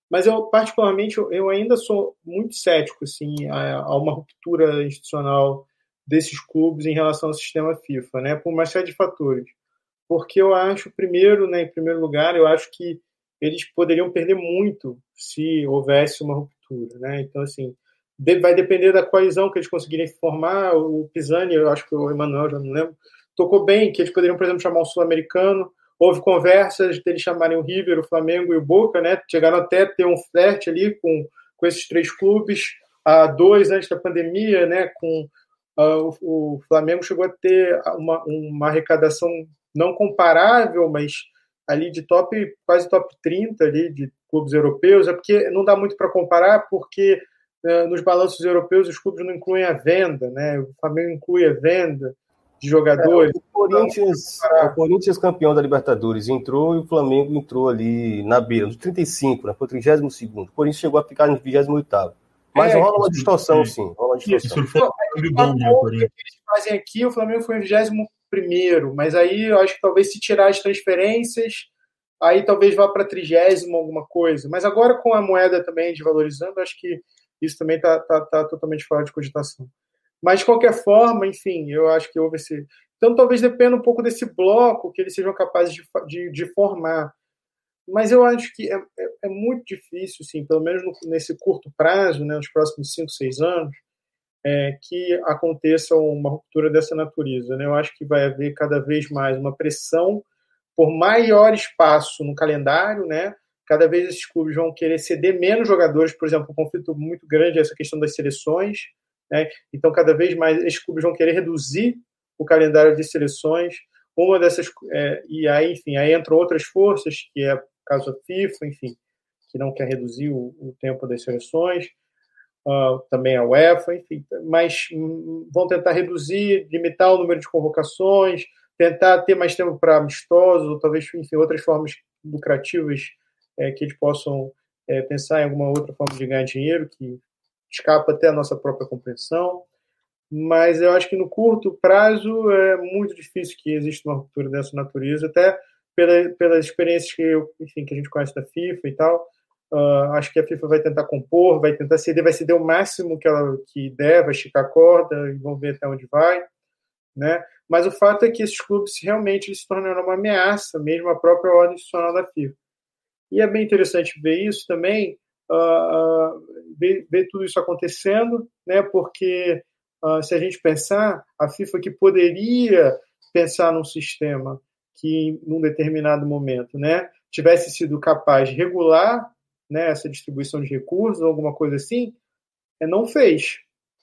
Mas eu, particularmente, eu, ainda sou muito cético, assim, a, a uma ruptura institucional desses clubes em relação ao sistema FIFA, né, por uma série de fatores porque eu acho, primeiro, né, em primeiro lugar, eu acho que eles poderiam perder muito se houvesse uma ruptura, né? Então, assim, vai depender da coalizão que eles conseguirem formar. O Pisani, eu acho que o Emanuel, já não lembro, tocou bem que eles poderiam, por exemplo, chamar um sul-americano. Houve conversas deles chamarem o River, o Flamengo e o Boca, né? Chegaram até ter um flerte ali com, com esses três clubes há dois antes da pandemia, né? Com uh, o, o Flamengo chegou a ter uma, uma arrecadação não comparável, mas ali de top, quase top 30 ali de clubes europeus, é porque não dá muito para comparar, porque uh, nos balanços europeus os clubes não incluem a venda, né? O Flamengo inclui a venda de jogadores. É, o, Corinthians, o Corinthians campeão da Libertadores entrou e o Flamengo entrou ali na beira, nos 35, né? Foi o 32 O Corinthians chegou a ficar no 28 mas é, rola uma distorção, sim. Rola uma distorção. Isso, foi um bom, né, o que eles fazem aqui, o Flamengo foi 20 primeiro, mas aí eu acho que talvez se tirar as transferências, aí talvez vá para trigésimo alguma coisa. Mas agora com a moeda também desvalorizando, acho que isso também está tá, tá totalmente fora de cogitação. Mas de qualquer forma, enfim, eu acho que houve esse. Então talvez dependa um pouco desse bloco que eles sejam capazes de, de, de formar. Mas eu acho que é, é, é, muito difícil, sim, pelo menos no, nesse curto prazo, né, nos próximos 5, 6 anos, é, que aconteça uma ruptura dessa natureza. Né? Eu acho que vai haver cada vez mais uma pressão por maior espaço no calendário, né? Cada vez esses clubes vão querer ceder menos jogadores, por exemplo, um conflito muito grande é essa questão das seleções, né? Então, cada vez mais esses clubes vão querer reduzir o calendário de seleções. Uma dessas é, e aí, enfim, aí entram outras forças, que é o caso da FIFA, enfim, que não quer reduzir o, o tempo das seleções uh, também a UEFA, enfim, mas um, vão tentar reduzir, limitar o número de convocações, tentar ter mais tempo para amistosos, ou talvez, enfim, outras formas lucrativas é, que eles possam é, pensar em alguma outra forma de ganhar dinheiro que escapa até a nossa própria compreensão. Mas eu acho que no curto prazo é muito difícil que exista uma ruptura dessa natureza, até pela, pelas experiências que, eu, enfim, que a gente conhece da FIFA e tal. Uh, acho que a FIFA vai tentar compor, vai tentar ceder, vai ceder o máximo que ela que der, vai esticar a corda e vão ver até onde vai, né? Mas o fato é que esses clubes realmente se tornaram uma ameaça, mesmo a própria ordem institucional da FIFA. E é bem interessante ver isso também, uh, ver, ver, tudo isso acontecendo, né? Porque uh, se a gente pensar, a FIFA que poderia pensar num sistema que, num determinado momento, né, tivesse sido capaz de regular né, essa distribuição de recursos, alguma coisa assim, é, não fez.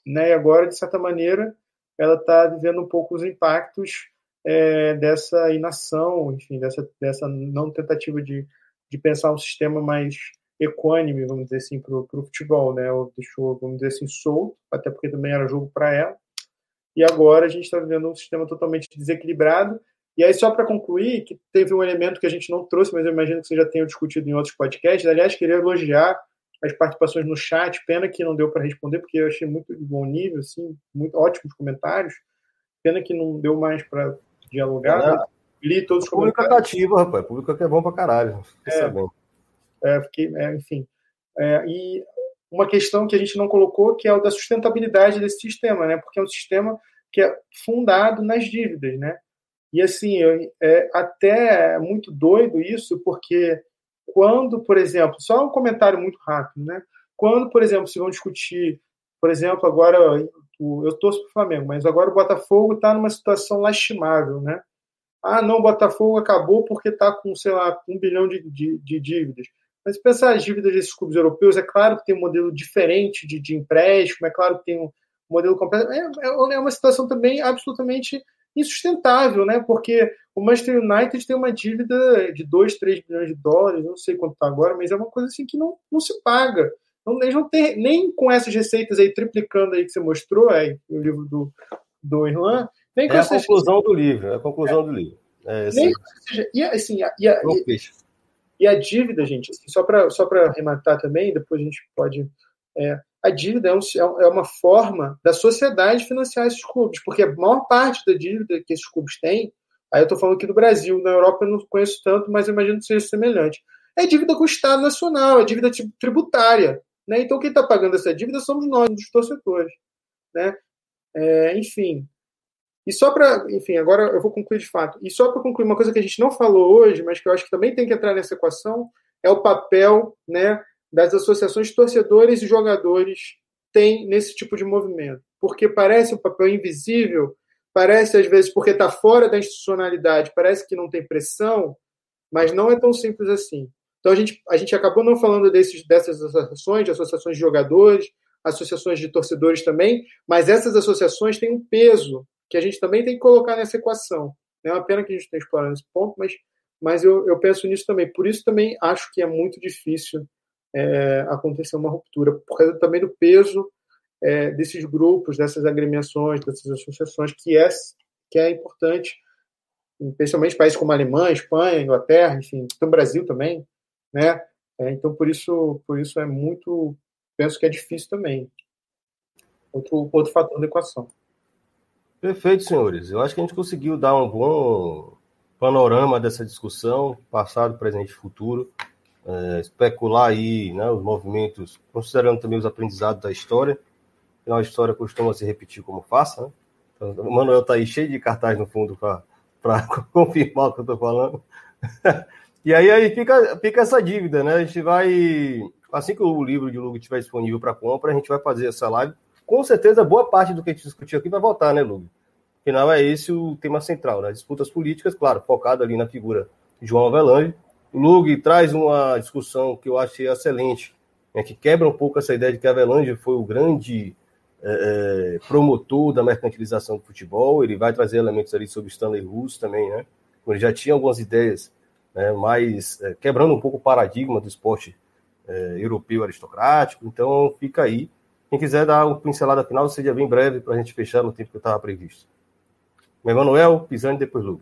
Né? E agora, de certa maneira, ela está vivendo um pouco os impactos é, dessa inação, enfim, dessa, dessa não tentativa de, de pensar um sistema mais equânime, vamos dizer assim, para o futebol, né? Ou deixou, vamos dizer assim, solto, até porque também era jogo para ela. E agora a gente está vivendo um sistema totalmente desequilibrado e aí, só para concluir, que teve um elemento que a gente não trouxe, mas eu imagino que você já tenha discutido em outros podcasts. Aliás, queria elogiar as participações no chat. Pena que não deu para responder, porque eu achei muito de bom nível, assim, muito ótimos comentários. Pena que não deu mais para dialogar. É, li todos os público comentários. Público ativo, rapaz. Público que é bom para caralho. É, é, porque, é, enfim. É, e uma questão que a gente não colocou, que é o da sustentabilidade desse sistema, né? Porque é um sistema que é fundado nas dívidas, né? E assim, é até muito doido isso, porque quando, por exemplo, só um comentário muito rápido, né? Quando, por exemplo, se vão discutir, por exemplo, agora eu torço para o Flamengo, mas agora o Botafogo está numa situação lastimável, né? Ah, não, o Botafogo acabou porque está com, sei lá, um bilhão de, de, de, dívidas. Mas pensar as dívidas desses clubes europeus, é claro que tem um modelo diferente de, de empréstimo, é claro que tem um modelo completo. É, é, é uma situação também absolutamente insustentável, né? Porque o Manchester United tem uma dívida de 2, 3 bilhões de dólares, não sei quanto está agora, mas é uma coisa assim que não, não se paga. Não, eles não têm, nem com essas receitas aí triplicando aí que você mostrou aí, no livro do, do Irlan, nem com é essas... a conclusão do livro, é a conclusão é. do livro. É, Nem, seja, e assim, e e, e a dívida, gente, assim, só para só arrematar também, depois a gente pode. É, a dívida é, um, é, uma forma da sociedade financiar esses clubes, porque a maior parte da dívida que esses clubes têm, aí eu estou falando aqui do Brasil, na Europa eu não conheço tanto, mas imagino que seja semelhante. É dívida com o Estado Nacional, é dívida tributária. Né? Então, quem está pagando essa dívida somos nós, os torcedores. Né? É, enfim. E só para. Enfim, agora eu vou concluir de fato. E só para concluir, uma coisa que a gente não falou hoje, mas que eu acho que também tem que entrar nessa equação, é o papel né, das associações de torcedores e jogadores têm nesse tipo de movimento. Porque parece um papel invisível, parece às vezes porque está fora da institucionalidade, parece que não tem pressão, mas não é tão simples assim. Então a gente, a gente acabou não falando desses, dessas associações, de associações de jogadores, associações de torcedores também, mas essas associações têm um peso que a gente também tem que colocar nessa equação. É uma pena que a gente tenha explorado esse ponto, mas, mas eu, eu penso nisso também. Por isso também acho que é muito difícil é, acontecer uma ruptura, por causa também do peso é, desses grupos, dessas agremiações, dessas associações, que é, que é importante, especialmente países como a Alemanha, Espanha, Inglaterra, enfim, no Brasil também, né? É, então, por isso, por isso é muito, penso que é difícil também. Outro, outro fator da equação. Perfeito, senhores. Eu acho que a gente conseguiu dar um bom panorama dessa discussão, passado, presente e futuro, é, especular aí né, os movimentos, considerando também os aprendizados da história. Afinal, a história costuma se repetir como faça. Né? Então, o Manuel está aí cheio de cartaz no fundo para confirmar o que eu estou falando. E aí, aí fica, fica essa dívida, né? A gente vai. Assim que o livro de Lugo estiver disponível para compra, a gente vai fazer essa live. Com certeza, boa parte do que a gente discutiu aqui vai voltar, né, Lugo? Afinal, é esse o tema central, né? Disputas políticas, claro, focado ali na figura de João Avelange. Lug traz uma discussão que eu achei excelente, né, que quebra um pouco essa ideia de que Avelange foi o grande é, promotor da mercantilização do futebol. Ele vai trazer elementos ali sobre Stanley Russo também, né? Ele já tinha algumas ideias né, mas é, quebrando um pouco o paradigma do esporte é, europeu aristocrático. Então, fica aí. Quem quiser dar uma pincelada final, seja bem breve para a gente fechar no tempo que estava previsto. Emanuel, Pisani, depois Lugo.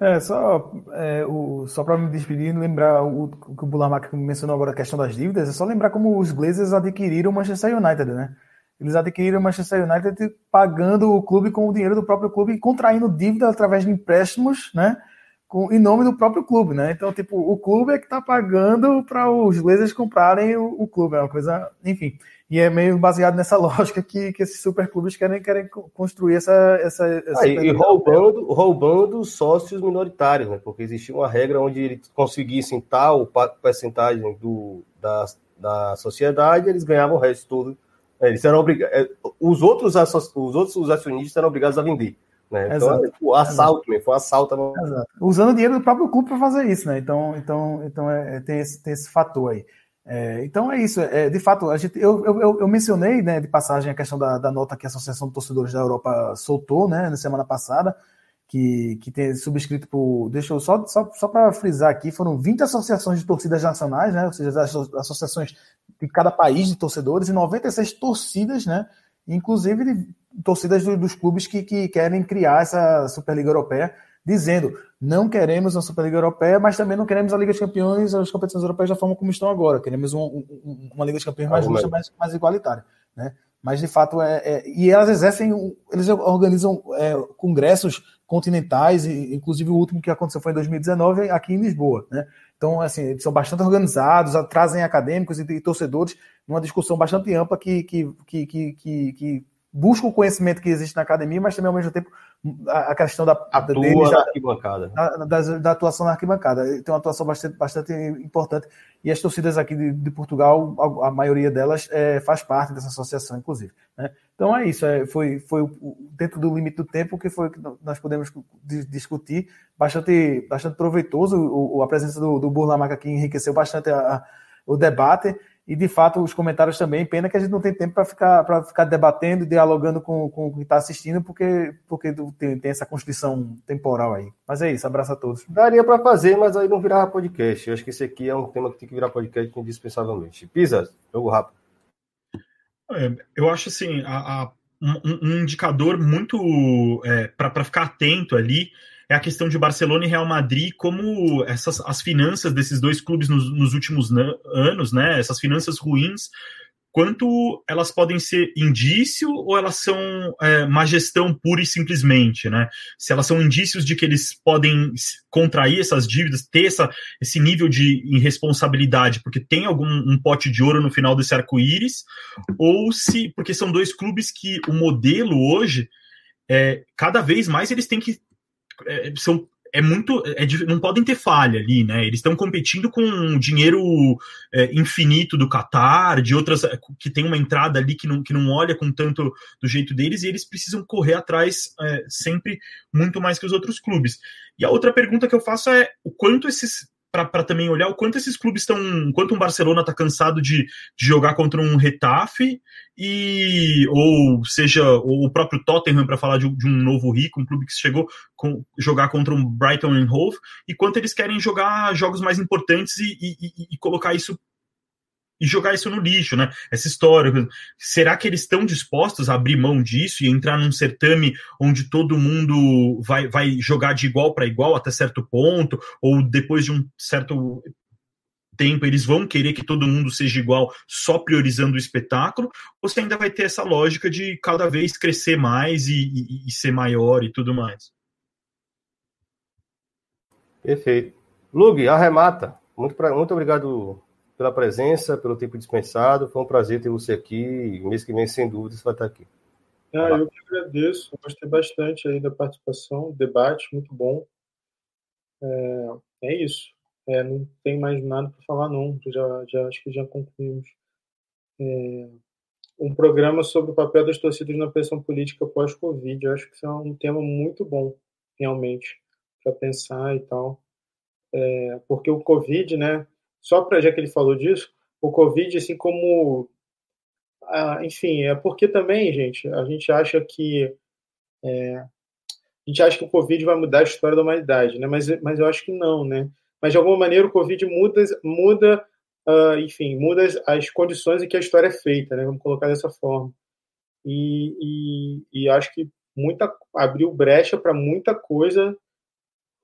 É, só, é, só para me despedir, lembrar o, o que o Bulamac mencionou agora, a questão das dívidas, é só lembrar como os Glazers adquiriram o Manchester United, né? Eles adquiriram o Manchester United pagando o clube com o dinheiro do próprio clube e contraindo dívida através de empréstimos, né? Com, em nome do próprio clube, né? Então, tipo, o clube é que tá pagando para os Blazers comprarem o, o, clube, é uma coisa, enfim. E é meio baseado nessa lógica que, que esses superclubes querem, querem construir essa. essa, essa ah, e roubando, roubando sócios minoritários, né? Porque existia uma regra onde eles conseguissem tal percentagem do, da, da sociedade, eles ganhavam o resto todo. É, eles eram obrigados. É, os outros, os outros acionistas eram obrigados a vender. Né? Então, é, o assalto, Exato. foi um assalto. Exato. Usando o dinheiro do próprio clube para fazer isso, né? Então, então, então é, é, tem, esse, tem esse fator aí. É, então é isso. É, de fato, a gente, eu, eu, eu mencionei né, de passagem a questão da, da, nota que a Associação de Torcedores da Europa soltou né, na semana passada, que, que tem subscrito por. Deixa eu só, só, só para frisar aqui, foram 20 associações de torcidas nacionais, né, ou seja, as associações de cada país de torcedores, e 96 torcidas, né? Inclusive de torcidas dos clubes que, que querem criar essa Superliga Europeia, dizendo não queremos uma Superliga Europeia, mas também não queremos a Liga dos Campeões, as competições europeias da forma como estão agora. Queremos um, um, uma Liga dos Campeões mais justa, mais, mais igualitária. Né? Mas, de fato, é, é, e elas exercem, eles organizam é, congressos continentais, inclusive o último que aconteceu foi em 2019, aqui em Lisboa. Né? Então, assim, eles são bastante organizados, trazem acadêmicos e, e torcedores numa discussão bastante ampla que, que, que, que, que busca o conhecimento que existe na academia, mas também ao mesmo tempo a, questão da, Atua deles, arquibancada. Da, da, da, atuação na arquibancada. Tem uma atuação bastante, bastante importante. E as torcidas aqui de, de Portugal, a, a, maioria delas é, faz parte dessa associação, inclusive. Né? Então é isso. É, foi, foi dentro do limite do tempo que foi que nós podemos discutir. Bastante, bastante proveitoso. O, a presença do, do Burlamac aqui enriqueceu bastante a, o debate e de fato os comentários também. Pena que a gente não tem tempo para ficar, para ficar debatendo e dialogando com, com quem está assistindo, porque, porque tem, tem, essa constrição temporal aí. Mas é isso, abraço a todos. Daria para fazer, mas aí não virava podcast. Eu acho que esse aqui é um tema que tem que virar podcast indispensavelmente. Pisa, jogo rápido. É, eu acho assim, a, a um, um, indicador muito é, para ficar atento ali é a questão de Barcelona e Real Madrid, como essas as finanças desses dois clubes nos, nos últimos anos, né? Essas finanças ruins quanto elas podem ser indício ou elas são é, má gestão pura e simplesmente, né? Se elas são indícios de que eles podem contrair essas dívidas, ter essa, esse nível de irresponsabilidade, porque tem algum um pote de ouro no final desse arco-íris, ou se porque são dois clubes que o modelo hoje, é, cada vez mais eles têm que é, são é muito. É, não podem ter falha ali, né? Eles estão competindo com dinheiro é, infinito do Qatar, de outras. É, que tem uma entrada ali que não, que não olha com tanto do jeito deles, e eles precisam correr atrás é, sempre muito mais que os outros clubes. E a outra pergunta que eu faço é o quanto esses para também olhar o quanto esses clubes estão. Quanto um Barcelona está cansado de, de, jogar contra um Retafe, e ou seja, ou o próprio Tottenham, para falar de, de, um novo rico, um clube que chegou com, jogar contra um Brighton and Hove, e quanto eles querem jogar jogos mais importantes e, e, e colocar isso e jogar isso no lixo, né? Essa história. Será que eles estão dispostos a abrir mão disso e entrar num certame onde todo mundo vai, vai jogar de igual para igual até certo ponto? Ou depois de um certo tempo eles vão querer que todo mundo seja igual, só priorizando o espetáculo? Ou você ainda vai ter essa lógica de cada vez crescer mais e, e, e ser maior e tudo mais? Perfeito. Lug, arremata. Muito, pra, muito obrigado pela presença, pelo tempo dispensado. Foi um prazer ter você aqui. Mês que vem, sem dúvida, você vai estar aqui. Ah, eu que agradeço. Gostei bastante aí da participação, debate, muito bom. É, é isso. É, não tem mais nada para falar, não. Já, já acho que já concluímos. É, um programa sobre o papel das torcidas na pressão política pós-Covid. Eu acho que isso é um tema muito bom, realmente, para pensar e tal. É, porque o Covid, né? Só para já que ele falou disso, o Covid, assim como. Ah, enfim, é porque também, gente, a gente acha que. É, a gente acha que o Covid vai mudar a história da humanidade, né? Mas, mas eu acho que não, né? Mas de alguma maneira o Covid muda, muda uh, enfim, muda as, as, condições em que a história é feita, né? Vamos colocar dessa forma. E, e, e acho que muita abriu brecha para muita coisa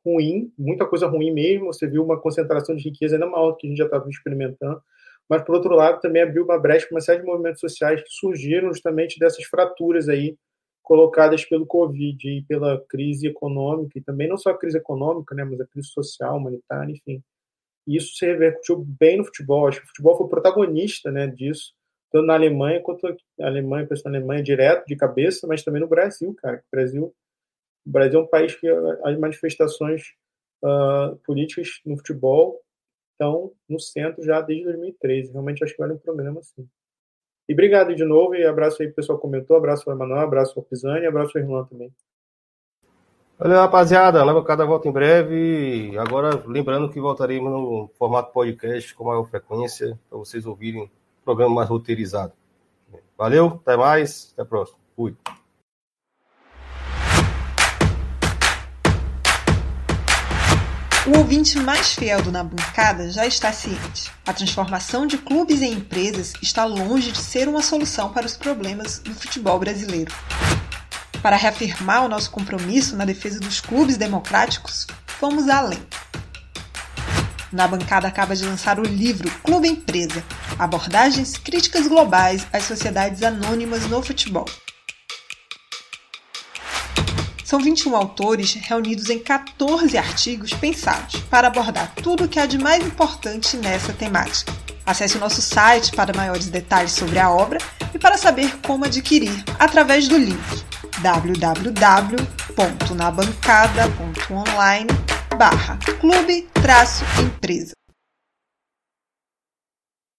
ruim, muita coisa ruim mesmo. Você viu uma concentração de riqueza ainda maior que a gente já estava experimentando. Mas, por outro lado, também abriu uma brecha para uma série de movimentos sociais que surgiram justamente dessas fraturas aí colocadas pelo Covid e pela crise econômica, e também não só a crise econômica, né, mas a crise social, humanitária, enfim. E isso se repercutiu bem no futebol. Acho que o futebol foi protagonista né, disso, tanto na Alemanha quanto a Alemanha, pensando na Alemanha direto, de cabeça, mas também no Brasil, cara. O Brasil o Brasil é um país que as manifestações uh, políticas no futebol estão no centro já desde 2013. Realmente acho que vale um programa assim. E obrigado de novo, e abraço aí pro pessoal que comentou, abraço ao Emanuel, abraço ao Pisani e abraço ao Irmão também. Valeu, rapaziada. Na bancada volta em breve. Agora, lembrando que voltaremos no formato podcast com maior frequência, para vocês ouvirem o programa mais roteirizado. Valeu, até mais, até a próxima. Fui. O ouvinte mais fiel do Na Bancada já está ciente. A transformação de clubes em empresas está longe de ser uma solução para os problemas do futebol brasileiro. Para reafirmar o nosso compromisso na defesa dos clubes democráticos, fomos além. Na bancada acaba de lançar o livro Clube Empresa Abordagens Críticas Globais às Sociedades Anônimas no Futebol. São 21 autores reunidos em 14 artigos pensados para abordar tudo o que há de mais importante nessa temática. Acesse o nosso site para maiores detalhes sobre a obra e para saber como adquirir através do link www.nabancada.online barra clube-empresa.